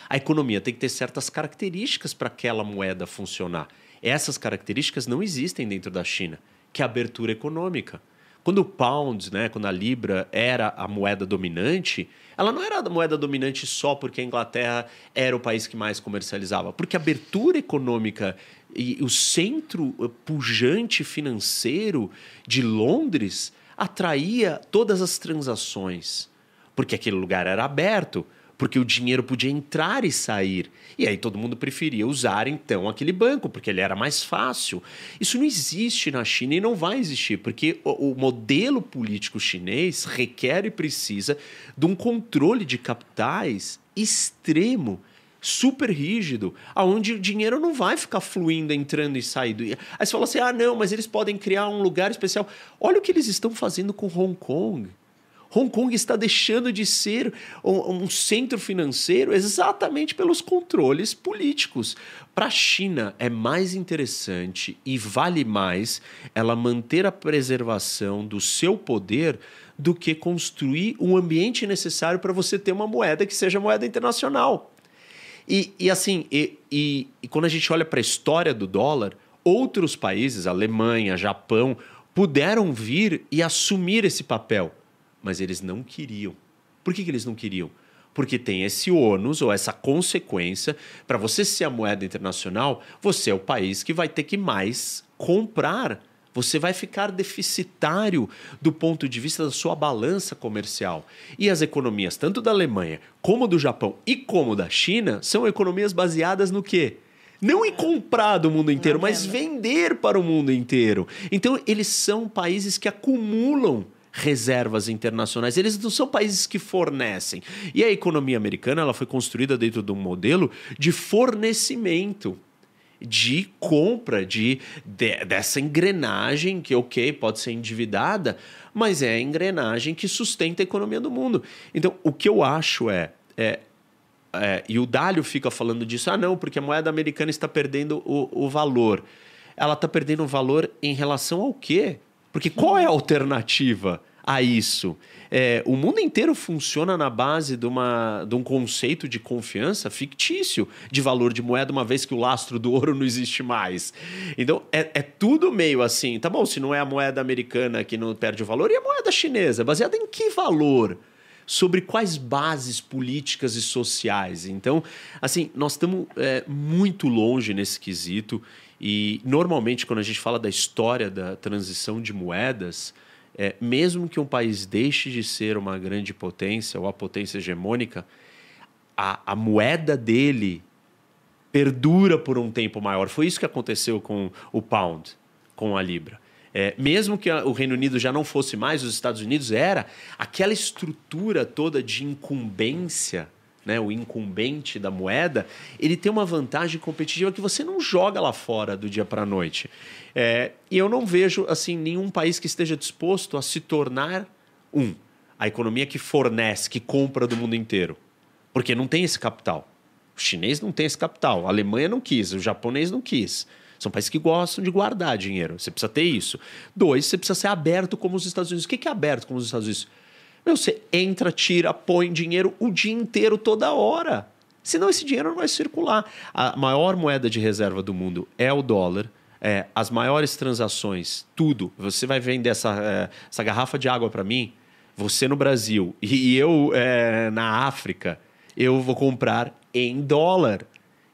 A economia tem que ter certas características para aquela moeda funcionar. Essas características não existem dentro da China, que é a abertura econômica. Quando o pound, né, quando a libra era a moeda dominante, ela não era a moeda dominante só porque a Inglaterra era o país que mais comercializava, porque a abertura econômica e o centro eh, pujante financeiro de Londres atraía todas as transações, porque aquele lugar era aberto, porque o dinheiro podia entrar e sair. E aí todo mundo preferia usar então aquele banco, porque ele era mais fácil. Isso não existe na China e não vai existir, porque o, o modelo político chinês requer e precisa de um controle de capitais extremo super rígido, aonde o dinheiro não vai ficar fluindo, entrando e saindo. Aí você fala assim: ah, não, mas eles podem criar um lugar especial. Olha o que eles estão fazendo com Hong Kong. Hong Kong está deixando de ser um, um centro financeiro exatamente pelos controles políticos. Para a China é mais interessante e vale mais ela manter a preservação do seu poder do que construir um ambiente necessário para você ter uma moeda que seja moeda internacional. E, e assim, e, e- e quando a gente olha para a história do dólar, outros países, Alemanha, Japão, puderam vir e assumir esse papel, mas eles não queriam. Por que, que eles não queriam? Porque tem esse ônus ou essa consequência. Para você ser a moeda internacional, você é o país que vai ter que mais comprar. Você vai ficar deficitário do ponto de vista da sua balança comercial. E as economias, tanto da Alemanha, como do Japão e como da China, são economias baseadas no quê? Não em comprar do mundo inteiro, mas vender para o mundo inteiro. Então, eles são países que acumulam reservas internacionais. Eles não são países que fornecem. E a economia americana ela foi construída dentro de um modelo de fornecimento de compra de, de, dessa engrenagem que, ok, pode ser endividada, mas é a engrenagem que sustenta a economia do mundo. Então, o que eu acho é, é é, e o Dálio fica falando disso, ah, não, porque a moeda americana está perdendo o, o valor. Ela está perdendo o valor em relação ao quê? Porque qual é a alternativa a isso? É, o mundo inteiro funciona na base de, uma, de um conceito de confiança fictício de valor de moeda, uma vez que o lastro do ouro não existe mais. Então, é, é tudo meio assim. Tá bom, se não é a moeda americana que não perde o valor, e a moeda chinesa? Baseada em que valor? sobre quais bases políticas e sociais. Então, assim, nós estamos é, muito longe nesse quesito e normalmente quando a gente fala da história da transição de moedas, é, mesmo que um país deixe de ser uma grande potência ou a potência hegemônica, a, a moeda dele perdura por um tempo maior. Foi isso que aconteceu com o pound, com a libra. É, mesmo que o Reino Unido já não fosse mais os Estados Unidos, era aquela estrutura toda de incumbência, né, o incumbente da moeda, ele tem uma vantagem competitiva que você não joga lá fora do dia para a noite. É, e eu não vejo assim nenhum país que esteja disposto a se tornar um, a economia que fornece, que compra do mundo inteiro, porque não tem esse capital. O chinês não tem esse capital, a Alemanha não quis, o japonês não quis. São países que gostam de guardar dinheiro. Você precisa ter isso. Dois, você precisa ser aberto como os Estados Unidos. O que é aberto como os Estados Unidos? Meu, você entra, tira, põe dinheiro o dia inteiro, toda hora. Senão esse dinheiro não vai circular. A maior moeda de reserva do mundo é o dólar. É, as maiores transações, tudo. Você vai vender essa, é, essa garrafa de água para mim, você no Brasil e eu é, na África, eu vou comprar em dólar.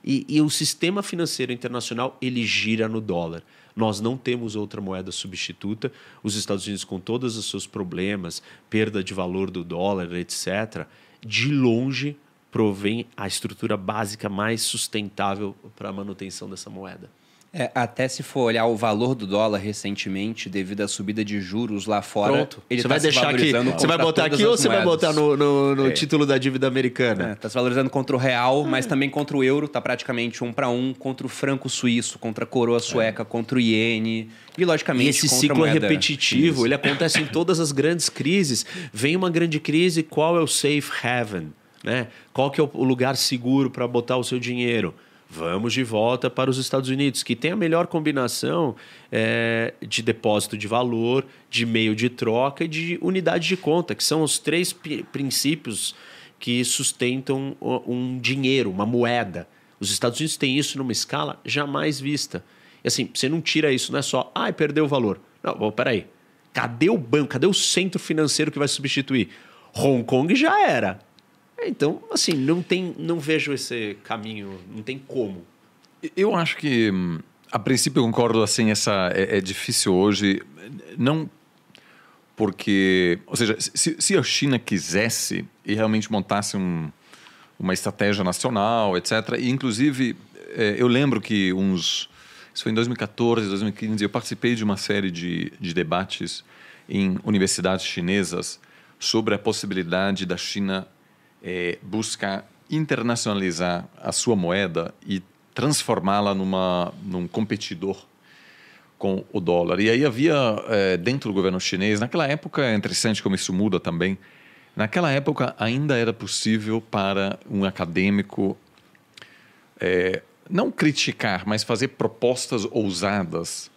E, e, o sistema financeiro internacional ele gira no dólar. Nós não temos outra moeda substituta. Os Estados Unidos, com todos os seus problemas, perda de valor do dólar, etc., de longe provém a estrutura básica mais sustentável para a manutenção dessa moeda. É, até se for olhar o valor do dólar recentemente, devido à subida de juros lá fora, Pronto. ele você tá vai deixar aqui. Você vai botar aqui ou você vai botar no, no, no é. título da dívida americana? Está é, se valorizando contra o real, mas também contra o euro, está praticamente um para um, contra o franco suíço, contra a coroa sueca, é. contra o iene. E, logicamente, e esse ciclo é repetitivo, Isso. ele acontece em todas as grandes crises. Vem uma grande crise, qual é o safe haven? Né? Qual que é o lugar seguro para botar o seu dinheiro? Vamos de volta para os Estados Unidos, que tem a melhor combinação é, de depósito de valor, de meio de troca e de unidade de conta, que são os três princípios que sustentam um dinheiro, uma moeda. Os Estados Unidos têm isso numa escala jamais vista. E assim, você não tira isso, não é só, ai, ah, perdeu o valor. Não, bom, peraí. Cadê o banco? Cadê o centro financeiro que vai substituir? Hong Kong já era. É, então, assim, não tem, não vejo esse caminho, não tem como. Eu acho que, a princípio, eu concordo, assim, essa é, é difícil hoje, não porque, ou seja, se, se, a China quisesse e realmente montasse um, uma estratégia nacional, etc. E inclusive, é, eu lembro que uns, isso foi em 2014, 2015, eu participei de uma série de, de debates em universidades chinesas sobre a possibilidade da China é, busca internacionalizar a sua moeda e transformá-la numa num competidor com o dólar. E aí havia é, dentro do governo chinês, naquela época é interessante como isso muda também. Naquela época ainda era possível para um acadêmico é, não criticar, mas fazer propostas ousadas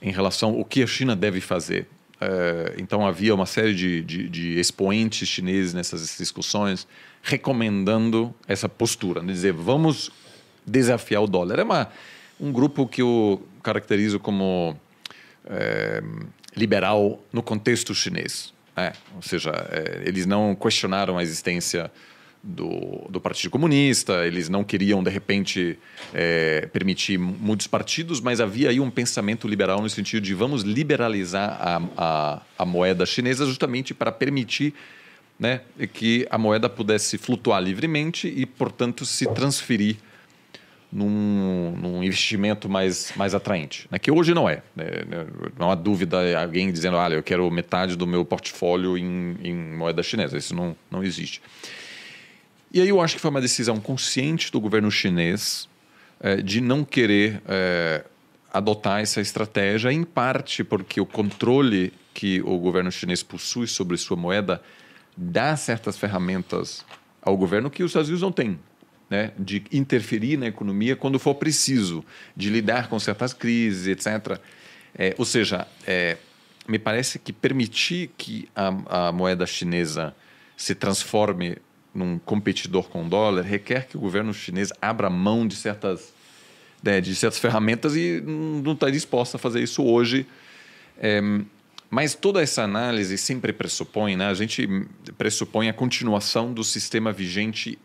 em relação ao que a China deve fazer. É, então havia uma série de, de, de, expoentes chineses nessas discussões recomendando essa postura, de dizer vamos desafiar o dólar. É uma, um grupo que eu caracterizo como é, liberal no contexto chinês. É, ou seja, é, eles não questionaram a existência do, do Partido Comunista, eles não queriam, de repente, é, permitir muitos partidos, mas havia aí um pensamento liberal no sentido de vamos liberalizar a, a, a moeda chinesa justamente para permitir né, que a moeda pudesse flutuar livremente e, portanto, se transferir num, num investimento mais, mais atraente. Né? Que hoje não é. Né? Não há dúvida alguém dizendo, olha, eu quero metade do meu portfólio em, em moeda chinesa. Isso não, não existe. E aí eu acho que foi uma decisão consciente do governo chinês é, de não querer é, adotar essa estratégia, em parte porque o controle que o governo chinês possui sobre sua moeda dá certas ferramentas ao governo que os Estados Unidos não têm né, de interferir na economia quando for preciso, de lidar com certas crises, etc. É, ou seja, é, me parece que permitir que a, a, moeda chinesa se transforme num competidor com o dólar requer que o governo chinês abra mão de certas, né, de certas ferramentas e não está disposto a fazer isso hoje. É, mas toda essa análise sempre pressupõe, né? a gente pressupõe a continuação do sistema vigente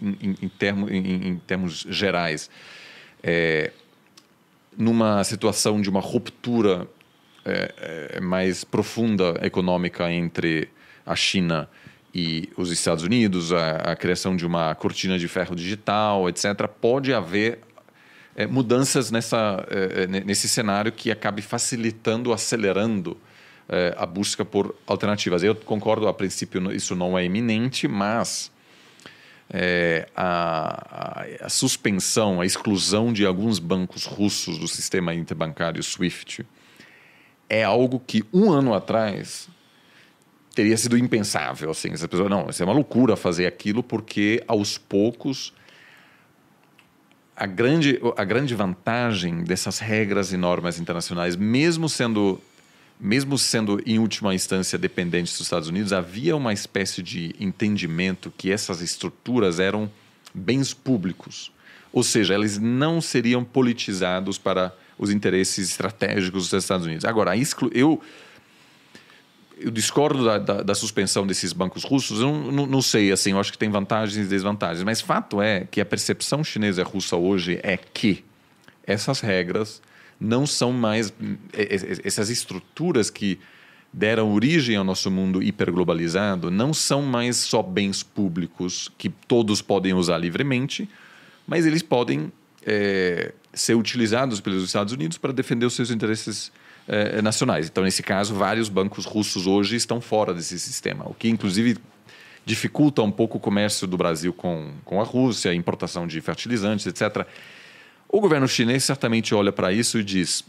em, em, termo, em, em termos gerais, é, numa situação de uma ruptura é, é, mais profunda econômica entre a China e os Estados Unidos, a, a criação de uma cortina de ferro digital, etc., pode haver é, mudanças nessa, é, é, nesse cenário que acabe facilitando, acelerando a busca por alternativas. Eu concordo, a princípio, isso não é iminente, mas é, a, a, a, suspensão, a exclusão de alguns bancos russos do sistema interbancário SWIFT é algo que um ano atrás teria sido impensável. Assim, essa pessoa, não, isso é uma loucura fazer aquilo, porque aos poucos a grande, a grande vantagem dessas regras e normas internacionais, mesmo sendo mesmo sendo em última instância dependentes dos Estados Unidos, havia uma espécie de entendimento que essas estruturas eram bens públicos. Ou seja, eles não seriam politizados para os interesses estratégicos dos Estados Unidos. Agora, eu, eu discordo da, da, da suspensão desses bancos russos. Eu não, não, não, sei, assim, eu acho que tem vantagens e desvantagens. Mas fato é que a percepção chinesa e russa hoje é que essas regras não são mais essas estruturas que deram origem ao nosso mundo hiperglobalizado não são mais só bens públicos que todos podem usar livremente, mas eles podem é, ser utilizados pelos Estados Unidos para defender os seus interesses é, nacionais. Então, nesse caso, vários bancos russos hoje estão fora desse sistema, o que inclusive dificulta um pouco o comércio do Brasil com, com a Rússia, a importação de fertilizantes, etc. O governo chinês certamente olha para isso e diz: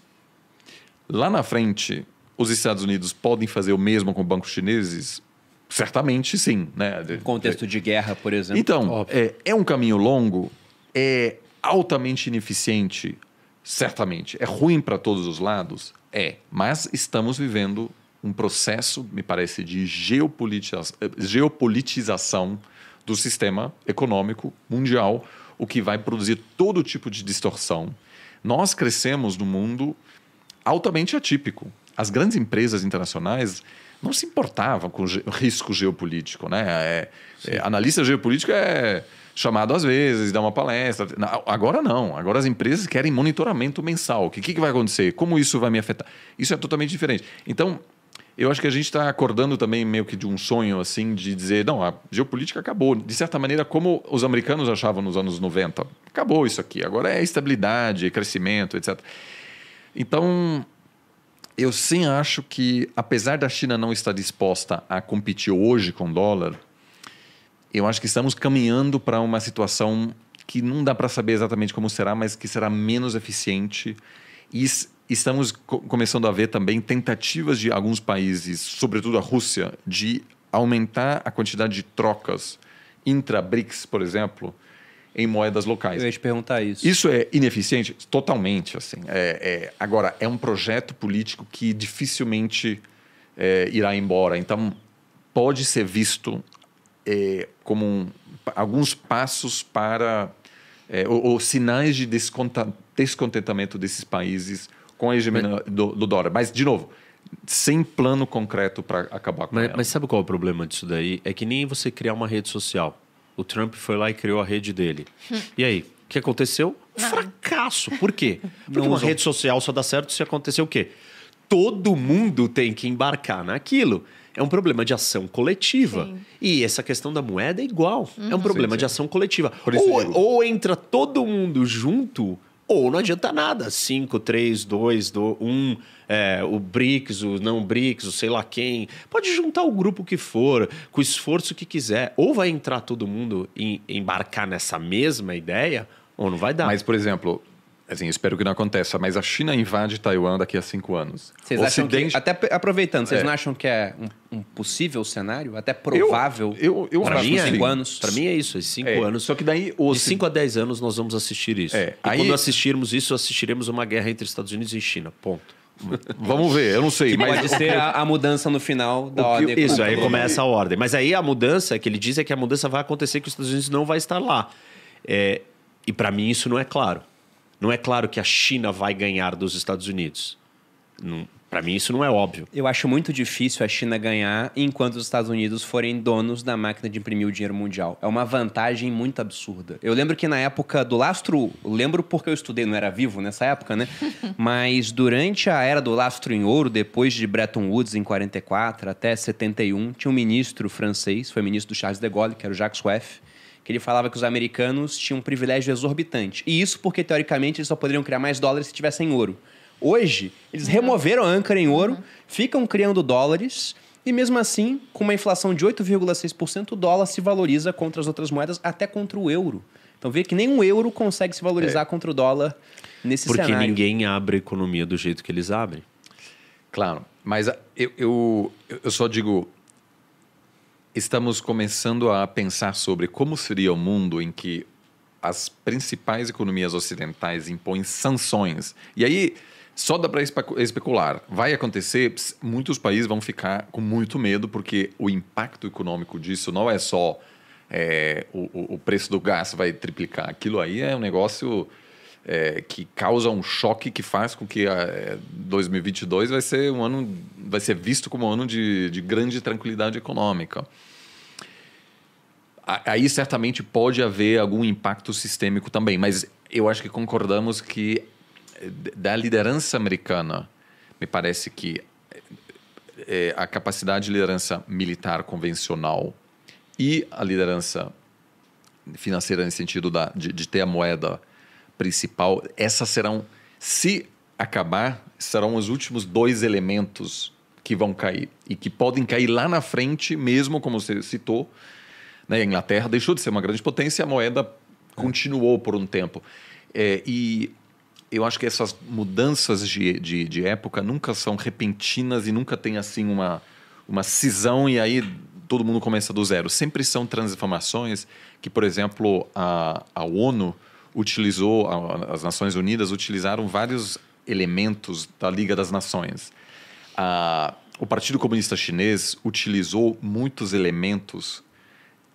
lá na frente, os Estados Unidos podem fazer o mesmo com bancos chineses? Certamente sim. Né? Contexto de guerra, por exemplo. Então, é, é um caminho longo, é altamente ineficiente, certamente. É ruim para todos os lados? É. Mas estamos vivendo um processo, me parece, de geopolitiza geopolitização do sistema econômico mundial o que vai produzir todo tipo de distorção. Nós crescemos num mundo altamente atípico. As grandes empresas internacionais não se importavam com o risco geopolítico. Né? É, é, analista geopolítico é chamado às vezes, dá uma palestra. Agora não. Agora as empresas querem monitoramento mensal. O que, que vai acontecer? Como isso vai me afetar? Isso é totalmente diferente. Então, eu acho que a gente está acordando também meio que de um sonho assim de dizer, não, a geopolítica acabou. De certa maneira, como os americanos achavam nos anos 90. Acabou isso aqui. Agora é estabilidade, crescimento, etc. Então, eu sim acho que, apesar da China não estar disposta a competir hoje com o dólar, eu acho que estamos caminhando para uma situação que não dá para saber exatamente como será, mas que será menos eficiente e estamos co começando a ver também tentativas de alguns países, sobretudo a Rússia, de aumentar a quantidade de trocas intra-BRICS, por exemplo, em moedas locais. Eu ia te perguntar isso. Isso é ineficiente? Totalmente. Assim. É, é, agora, é um projeto político que dificilmente é, irá embora. Então, pode ser visto é, como um, alguns passos para. É, ou, ou, sinais de descontentamento desses países com a hegemonia do, do dólar. Mas, de novo, sem plano concreto para acabar com mas, ela. Mas sabe qual é o problema disso daí? É que nem você criar uma rede social. O Trump foi lá e criou a rede dele. e aí, o que aconteceu? Fracasso. Por quê? Porque Não uma usou. rede social só dá certo se acontecer o quê? Todo mundo tem que embarcar naquilo. É um problema de ação coletiva. Sim. E essa questão da moeda é igual. É um problema Sim, sim. de ação coletiva. Ou, ou entra todo mundo junto, ou não adianta nada. 5, 3, 2, 1, é, o BRICS, o não BRICS, o sei lá quem. Pode juntar o grupo que for, com o esforço que quiser. Ou vai entrar todo mundo e embarcar nessa mesma ideia, ou não vai dar. Mas, por exemplo, assim, espero que não aconteça, mas a China invade Taiwan daqui a cinco anos. Vocês O acham Ocidente- que, até aproveitando, vocês É. não acham que é um, um possível cenário? Até provável? eu- eu para acho mim que cinco sim. anos. Para mim é isso, esses cinco É, anos. Só que daí o De 5 a 10 anos nós vamos assistir isso. É, e aí- quando assistirmos isso, assistiremos uma guerra entre Estados Unidos e China. Ponto. Vamos ver, eu não sei, Que mas pode ser a, a mudança no final da ordem. Isso, aí começa a ordem. Mas aí a mudança, que ele diz é que a mudança vai acontecer que os Estados Unidos não vai estar lá. É, e para mim isso não é claro. Não é claro que a China vai ganhar dos Estados Unidos. Para mim isso não é óbvio. Eu acho muito difícil a China ganhar enquanto os Estados Unidos forem donos da máquina de imprimir o dinheiro mundial. É uma vantagem muito absurda. Eu lembro que na época do lastro, lembro porque eu estudei, não era vivo nessa época, né? Mas durante a era do lastro em ouro, depois de Bretton Woods em 44 até 71, tinha um ministro francês, foi ministro do Charles de Gaulle, que era o Jacques Rueff, que ele falava que os americanos tinham um privilégio exorbitante. E isso porque, teoricamente, eles só poderiam criar mais dólares se tivessem ouro. Hoje, eles removeram a âncora em ouro, ficam criando dólares, e mesmo assim, com uma inflação de 8,6%, o dólar se valoriza contra as outras moedas, até contra o euro. Então vê que nem um euro consegue se valorizar contra o dólar nesse Porque cenário. ninguém abre a economia do jeito que eles abrem. Claro, mas eu, eu, eu só digo, estamos começando a pensar sobre como seria o mundo em que as principais economias ocidentais impõem sanções. E aí, só dá para especular. Vai acontecer, muitos países vão ficar com muito medo, porque o impacto econômico disso não é só é, o- o preço do gás vai triplicar. Aquilo aí é um negócio é, que causa um choque que faz com que é, 2022 vai ser um ano, vai ser visto como um ano de, de grande tranquilidade econômica. A- Aí certamente pode haver algum impacto sistêmico também, mas eu acho que concordamos que eh, da liderança americana, me parece que eh, a capacidade de liderança militar convencional e a liderança financeira no sentido da, de, de ter a moeda principal, essas serão, se acabar, serão os últimos dois elementos que vão cair e que podem cair lá na frente, mesmo como você citou, né? A Inglaterra deixou de ser uma grande potência a moeda continuou por um tempo. É, e eu acho que essas mudanças de, de, de época nunca são repentinas e nunca tem assim uma, uma cisão e aí todo mundo começa do zero. Sempre são transformações que, por exemplo, a, a ONU utilizou, as Nações Unidas utilizaram vários elementos da Liga das Nações. A- o Partido Comunista Chinês utilizou muitos elementos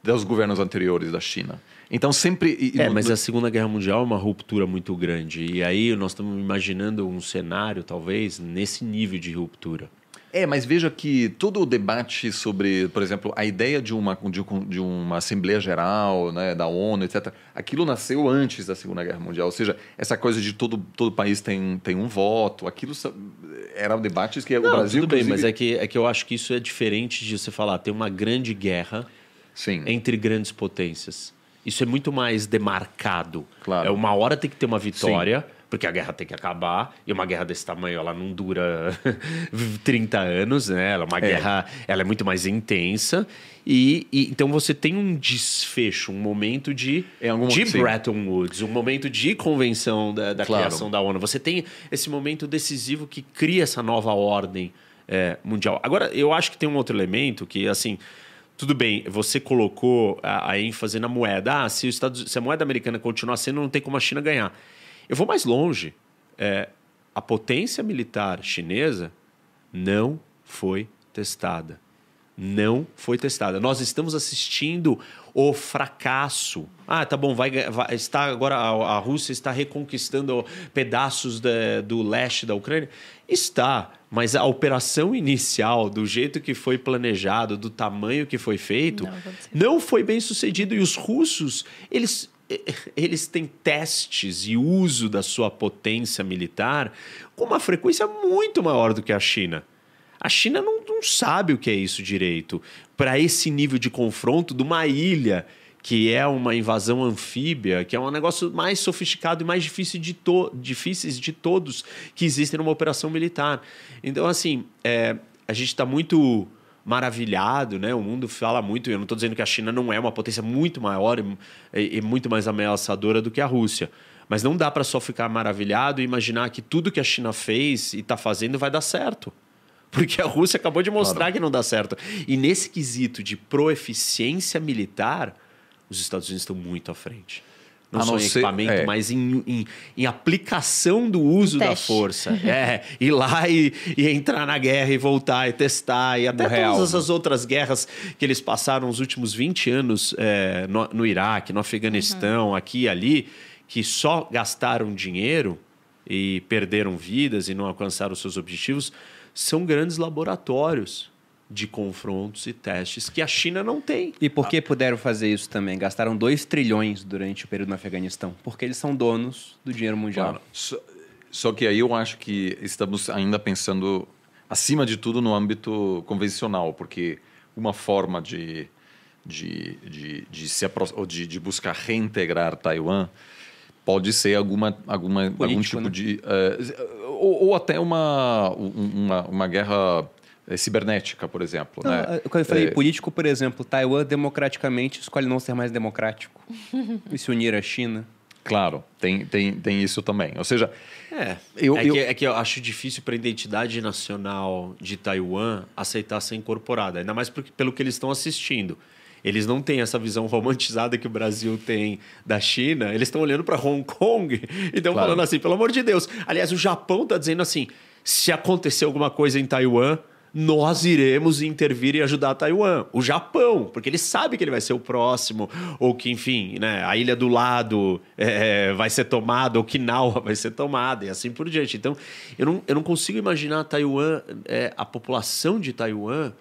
dos governos anteriores da China. Então sempre É, mas a Segunda Guerra Mundial é uma ruptura muito grande. E aí nós estamos imaginando um cenário, talvez, nesse nível de ruptura. É, mas veja que todo o debate sobre, por exemplo, a ideia de uma, de, um- uma Assembleia Geral, né, da ONU, etc., aquilo nasceu antes da Segunda Guerra Mundial. Ou seja, essa coisa de todo, todo país tem, tem um voto, aquilo sa- eram debates que o Não, Brasil... tudo bem, mas inclusive- é que, é que eu acho que isso é diferente de você falar, tem uma grande guerra Sim, entre grandes potências. Isso é muito mais demarcado. Claro. É uma hora tem que ter uma vitória, porque a guerra tem que acabar, e uma guerra desse tamanho ela não dura 30 anos, né? Ela é uma guerra, ela é muito mais intensa. E, e- então você tem um desfecho, um momento de, de sim. Bretton Woods, um momento de convenção da, da Claro. criação da ONU. Você tem esse momento decisivo que cria essa nova ordem é, mundial. Agora, eu acho que tem um outro elemento que, assim, tudo bem, você colocou a, a ênfase na moeda. Ah, se, os Estados, se a moeda americana continuar sendo, não tem como a China ganhar. Eu vou mais longe. É, a potência militar chinesa não foi testada. Não foi testada. Nós estamos assistindo o fracasso. Ah, tá bom, vai, vai- está agora a, a Rússia está reconquistando pedaços da- do leste da Ucrânia. Está, mas a operação inicial, do jeito que foi planejado, do tamanho que foi feito, Não não foi bem sucedido. E os russos, eles, eles têm testes e uso da sua potência militar com uma frequência muito maior do que a China. A China não, não sabe o que é isso direito. Para esse nível de confronto de uma ilha que é uma invasão anfíbia, que é um negócio mais sofisticado e mais difícil de to difíceis de todos que existem numa operação militar. Então, assim, é, a gente está muito maravilhado, né? O mundo fala muito, eu não estou dizendo que a China não é uma potência muito maior e, e muito mais ameaçadora do que a Rússia. Mas não dá para só ficar maravilhado e imaginar que tudo que a China fez e está fazendo vai dar certo. Porque a Rússia acabou de mostrar claro. que não dá certo. E nesse quesito de proeficiência militar, os Estados Unidos estão muito à frente. Não, só em ser, equipamento, é. mas em, em, em, aplicação do uso da força. é, ir lá e, e, entrar na guerra e voltar e testar. E até no todas real. essas outras guerras que eles passaram os últimos 20 anos é, no, no, Iraque, no Afeganistão, uhum. aqui e ali, que só gastaram dinheiro e perderam vidas e não alcançaram os seus objetivos, são grandes laboratórios de confrontos e testes que a China não tem. E por que puderam fazer isso também? Gastaram 2 trilhões durante o período no Afeganistão. Porque eles são donos do dinheiro mundial. Claro. Só, só que aí eu acho que estamos ainda pensando, acima de tudo, no âmbito convencional, porque uma forma de, de, de, de, se de, de buscar reintegrar Taiwan pode ser alguma, alguma, Político, algum tipo né? de. Uh, ou, ou, até uma, uma, uma guerra cibernética, por exemplo. Não, né? Quando eu falei é... político, por exemplo, Taiwan democraticamente escolhe não ser mais democrático e se unir à China. Claro, tem, tem, tem isso também. Ou seja, é, eu, é, eu... Que, é que eu acho difícil para a identidade nacional de Taiwan aceitar ser incorporada, ainda mais porque, pelo que eles estão assistindo. Eles não têm essa visão romantizada que o Brasil tem da China. Eles estão olhando para Hong Kong e estão claro. falando assim, pelo amor de Deus. Aliás, o Japão está dizendo assim: se acontecer alguma coisa em Taiwan, nós iremos intervir e ajudar Taiwan. O Japão, porque ele sabe que ele vai ser o próximo, ou que, enfim, né, a ilha do lado é, vai ser tomada, Okinawa vai ser tomada, e assim por diante. Então, eu não, eu não consigo imaginar Taiwan, é, a população de Taiwan.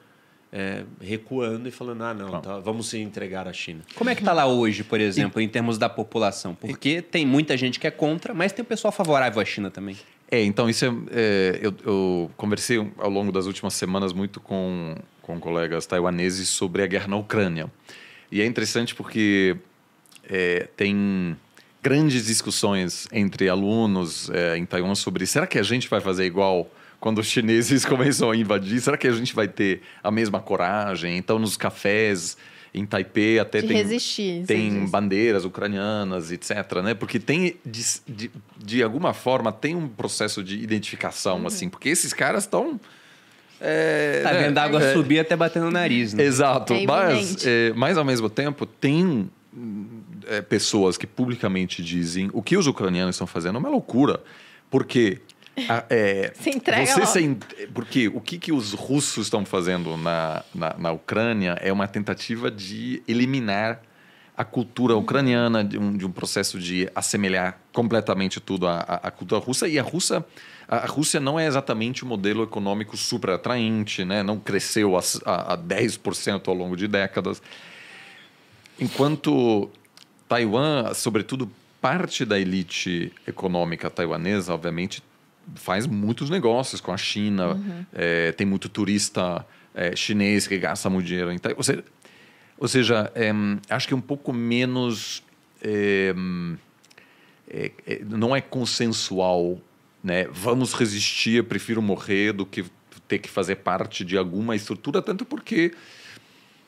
É, recuando e falando, ah, não, tá, vamos se entregar à China. Como é que está lá hoje, por exemplo, e... em termos da população? Porque tem muita gente que é contra, mas tem o pessoal favorável à China também. É, então isso é, é eu, eu, conversei ao longo das últimas semanas muito com, com colegas taiwaneses sobre a guerra na Ucrânia. E é interessante porque é, tem grandes discussões entre alunos é, em Taiwan sobre será que a gente vai fazer igual quando os chineses começam a invadir? Será que a gente vai ter a mesma coragem? Então, nos cafés em Taipei até de tem, resistir, tem bandeiras ucranianas, etc. Né? Porque tem, de, de, de alguma forma, tem um processo de identificação, uhum. assim, porque esses caras estão. É, tá vendo a água é, subir até batendo no nariz. Né? Exato, é mas, é, mas ao mesmo tempo tem é, pessoas que publicamente dizem o que os ucranianos estão fazendo é uma loucura, porque ah, é, se entrega você sem, Porque o que, que os russos estão fazendo na, na, na, Ucrânia é uma tentativa de eliminar a cultura ucraniana, de um, de um processo de assemelhar completamente tudo à, à, cultura russa. E a, Rússia, a, a Rússia não é exatamente um modelo econômico super atraente, né? não cresceu a, a, a 10% ao longo de décadas. Enquanto Taiwan, sobretudo parte da elite econômica taiwanesa, obviamente, faz muitos negócios com a China, uhum. é, tem muito turista é, chinês que gasta muito dinheiro. Então, ou seja, ou seja é, acho que um pouco menos. É, é, é, não é consensual, né? Vamos resistir, prefiro morrer do que ter que fazer parte de alguma estrutura, tanto porque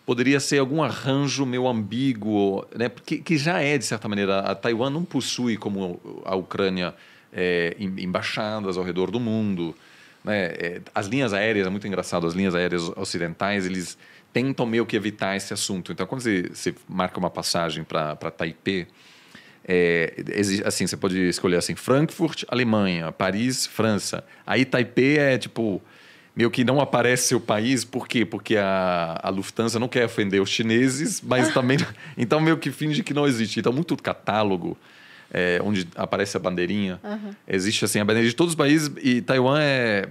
poderia ser algum arranjo meio ambíguo, né? Porque que já é de certa maneira a Taiwan não possui como a Ucrânia é, embaixadas ao redor do mundo. Né? É, as linhas aéreas, é muito engraçado, as linhas aéreas ocidentais, eles tentam meio que evitar esse assunto. Então, quando você, você marca uma passagem para Taipei, é, assim, você pode escolher assim, Frankfurt, Alemanha, Paris, França. Aí Taipei é tipo meio que não aparece o país, por quê? Porque a, a Lufthansa não quer ofender os chineses, mas também então meio que finge que não existe. Então muito catálogo é, onde aparece a bandeirinha. Uhum. Existe assim a bandeira de todos os países e Taiwan é,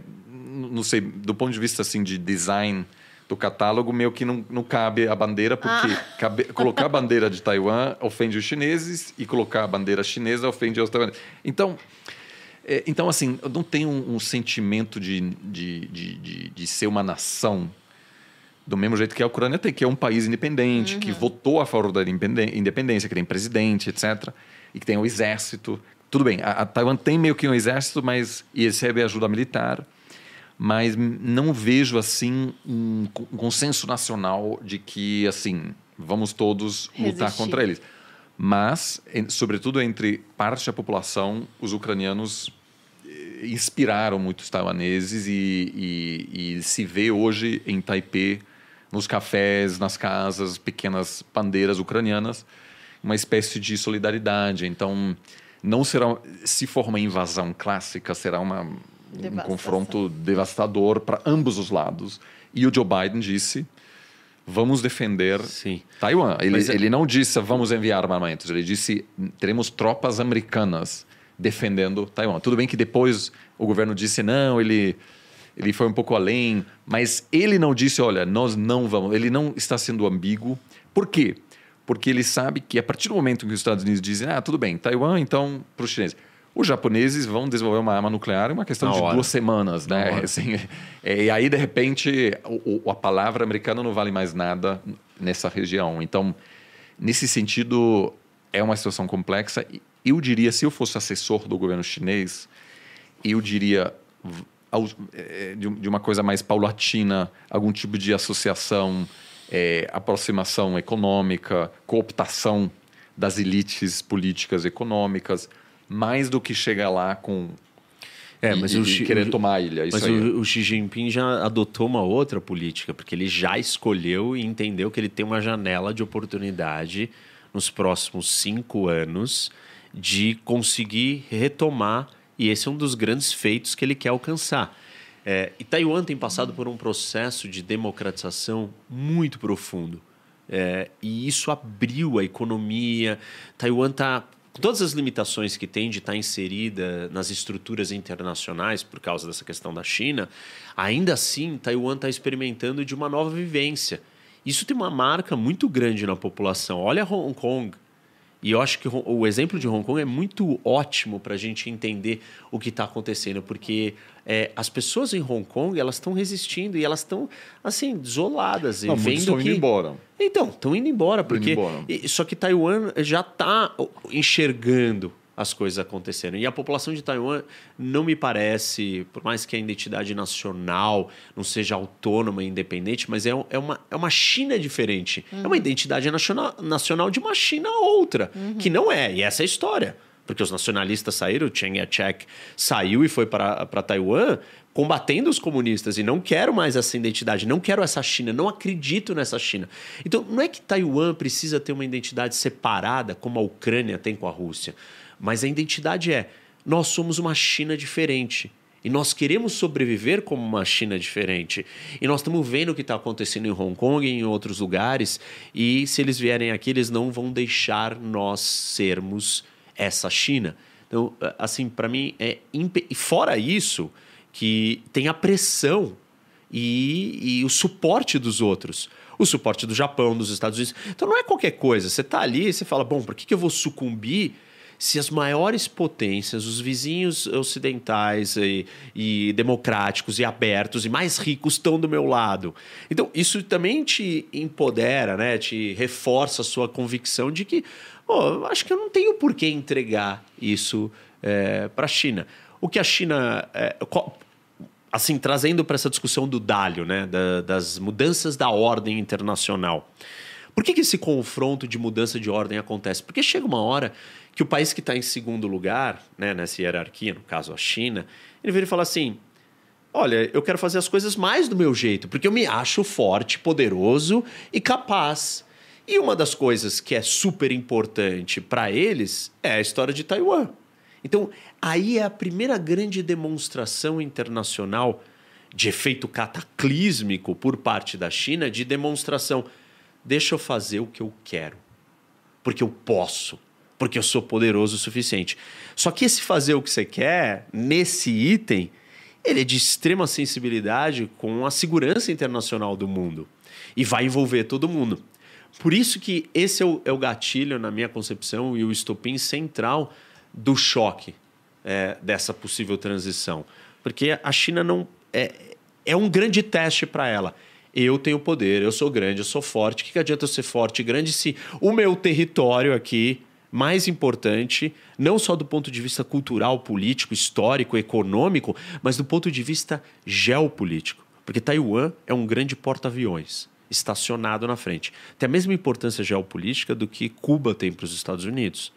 não sei, do ponto de vista assim de design do catálogo, meio que não, não cabe a bandeira, porque ah. cabe, colocar a bandeira de Taiwan ofende os chineses e colocar a bandeira chinesa ofende os taiwaneses. Então, É, então, assim, eu não tenho um, um sentimento de, de, de, de, de ser uma nação do mesmo jeito que a Ucrânia tem, que é um país independente, Uhum. que votou a favor da independência, que tem presidente, etc., e que tem o exército. Tudo bem, a, a Taiwan tem meio que um exército, mas e recebe ajuda militar, mas não vejo assim um, co- consenso nacional de que assim vamos todos lutar Resistir. contra eles. Mas, em- sobretudo entre parte da população, os ucranianos eh, inspiraram muitos taiwaneses e, e, e se vê hoje em Taipei, nos cafés, nas casas, pequenas bandeiras ucranianas, uma espécie de solidariedade. Então, não será, se for uma invasão clássica, será uma, um confronto devastador para ambos os lados. E o Joe Biden disse: vamos defender Sim. Taiwan. Ele, Mas é- ele não disse vamos enviar armamentos, ele disse teremos tropas americanas defendendo Taiwan. Tudo bem que depois o governo disse não, ele ele foi um pouco além, mas ele não disse, olha, nós não vamos. Ele não está sendo ambíguo. Por quê? Porque ele sabe que a partir do momento que os Estados Unidos dizem, ah, tudo bem, Taiwan, então para os chineses. Os japoneses vão desenvolver uma arma nuclear em uma questão Na de hora. duas semanas, Na né? Assim, é, e aí, de repente, o- a palavra americana não vale mais nada nessa região. Então, nesse sentido, é uma situação complexa. Eu diria, se eu fosse assessor do governo chinês, eu diria um- de uma coisa mais paulatina, algum tipo de associação, eh, aproximação econômica, cooptação das elites políticas econômicas, mais do que chegar lá com É, mas e, o querer o- tomar a ilha. Mas o, o Xi Jinping já adotou uma outra política, porque ele já escolheu e entendeu que ele tem uma janela de oportunidade nos próximos cinco anos de conseguir retomar, e esse é um dos grandes feitos que ele quer alcançar. É, e Taiwan tem passado por um processo de democratização muito profundo. É, e isso abriu a economia. Taiwan está com todas as limitações que tem de estar inserida nas estruturas internacionais por causa dessa questão da China, ainda assim Taiwan está experimentando de uma nova vivência. Isso tem uma marca muito grande na população. Olha Hong Kong. E eu acho que o exemplo de Hong Kong é muito ótimo para a gente entender o que está acontecendo, porque é, as pessoas em Hong Kong elas estão resistindo e elas estão assim desoladas e Não, vendo estão que indo embora. então, estão indo embora, indo porque. embora. e- Só que Taiwan já está enxergando as coisas acontecendo. E a população de Taiwan não me parece, por mais que a identidade nacional não seja autônoma e independente, mas é, é, uma, é uma China diferente. É uma identidade nacional, nacional de uma China outra, que não é. E essa é a história. Porque os nacionalistas saíram, o Chiang Kai-shek saiu e foi para Taiwan combatendo os comunistas e não quero mais essa identidade, não quero essa China, não acredito nessa China. Então, não é que Taiwan precisa ter uma identidade separada como a Ucrânia tem com a Rússia, mas a identidade é nós somos uma China diferente. E nós queremos sobreviver como uma China diferente. E nós estamos vendo o que está acontecendo em Hong Kong e em outros lugares. E se eles vierem aqui, eles não vão deixar nós sermos essa China. Então, assim, para mim é. fora isso, que tem a pressão e, e o suporte dos outros. O suporte do Japão, dos Estados Unidos. Então não é qualquer coisa. Você está ali e você fala, bom, por que, que eu vou sucumbir se as maiores potências, os vizinhos ocidentais e, e democráticos e abertos e mais ricos estão do meu lado? Então, isso também te empodera, né? te reforça a sua convicção de que, eu acho que eu não tenho por que entregar isso para a China. O que a China. é, qual- assim, trazendo para essa discussão do Dálio, né, da- das mudanças da ordem internacional. Por que, que esse confronto de mudança de ordem acontece? Porque chega uma hora que o país que está em segundo lugar, né, nessa hierarquia, no caso a China, ele vira e fala assim: olha, eu quero fazer as coisas mais do meu jeito, porque eu me acho forte, poderoso e capaz. E uma das coisas que é super importante para eles é a história de Taiwan. Então, aí é a primeira grande demonstração internacional de efeito cataclísmico por parte da China de demonstração. Deixa eu fazer o que eu quero. Porque eu posso. Porque eu sou poderoso o suficiente. Só que esse fazer o que você quer, nesse item, ele é de extrema sensibilidade com a segurança internacional do mundo. E vai envolver todo mundo. Por isso que esse é o, é o gatilho, na minha concepção, e o estopim central do choque é, dessa possível transição. Porque a China não é, é um grande teste para ela. Eu tenho poder, eu sou grande, eu sou forte. O que, que adianta eu ser forte e grande se o meu território aqui, mais importante, não só do ponto de vista cultural, político, histórico, econômico, mas do ponto de vista geopolítico? Porque Taiwan é um grande porta-aviões estacionado na frente. Tem a mesma importância geopolítica do que Cuba tem para os Estados Unidos.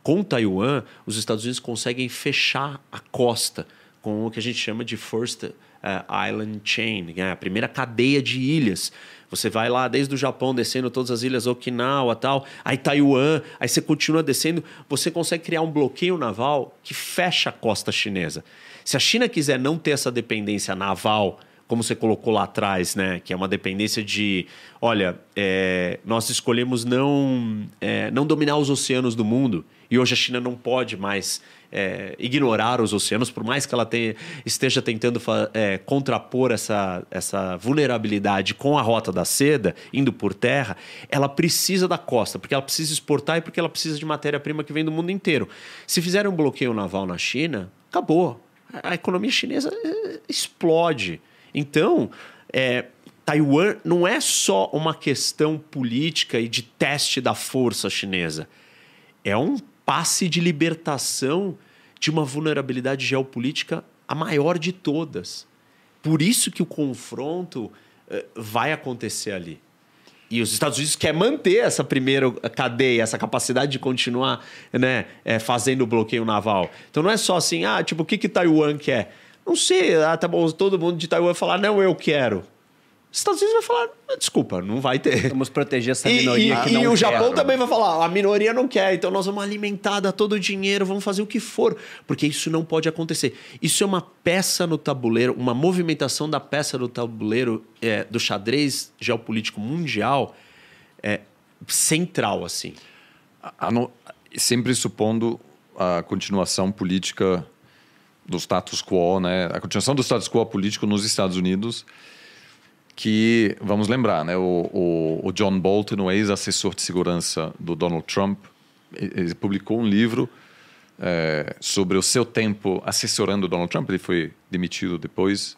Com Taiwan, os Estados Unidos conseguem fechar a costa com o que a gente chama de First uh, Island Chain, né? a primeira cadeia de ilhas. Você vai lá desde o Japão, descendo todas as ilhas Okinawa tal, aí Taiwan, aí você continua descendo, você consegue criar um bloqueio naval que fecha a costa chinesa. Se a China quiser não ter essa dependência naval como você colocou lá atrás, né? Que é uma dependência de, olha, é, nós escolhemos não, é, não dominar os oceanos do mundo e hoje a China não pode mais é, ignorar os oceanos, por mais que ela tenha, esteja tentando é, contrapor essa, essa vulnerabilidade com a rota da seda, indo por terra, ela precisa da costa, porque ela precisa exportar e porque ela precisa de matéria-prima que vem do mundo inteiro. Se fizerem um bloqueio naval na China, acabou. A economia chinesa é, explode. Então, é, Taiwan não é só uma questão política e de teste da força chinesa. É um passe de libertação de uma vulnerabilidade geopolítica a maior de todas. Por isso que o confronto uh, vai acontecer ali. E os Estados Unidos quer manter essa primeira cadeia, essa capacidade de continuar né, é, fazendo o bloqueio naval. Então não é só assim, ah, tipo, o que, que Taiwan quer? Não sei, ah, tá bom, todo mundo de Taiwan falar, não, eu quero. Os Estados Unidos vai falar, desculpa, não vai ter. Vamos proteger essa minoria e, que e, não E o quer. Japão também vai falar, a minoria não quer, então nós vamos alimentar, dar todo o dinheiro, vamos fazer o que for, porque isso não pode acontecer. Isso é uma peça no tabuleiro, uma movimentação da peça no tabuleiro é, do xadrez geopolítico mundial é, central, assim. A, a no, sempre supondo a continuação política do status quo, né? A continuação do status quo político nos Estados Unidos, que vamos lembrar, né? O, o, o John Bolton, o ex-assessor de segurança do Donald Trump, ele publicou um livro é, sobre o seu tempo assessorando o Donald Trump. Ele foi demitido depois,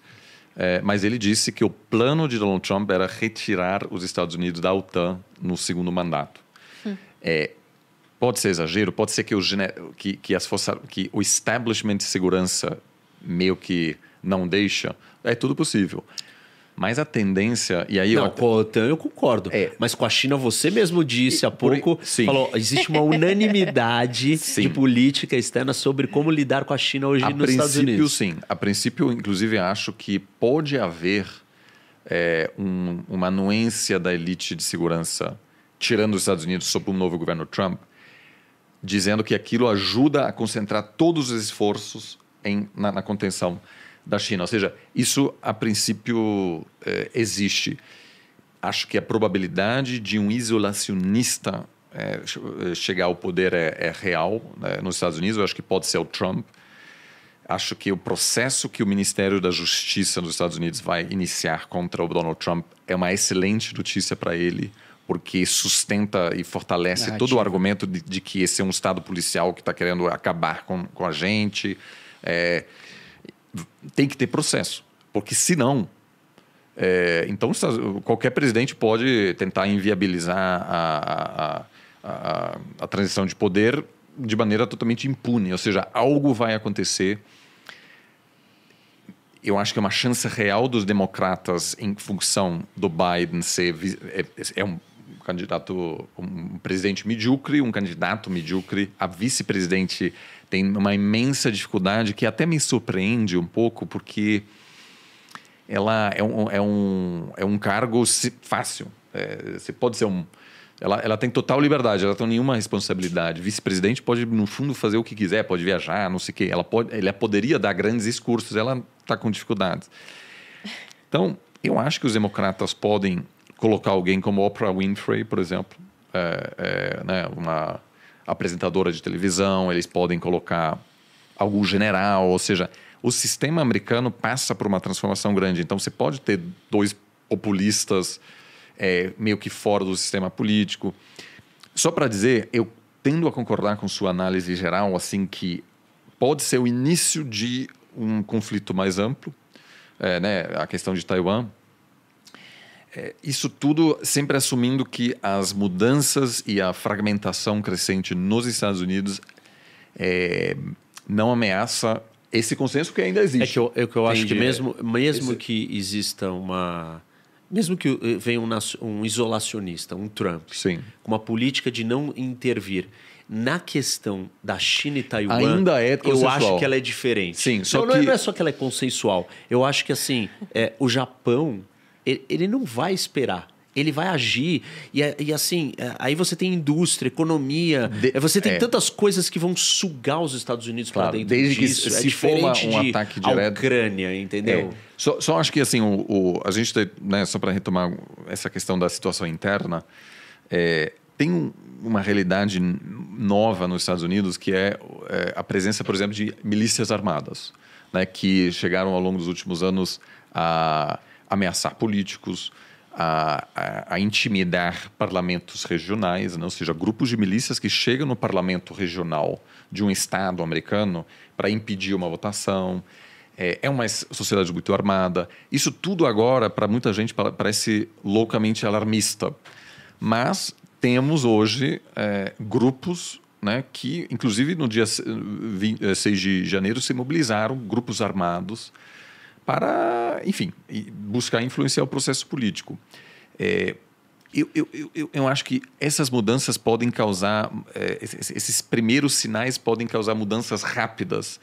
é, mas ele disse que o plano de Donald Trump era retirar os Estados Unidos da OTAN no segundo mandato. Hum. É, Pode ser exagero, pode ser que o, que, que, as forças, que o establishment de segurança meio que não deixa. É tudo possível. Mas a tendência. E aí não, eu... com a OTAN eu concordo. É. Mas com a China, você mesmo disse há pouco. Sim. Falou, existe uma unanimidade de política externa sobre como lidar com a China hoje a nos Estados Unidos. sim. A princípio, inclusive, acho que pode haver é, um, uma anuência da elite de segurança, tirando os Estados Unidos, sob um novo governo Trump dizendo que aquilo ajuda a concentrar todos os esforços em, na, na contenção da China. Ou seja, isso a princípio é, existe. Acho que a probabilidade de um isolacionista é, chegar ao poder é, é real né, nos Estados Unidos. Eu acho que pode ser o Trump. Acho que o processo que o Ministério da Justiça dos Estados Unidos vai iniciar contra o Donald Trump é uma excelente notícia para ele porque sustenta e fortalece Narrativa. todo o argumento de, de, que esse é um Estado policial que está querendo acabar com, com a gente. É, tem que ter processo, porque senão. É, então, qualquer presidente pode tentar inviabilizar a, a, a, a transição de poder de maneira totalmente impune, ou seja, algo vai acontecer eu acho que é uma chance real dos democratas em função do Biden ser é, é um candidato, um presidente medíocre, um candidato medíocre, a vice-presidente tem uma imensa dificuldade que até me surpreende um pouco, porque ela é um, é um, é um cargo fácil. É, você pode ser um. Ela, ela tem total liberdade, ela não tem nenhuma responsabilidade. Vice-presidente pode, no fundo, fazer o que quiser, pode viajar, não sei o quê. Ela, pode, ela poderia dar grandes discursos, ela está com dificuldades. Então, eu acho que os democratas podem colocar alguém como Oprah Winfrey, por exemplo, é, é, né, uma apresentadora de televisão, eles podem colocar algum general, ou seja, o sistema americano passa por uma transformação grande. Então você pode ter dois populistas é, meio que fora do sistema político. Só para dizer, eu tendo a concordar com sua análise geral, assim que pode ser o início de um conflito mais amplo, é, né, a questão de Taiwan. É, isso tudo sempre assumindo que as mudanças e a fragmentação crescente nos Estados Unidos é, não ameaça esse consenso que ainda existe. É que eu, é que eu acho que mesmo, mesmo Esse- que exista uma. Mesmo que eh, venha um, um isolacionista, um Trump, Sim. com uma política de não intervir na questão da China e Taiwan, Ainda é eu acho que ela é diferente. Sim, só não, não é- que- não é só que ela é consensual. Eu acho que assim, é, o Japão, ele, não vai esperar. Ele vai agir. E, é- e assim, é, aí você tem indústria, economia. De- é, você tem é. tantas coisas que vão sugar os Estados Unidos para Claro, dentro desde que disso. se é for um de ataque a direto- Ucrânia, entendeu? É. Só, só acho que assim, o, o- a gente tem, né, só para retomar essa questão da situação interna, é, tem um- uma realidade nova nos Estados Unidos que é, é, a presença, por exemplo, de milícias armadas, né, que chegaram ao longo dos últimos anos a ameaçar políticos, a, a- a intimidar parlamentos regionais, né, ou seja, grupos de milícias que chegam no parlamento regional de um estado americano para impedir uma votação. É, é uma sociedade muito armada. Isso tudo agora, para muita gente, pa- parece loucamente alarmista. Mas temos hoje é, grupos né, que, inclusive no dia se- vin- eh, 6 de janeiro, se mobilizaram, grupos armados, para, enfim, buscar influenciar o processo político. É, eu, eu, eu- eu, acho que essas mudanças podem causar, é, esses, primeiros sinais podem causar mudanças rápidas.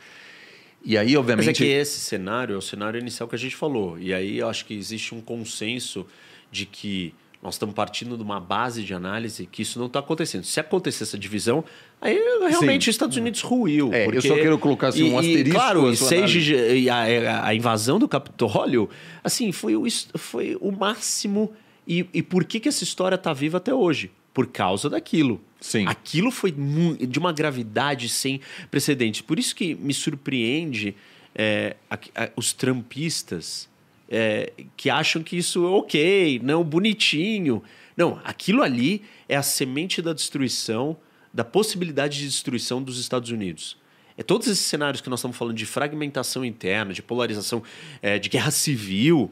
E aí, Mas obviamente. é que esse cenário é o cenário inicial que a gente falou. E aí eu acho que existe um consenso de que nós estamos partindo de uma base de análise que isso não está acontecendo. Se acontecer essa divisão, aí realmente Sim. os Estados Unidos ruiu. É, eu porque- só quero colocar, assim, um E- e, asterisco Claro, e, de- e a, a invasão do Capitólio, assim, foi o, foi o máximo. E, e por que, que essa história está viva até hoje? Por causa daquilo. Sim. Aquilo foi de uma gravidade sem precedentes. Por isso que me surpreende é, a- a- os trampistas é, que acham que isso é ok, não, bonitinho. Não, aquilo ali é a semente da destruição, da possibilidade de destruição dos Estados Unidos. É todos esses cenários que nós estamos falando de fragmentação interna, de polarização, é, de guerra civil,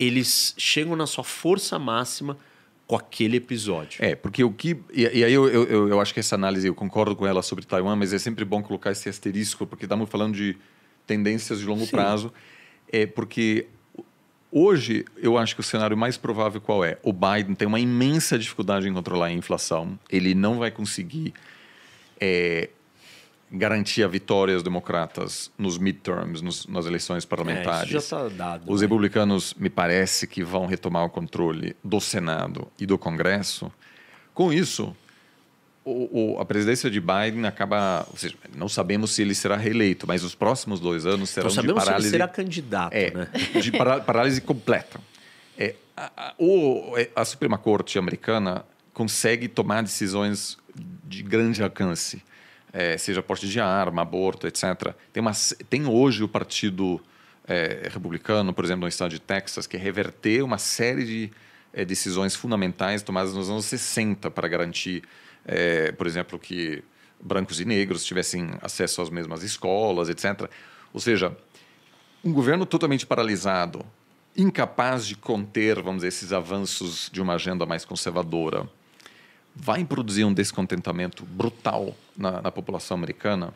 eles chegam na sua força máxima com aquele episódio. É, porque o que. E, e aí eu, eu, eu- acho que essa análise, eu concordo com ela sobre Taiwan, mas é sempre bom colocar esse asterisco, porque estamos falando de tendências de longo Sim. prazo. É porque hoje eu acho que o cenário mais provável qual é? O Biden tem uma imensa dificuldade em controlar a inflação. Ele não vai conseguir é, garantir a vitória aos democratas nos midterms, nos, nas eleições É, parlamentares. isso já está dado. Os né? republicanos, me parece que vão retomar o controle do Senado e do Congresso. Com isso, o- o- a presidência de Biden acaba. Ou seja, não sabemos se ele será reeleito, mas os próximos dois anos serão Não de sabemos se ele parálise. será candidato, é, né? de parálise completa. É, a, a- o- é, a Suprema Corte americana consegue tomar decisões de grande alcance, é, seja porte de arma, aborto, etc. Tem, uma, tem hoje o Partido é, Republicano, por exemplo, no estado de Texas, que reverteu uma série de é, decisões fundamentais tomadas nos anos 60 para garantir, é, por exemplo, que brancos e negros tivessem acesso às mesmas escolas, etc. Ou seja, um governo totalmente paralisado, incapaz de conter, vamos dizer, esses avanços de uma agenda mais conservadora, vai produzir um descontentamento brutal na, na população americana,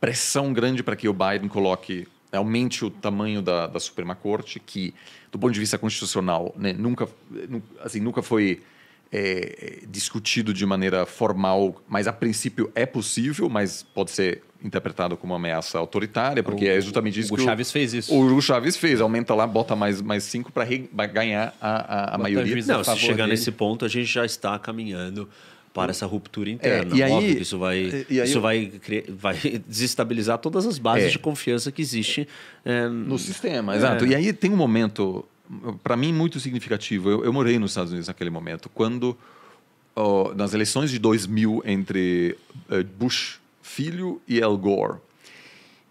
pressão grande para que o Biden coloque, aumente o tamanho da, da Suprema Corte, que, do ponto de vista constitucional, né, nunca, nu- assim, nunca foi é, discutido de maneira formal, mas a princípio é possível, mas pode ser interpretado como uma ameaça autoritária, porque é justamente isso o que Chaves fez isso. o Hugo Chaves fez, aumenta lá, bota mais, mais cinco para ganhar a, a, a maioria. a Não, se favor chegar dele. nesse ponto, a gente já está caminhando para essa ruptura interna. É, e aí- Óbvio que isso vai, e aí isso vai, vai desestabilizar todas as bases É. de confiança que existe é, No sistema, É. exato. E aí tem um momento, para mim, muito significativo. Eu, eu morei nos Estados Unidos naquele momento, quando, nas eleições de 2000, entre eh, Bush filho e Al Gore.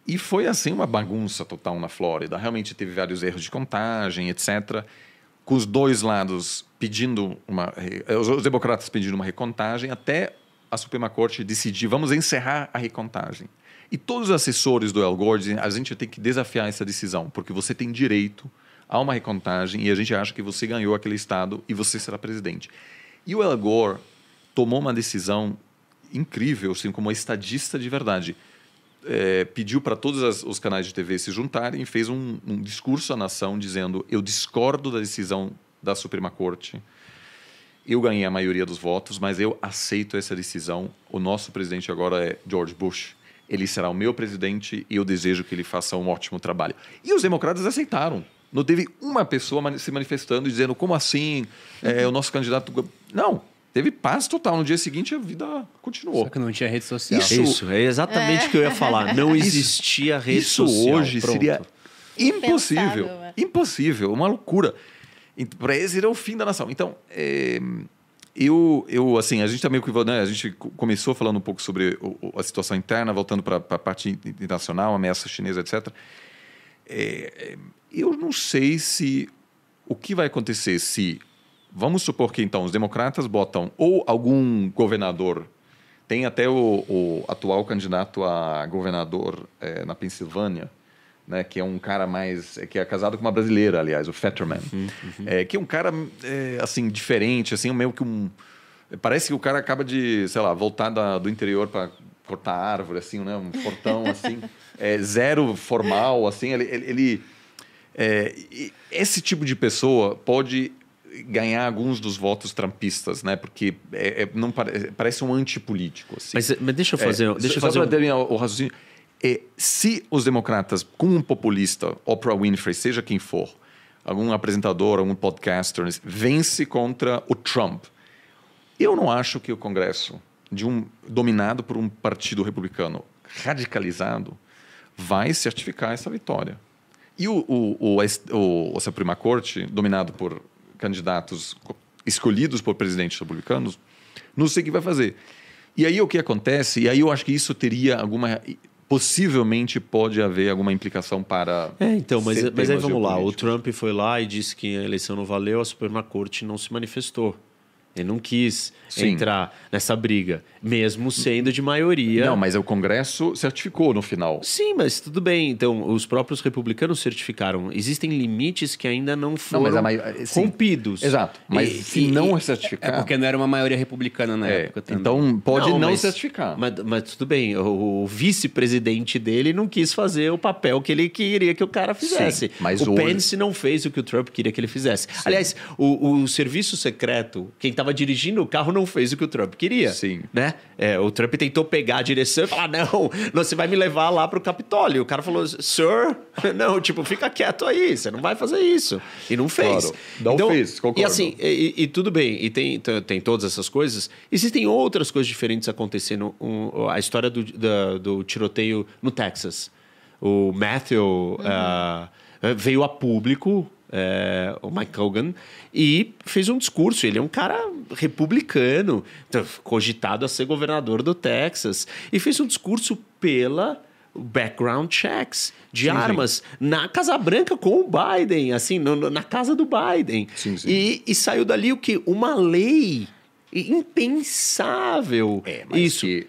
E foi assim uma bagunça total na Flórida. Realmente teve vários erros de contagem, etc. Com os dois lados pedindo uma. Os, os democratas pedindo uma recontagem, até a Suprema Corte decidir: vamos encerrar a recontagem. E todos os assessores do Al Gore dizem, a gente tem que desafiar essa decisão, porque você tem direito a uma recontagem e a gente acha que você ganhou aquele estado e você será presidente. E o Al Gore tomou uma decisão incrível, assim, como estadista de verdade. É, pediu para todos as, os canais de TV se juntarem e fez um, um discurso à nação dizendo: eu discordo da decisão da Suprema Corte. Eu ganhei a maioria dos votos, mas eu aceito essa decisão. O nosso presidente agora é George Bush. Ele será o meu presidente e eu desejo que ele faça um ótimo trabalho. E os democratas aceitaram. Não teve uma pessoa se manifestando e dizendo como assim é, o nosso candidato. Não, teve paz total. No dia seguinte a vida continuou. Só que não tinha rede social. Isso- Isso, é exatamente o que eu ia falar. Não existia rede Isso social. hoje Pronto. seria impossível. Impensável, é. Impossível, uma loucura. Para eles era o fim da nação. Então, é, eu, eu, assim, a gente também, né, a gente co- começou falando um pouco sobre a situação interna, voltando para a parte internacional, ameaça chinesa, etc. É, é, eu não sei se o que vai acontecer se vamos supor que então os democratas botam ou algum governador tem até o, o atual candidato a governador eh, na Pensilvânia né que é um cara mais é, que é casado com uma brasileira aliás o Fetterman. É, que é um cara é, assim diferente assim meio que um parece que o cara acaba de sei lá voltar da- do interior para cortar árvore assim né um fortão assim é, zero formal assim ele, ele, é, esse tipo de pessoa pode ganhar alguns dos votos trampistas, né? Porque é, é- não pare- parece um antipolítico. Assim. Mas, mas deixa eu fazer, É, deixa eu fazer um- terminar o raciocínio, é, se os democratas, com um populista, Oprah Winfrey, seja quem for, algum apresentador, algum podcaster, vence contra o Trump, eu não acho que o Congresso, de um dominado por um partido republicano radicalizado, vai certificar essa vitória. E o, o, o, o Suprema Corte, dominado por candidatos co- escolhidos por presidentes republicanos, não sei o que vai fazer. E aí o que acontece? E aí eu acho que isso teria alguma. Possivelmente pode haver alguma implicação para. É, então, mas, mas aí vamos lá. O. Trump foi lá e disse que a eleição não valeu, a Suprema Corte não se manifestou. Ele não quis Sim. entrar nessa briga, mesmo sendo de maioria. Não, mas o Congresso certificou no final. Sim, mas tudo bem. Então, os próprios republicanos certificaram. Existem limites que ainda não foram mas a mai- sim. rompidos. Exato. Mas E- se e- não e- certificar. É porque não era uma maioria republicana na É, época também. então pode não, mas- certificar. Mas, mas tudo bem, o, o vice-presidente dele não quis fazer o papel que ele queria que o cara fizesse. Sim, mas o hoje- Pence não fez o que o Trump queria que ele fizesse. Aliás, o, o serviço secreto, quem estava dirigindo o carro não fez o que o Trump queria. Sim. Né? É, o Trump tentou pegar a direção e falar: não, você vai me levar lá pro Capitólio. O cara falou: Sir, não, tipo, fica quieto aí, você não vai fazer isso. E não fez. Claro, não fez, concordo. E assim, e, e- tudo bem, e tem, tem todas essas coisas. Existem outras coisas diferentes acontecendo. Um, a história do, da- do tiroteio no Texas. O Matthew ah, veio a público, eh, o Mike Hogan, e fez um discurso. Ele é um cara republicano, então, cogitado a ser governador do Texas, e fez um discurso pela background checks de sim. armas na Casa Branca com o Biden, assim, no- na casa do Biden. Sim, sim. E, e saiu dali o que? Uma lei impensável. É, mas Isso. que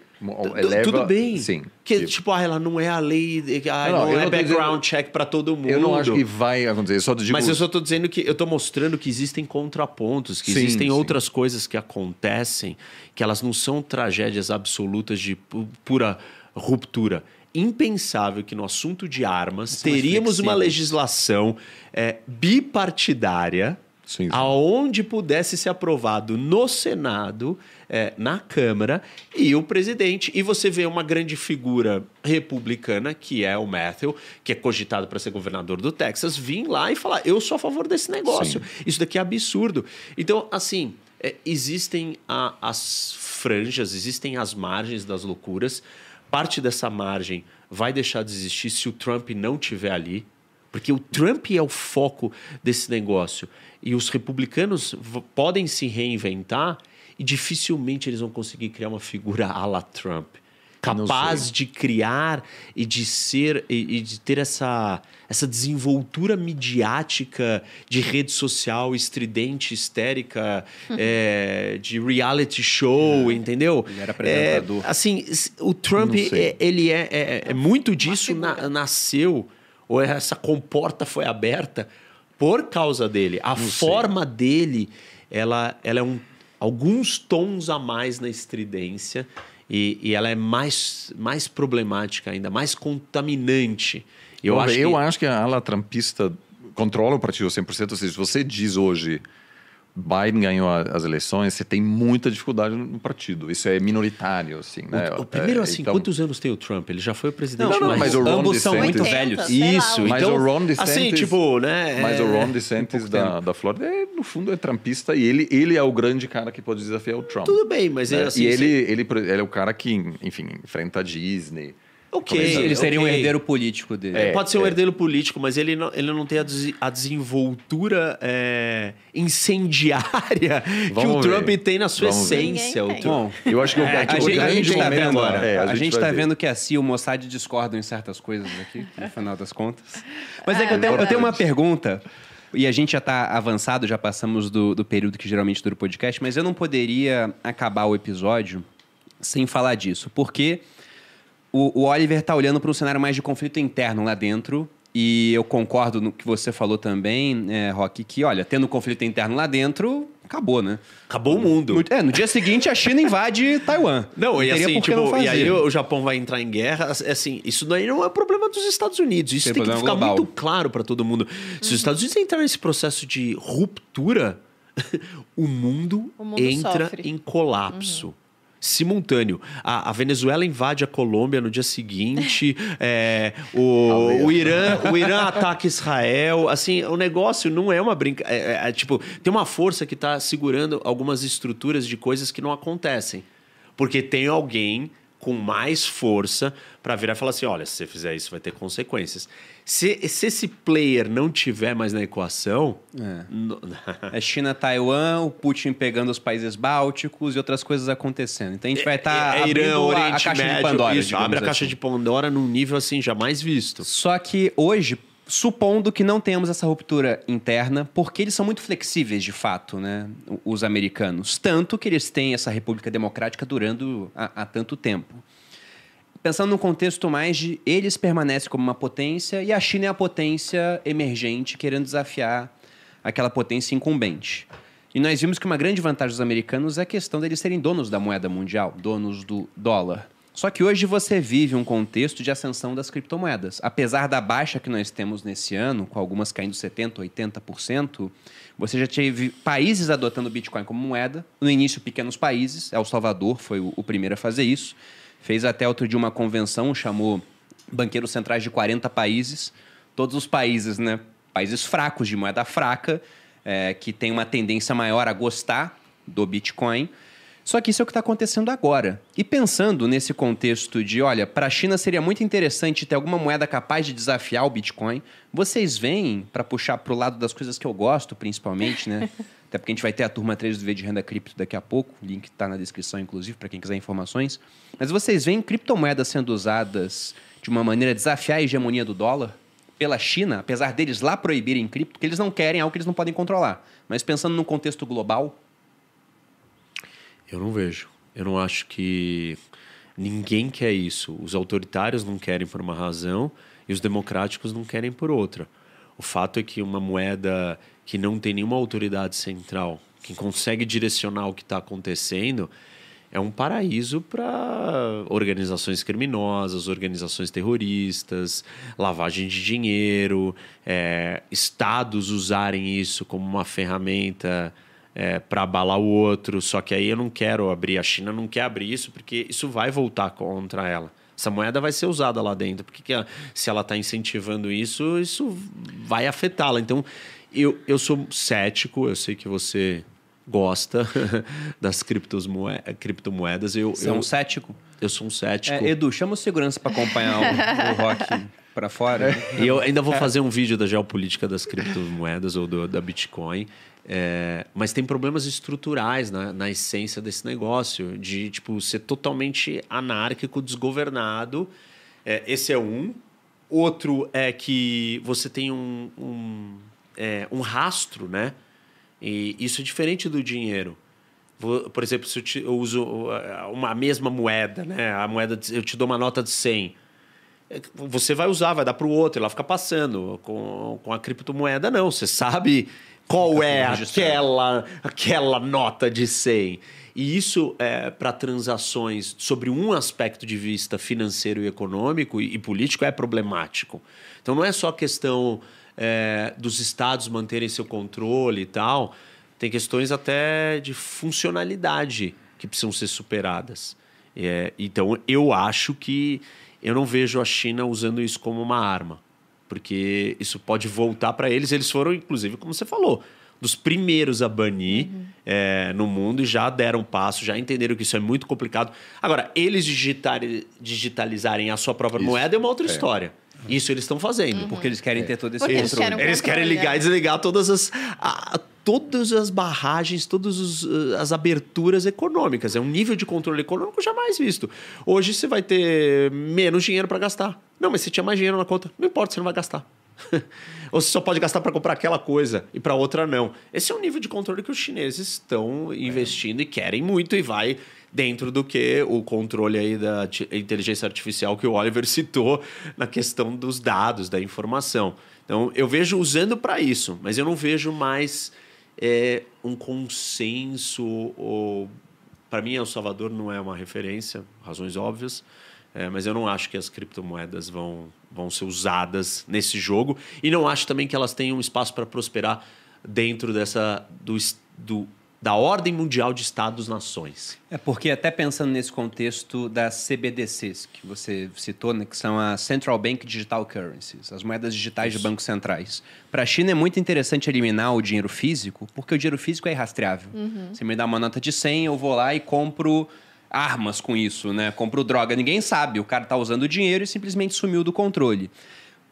eleva- Tudo bem. Sim. Que, Que- tipo, ah, ela não é a lei, de- ah, Não, não, é não background dizendo- check para todo mundo. Eu não acho que vai acontecer. Eu só digo, Mas eu só tô dizendo que eu tô mostrando que existem contrapontos, que Sim, existem sim. outras coisas que acontecem, que elas não são tragédias absolutas de pu- pura ruptura. Impensável que no assunto de armas mais teríamos uma legislação é, bipartidária sim. aonde pudesse ser aprovado no Senado, é, na Câmara, e o presidente. E você vê uma grande figura republicana, que é o Matthew, que é cogitado para ser governador do Texas, vir lá e falar: eu sou a favor desse negócio. Isso daqui é absurdo. Então, assim, é, existem a- as franjas, existem as margens das loucuras. Parte dessa margem vai deixar de existir se o Trump não tiver ali. Porque o Trump é o foco desse negócio. E os republicanos podem se reinventar e dificilmente eles vão conseguir criar uma figura à la Trump. capaz de criar e de ser e, e de ter essa essa desenvoltura midiática de rede social estridente, histérica, é, de reality show, entendeu? Ele era apresentador. É, assim, o Trump, Não sei. é- ele é, é- é muito disso na- nasceu, ou essa comporta foi aberta por causa dele. A forma dele, ela, ela é um, alguns tons a mais na estridência e, e ela é mais, mais problemática ainda, mais contaminante. Eu, acho eu que... acho que a ala trumpista controla o partido 100%. Ou seja, se você diz hoje Biden ganhou a- as eleições, você tem muita dificuldade no partido. Isso é minoritário, assim, né? O, o primeiro, É, assim, então- quantos anos tem o Trump? Ele já foi o presidente Não, não, mais... mas o Ron ambos são muito 80, velhos. Isso, Mas então, o Ron DeSantis- assim, tipo, né? Mas é- o Ron DeSantis da, da Flórida, é, no fundo, é trumpista e ele, ele é o grande cara que pode desafiar o Trump. Tudo bem, mas né? é assim... e ele, você- ele, ele é o cara que, enfim, enfrenta a Disney. Ok, Ele seria um ok. herdeiro político dele. É. Pode ser um herdeiro político, mas ele não, ele não tem a, des- a desenvoltura é, incendiária que Vamos o Trump ver. tem na sua Vamos ver. essência. Ninguém O. Trump- Bom, Eu acho que o, É, o a, gente, a grande gente tá momento- vendo, é, a, gente tá ver. vendo que a CIA e o Mossad discordam em certas coisas aqui, no final das contas. Mas é que eu tenho, eu tenho uma pergunta, e a gente já tá avançado, já passamos do, do período que geralmente dura o podcast, mas eu não poderia acabar o episódio sem falar disso, porque o, o Oliver tá olhando para um cenário mais de conflito interno lá dentro. E eu concordo no que você falou também, é, Rock, que, olha, tendo conflito interno lá dentro, acabou, né? Acabou o mundo. No, é, no dia seguinte a China invade Taiwan. Não, e assim, tipo, não e fazer. aí o Japão vai entrar em guerra, assim, isso daí não é problema dos Estados Unidos. Isso Tem tem, que ficar global. muito claro para todo mundo. Se os Estados Unidos entrarem nesse processo de ruptura, o mundo, O mundo entra sofre. em colapso. Simultâneo. A, a Venezuela invade a Colômbia no dia seguinte, é, o, o, Irã, o Irã ataca Israel. Assim, o negócio não é uma brincadeira. É, é, tipo, tem uma força que está segurando algumas estruturas de coisas que não acontecem. Porque tem alguém com mais força para virar e falar assim: olha, se você fizer isso, vai ter consequências. Se, se esse player não tiver mais na equação. É. no- É China, Taiwan, o Putin pegando os países bálticos e outras coisas acontecendo. Então a gente vai estar é, é abrindo Irã, a, a Oriente caixa Médio, de Pandora. isso, abre a caixa assim. de Pandora num nível assim jamais visto. Só que hoje, supondo que não tenhamos essa ruptura interna, porque eles são muito flexíveis de fato, né? Os americanos. Tanto que eles têm essa República Democrática durando há, há tanto tempo. Pensando num contexto mais de eles permanecem como uma potência e a China é a potência emergente querendo desafiar aquela potência incumbente. E nós vimos que uma grande vantagem dos americanos é a questão deles serem donos da moeda mundial, donos do dólar. Só que hoje você vive um contexto de ascensão das criptomoedas. Apesar da baixa que nós temos nesse ano, com algumas caindo 70%, 80%, você já teve países adotando o Bitcoin como moeda. No início, pequenos países. El Salvador foi o, primeiro a fazer isso. Fez até outro dia uma convenção, chamou banqueiros centrais de 40 países. Todos os países, né? Países fracos, de moeda fraca, é, que tem uma tendência maior a gostar do Bitcoin. Só que isso é o que está acontecendo agora. E pensando nesse contexto de, olha, para a China seria muito interessante ter alguma moeda capaz de desafiar o Bitcoin, vocês veem, para puxar para o lado das coisas que eu gosto, principalmente, né? Até porque a gente vai ter a turma 3 do V de Renda Cripto daqui a pouco, o link está na descrição, inclusive, para quem quiser informações. Mas vocês veem criptomoedas sendo usadas de uma maneira a desafiar a hegemonia do dólar pela China, apesar deles lá proibirem cripto, porque eles não querem algo que eles não podem controlar. Mas pensando num contexto global, Eu não vejo. Eu não acho que ninguém quer isso. Os autoritários não querem por uma razão e os democráticos não querem por outra. O fato é que uma moeda que não tem nenhuma autoridade central, que consegue direcionar o que está acontecendo, é um paraíso para organizações criminosas, organizações terroristas, lavagem de dinheiro, é, estados usarem isso como uma ferramenta é, para abalar o outro. Só que aí eu não quero abrir, a China não quer abrir isso porque isso vai voltar contra ela. Essa moeda vai ser usada lá dentro, porque que a- se ela está incentivando isso, isso vai afetá-la. Então, eu, eu sou cético, eu sei que você gosta das criptomoe- criptomoedas. Eu, você é um eu, cético. eu sou um cético. É, Edu, chama o segurança para acompanhar o, o rock. para fora. né? E eu ainda vou fazer um vídeo da geopolítica das criptomoedas ou do- da Bitcoin. É, mas tem problemas estruturais na, na essência desse negócio, de tipo ser totalmente anárquico, desgovernado. É, esse é um. Outro é que você tem um, um, é, um rastro, né? E isso é diferente do dinheiro. Por exemplo, se eu, te- eu uso uh, uma mesma moeda, né? A moeda de- eu te dou uma nota de 100. É Você vai usar, vai dar para o outro, ela fica passando. Com, com a criptomoeda, não. Você sabe qual é aquela, aquela nota de 100. E isso, é, para transações sobre um aspecto de vista financeiro e econômico e, e político, é problemático. Então, não é só questão é, dos estados manterem seu controle e tal. Tem questões até de funcionalidade que precisam ser superadas. É, então, eu acho que eu não vejo a China usando isso como uma arma, porque isso pode voltar para eles. Eles foram, inclusive, como você falou, dos primeiros a banir é, no mundo e já deram passo, já entenderam que isso é muito complicado. Agora, eles digitalizarem a sua própria moeda é uma outra história. Isso eles estão fazendo. Porque eles querem ter todo esse Porque eles controle. querem um Eles querem ligar é. e desligar todas as, a- todas as barragens, todas uh, as aberturas econômicas. É um nível de controle econômico jamais visto. Hoje você vai ter menos dinheiro para gastar. Não, mas você tinha mais dinheiro na conta. Não importa, você não vai gastar. Ou você só pode gastar para comprar aquela coisa e para outra não. Esse é um nível de controle que os chineses estão investindo e querem muito e vai dentro do que o controle aí da inteligência artificial que o Oliver citou na questão dos dados, da informação. Então, eu vejo usando para isso, mas eu não vejo mais é, um consenso ou para mim El Salvador não é uma referência, razões óbvias, é, mas eu não acho que as criptomoedas vão, vão ser usadas nesse jogo e não acho também que elas tenham espaço para prosperar dentro dessa do, do- da ordem mundial de Estados-nações. É porque até pensando nesse contexto das CBDCs que você citou, né, que são as Central Bank Digital Currencies, as moedas digitais de bancos centrais. Para a China é muito interessante eliminar o dinheiro físico, porque o dinheiro físico é irrastreável. Você me dá uma nota de 100, eu vou lá e compro armas com isso, né? Compro droga, ninguém sabe. O cara tá usando o dinheiro e simplesmente sumiu do controle.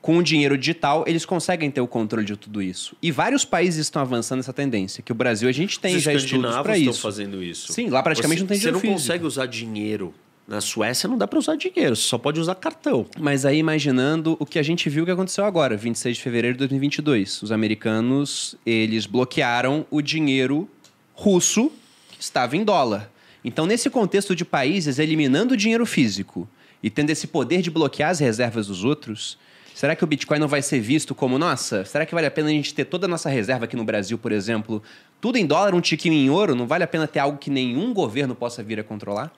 Com o dinheiro digital, eles conseguem ter o controle de tudo isso. E vários países estão avançando nessa tendência, que o Brasil a gente tem Os já estudos para estão isso. fazendo isso. Sim, lá praticamente Você- não tem Você dinheiro não físico. consegue usar dinheiro. Na Suécia não dá para usar dinheiro, você só pode usar cartão. Mas aí imaginando o que a gente viu que aconteceu agora, 26 de fevereiro de 2022. Os americanos, eles bloquearam o dinheiro russo que estava em dólar. Então, nesse contexto de países eliminando o dinheiro físico e tendo esse poder de bloquear as reservas dos outros, será que o Bitcoin não vai ser visto como, nossa, será que vale a pena a gente ter toda a nossa reserva aqui no Brasil, por exemplo, tudo em dólar, um tiquinho em ouro? Não vale a pena ter algo que nenhum governo possa vir a controlar?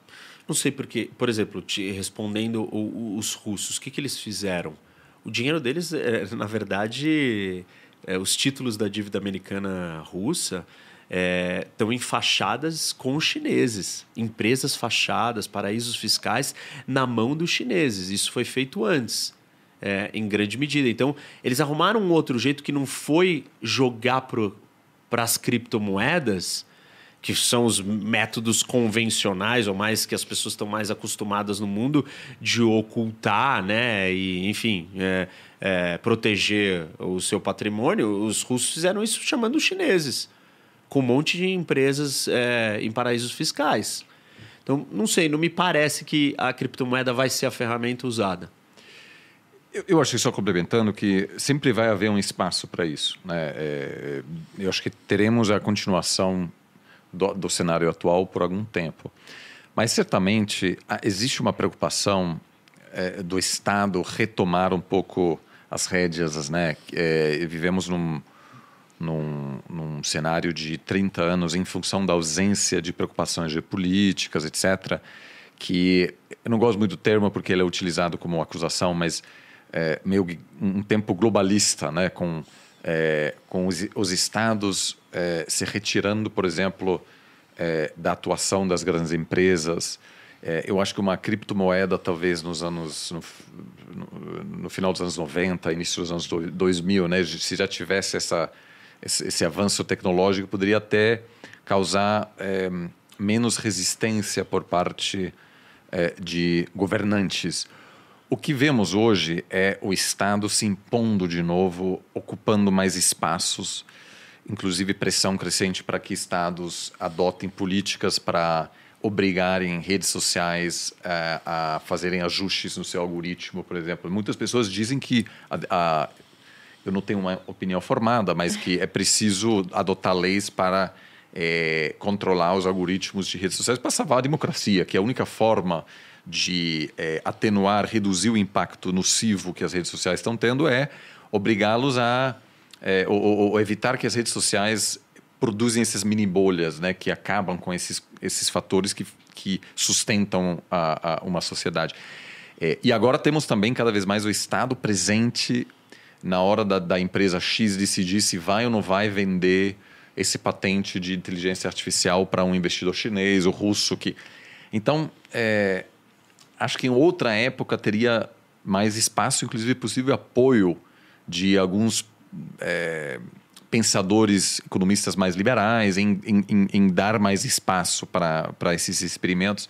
Não sei porque, por exemplo, respondendo o- o- os russos, o que, que eles fizeram? O dinheiro deles, é, na verdade, é, os títulos da dívida americana russa é, estão em fachadas com os chineses. Empresas fachadas, paraísos fiscais na mão dos chineses. Isso foi feito antes. É, em grande medida. Então, eles arrumaram um outro jeito que não foi jogar para as criptomoedas, que são os métodos convencionais, ou mais que as pessoas estão mais acostumadas no mundo, de ocultar, né? E, enfim, é, é, proteger o seu patrimônio. Os russos fizeram isso chamando os chineses, com um monte de empresas é, em paraísos fiscais. Então, não sei, não me parece que a criptomoeda vai ser a ferramenta usada. Eu, eu acho que só complementando que sempre vai haver um espaço para isso. Né? É, eu acho que teremos a continuação do, do cenário atual por algum tempo. Mas certamente existe uma preocupação é, do Estado retomar um pouco as rédeas. Né? É, vivemos num, num, num cenário de 30 anos em função da ausência de preocupações geopolíticas, etc., que eu não gosto muito do termo porque ele é utilizado como acusação, mas é, meio um tempo globalista, né, com é, com os, os estados é, se retirando, por exemplo, é, da atuação das grandes empresas. É, eu acho que uma criptomoeda, talvez nos anos no, no, final dos anos 90, início dos anos do- 2000, né, se já tivesse essa esse, esse avanço tecnológico, poderia até causar é, menos resistência por parte de governantes. O que vemos hoje é o Estado se impondo de novo, ocupando mais espaços, inclusive pressão crescente para que Estados adotem políticas para obrigarem redes sociais uh, a fazerem ajustes no seu algoritmo, por exemplo. Muitas pessoas dizem que a, a, eu não tenho uma opinião formada, mas que é preciso adotar leis para é, controlar os algoritmos de redes sociais para salvar a democracia, que é a única forma de é, atenuar, reduzir o impacto nocivo que as redes sociais estão tendo é obrigá-los a é, ou, ou, evitar que as redes sociais produzem essas mini bolhas, né, que acabam com esses, esses fatores que, que sustentam a, a uma sociedade. É, e agora temos também cada vez mais o Estado presente na hora da, da empresa X decidir se vai ou não vai vender esse patente de inteligência artificial para um investidor chinês ou russo que então é, acho que em outra época teria mais espaço inclusive possível apoio de alguns é, pensadores economistas mais liberais em, em, em dar mais espaço para esses experimentos.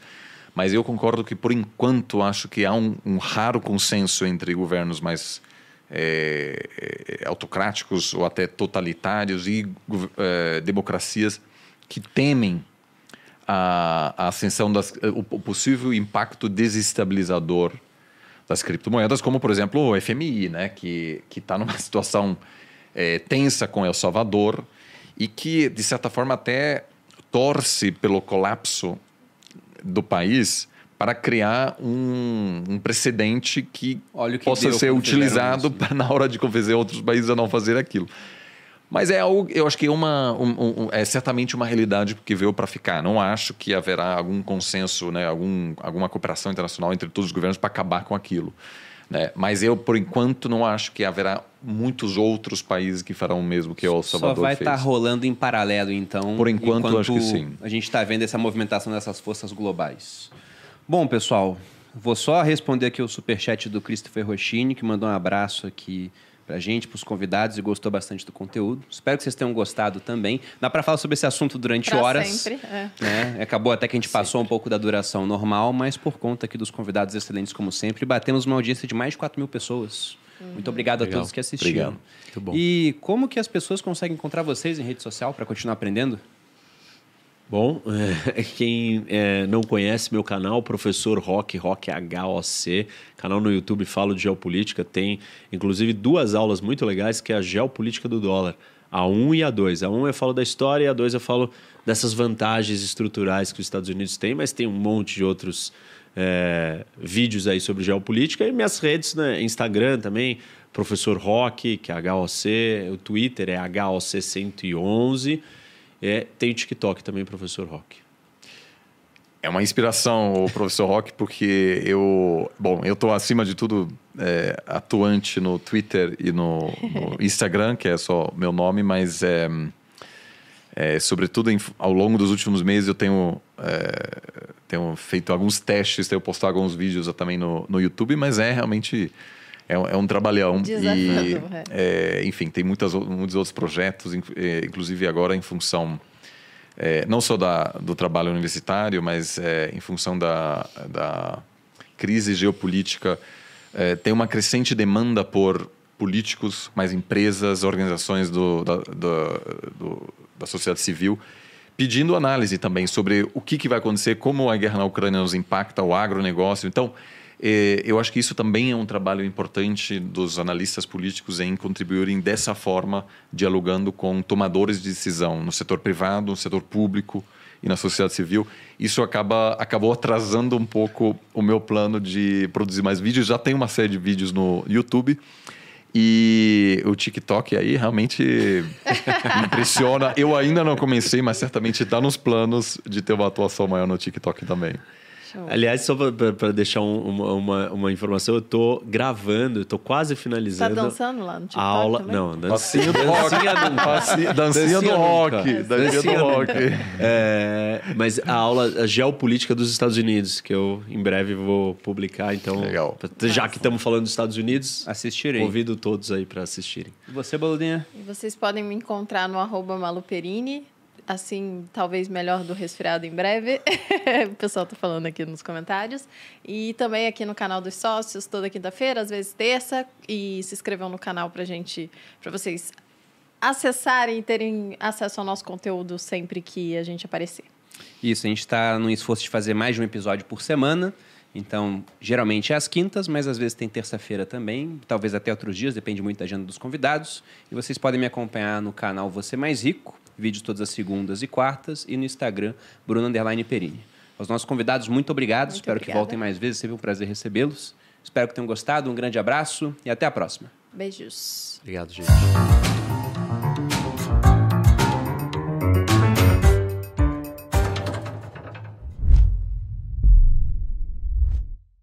Mas eu concordo que por enquanto acho que há um, um raro consenso entre governos mais é, é, autocráticos ou até totalitários e é, democracias que temem a, a ascensão das o possível impacto desestabilizador das criptomoedas, como por exemplo o FMI, né, que que está numa situação é, tensa com El Salvador e que de certa forma até torce pelo colapso do país para criar um, um precedente que, que possa ser utilizado para, na hora de convencer outros países a não fazer aquilo. Mas é algo, eu acho que é, uma, um, um, é certamente uma realidade que veio para ficar. Não acho que haverá algum consenso, né, algum, alguma cooperação internacional entre todos os governos para acabar com aquilo. Né? Mas eu, por enquanto, não acho que haverá muitos outros países que farão o mesmo que o Salvador Só vai estar tá rolando em paralelo, então. Por enquanto, enquanto acho que sim. A gente está vendo essa movimentação dessas forças globais. Bom, pessoal, vou só responder aqui o superchat do Christopher Rochini, que mandou um abraço aqui pra gente, pros convidados e gostou bastante do conteúdo. Espero que vocês tenham gostado também. Dá para falar sobre esse assunto durante pra horas. Sempre, é. Né? Acabou até que a gente passou sempre. um pouco da duração normal, mas por conta aqui dos convidados excelentes, como sempre, batemos uma audiência de mais de 4 mil pessoas. Uhum. Muito obrigado Legal. a todos que assistiram. Obrigado. Muito bom. E como que as pessoas conseguem encontrar vocês em rede social para continuar aprendendo? Bom, é, quem é, não conhece meu canal, Professor Rock, Rock HOC, canal no YouTube Falo de Geopolítica, tem inclusive duas aulas muito legais, que é a Geopolítica do Dólar, a 1 e a 2. A 1 eu falo da história e a 2 eu falo dessas vantagens estruturais que os Estados Unidos têm, mas tem um monte de outros é, vídeos aí sobre geopolítica. E minhas redes, né, Instagram também, Professor Rock, que é HOC, o Twitter é HOC111 é, tem TikTok também, professor Rock. É uma inspiração o professor Rock, porque eu, bom, eu estou acima de tudo é, atuante no Twitter e no, no, Instagram, que é só meu nome, mas é, é sobretudo em, ao longo dos últimos meses eu tenho, é, tenho feito alguns testes, tenho postado alguns vídeos também no, no YouTube, mas é realmente é, um, é um trabalhão. e, é. é, enfim, tem muitas, muitos outros projetos, é, inclusive agora em função é, não só da, do trabalho universitário, mas em função da, da crise geopolítica, tem uma crescente demanda por políticos, mais empresas, organizações do, da, do, do, da sociedade civil, pedindo análise também sobre o que, que vai acontecer, como a guerra na Ucrânia nos impacta, o agronegócio. Então, eu acho que isso também é um trabalho importante dos analistas políticos em contribuírem dessa forma, dialogando com tomadores de decisão no setor privado, no setor público e na sociedade civil. Isso acaba, acabou atrasando um pouco o meu plano de produzir mais vídeos. Já tem uma série de vídeos no YouTube. E o TikTok aí realmente impressiona. Eu ainda não comecei, mas certamente está nos planos de ter uma atuação maior no TikTok também. Show. Aliás, só para deixar um, uma, uma, uma, informação, eu tô gravando, eu tô quase finalizando. Tá dançando lá no TikTok a aula, também? Não, dancinha do rock. Dancinha, dancinha do rock. Dancinha do rock. É, mas a aula a geopolítica dos Estados Unidos, que eu em breve vou publicar. Então, Legal. já que estamos falando dos Estados Unidos, assistirem. Convido todos aí para assistirem. E você, Baludinha? E vocês podem me encontrar no arroba maluperini assim, talvez melhor do resfriado em breve. o pessoal tá falando aqui nos comentários. E também aqui no canal dos sócios, toda quinta-feira, às vezes terça. E se inscrevam no canal pra gente, pra vocês acessarem e terem acesso ao nosso conteúdo sempre que a gente aparecer. Isso, a gente está no esforço de fazer mais de um episódio por semana. Então, geralmente é às quintas, mas às vezes tem terça-feira também, talvez até outros dias, depende muito da agenda dos convidados. E vocês podem me acompanhar no canal Você Mais Rico, vídeos todas as segundas e quartas, e no Instagram, Bruno Underline Perini. Aos nossos convidados, muito obrigado. Muito Espero que obrigada. voltem mais vezes, sempre um prazer recebê-los. Espero que tenham gostado, um grande abraço e até a próxima. Beijos. Obrigado, gente.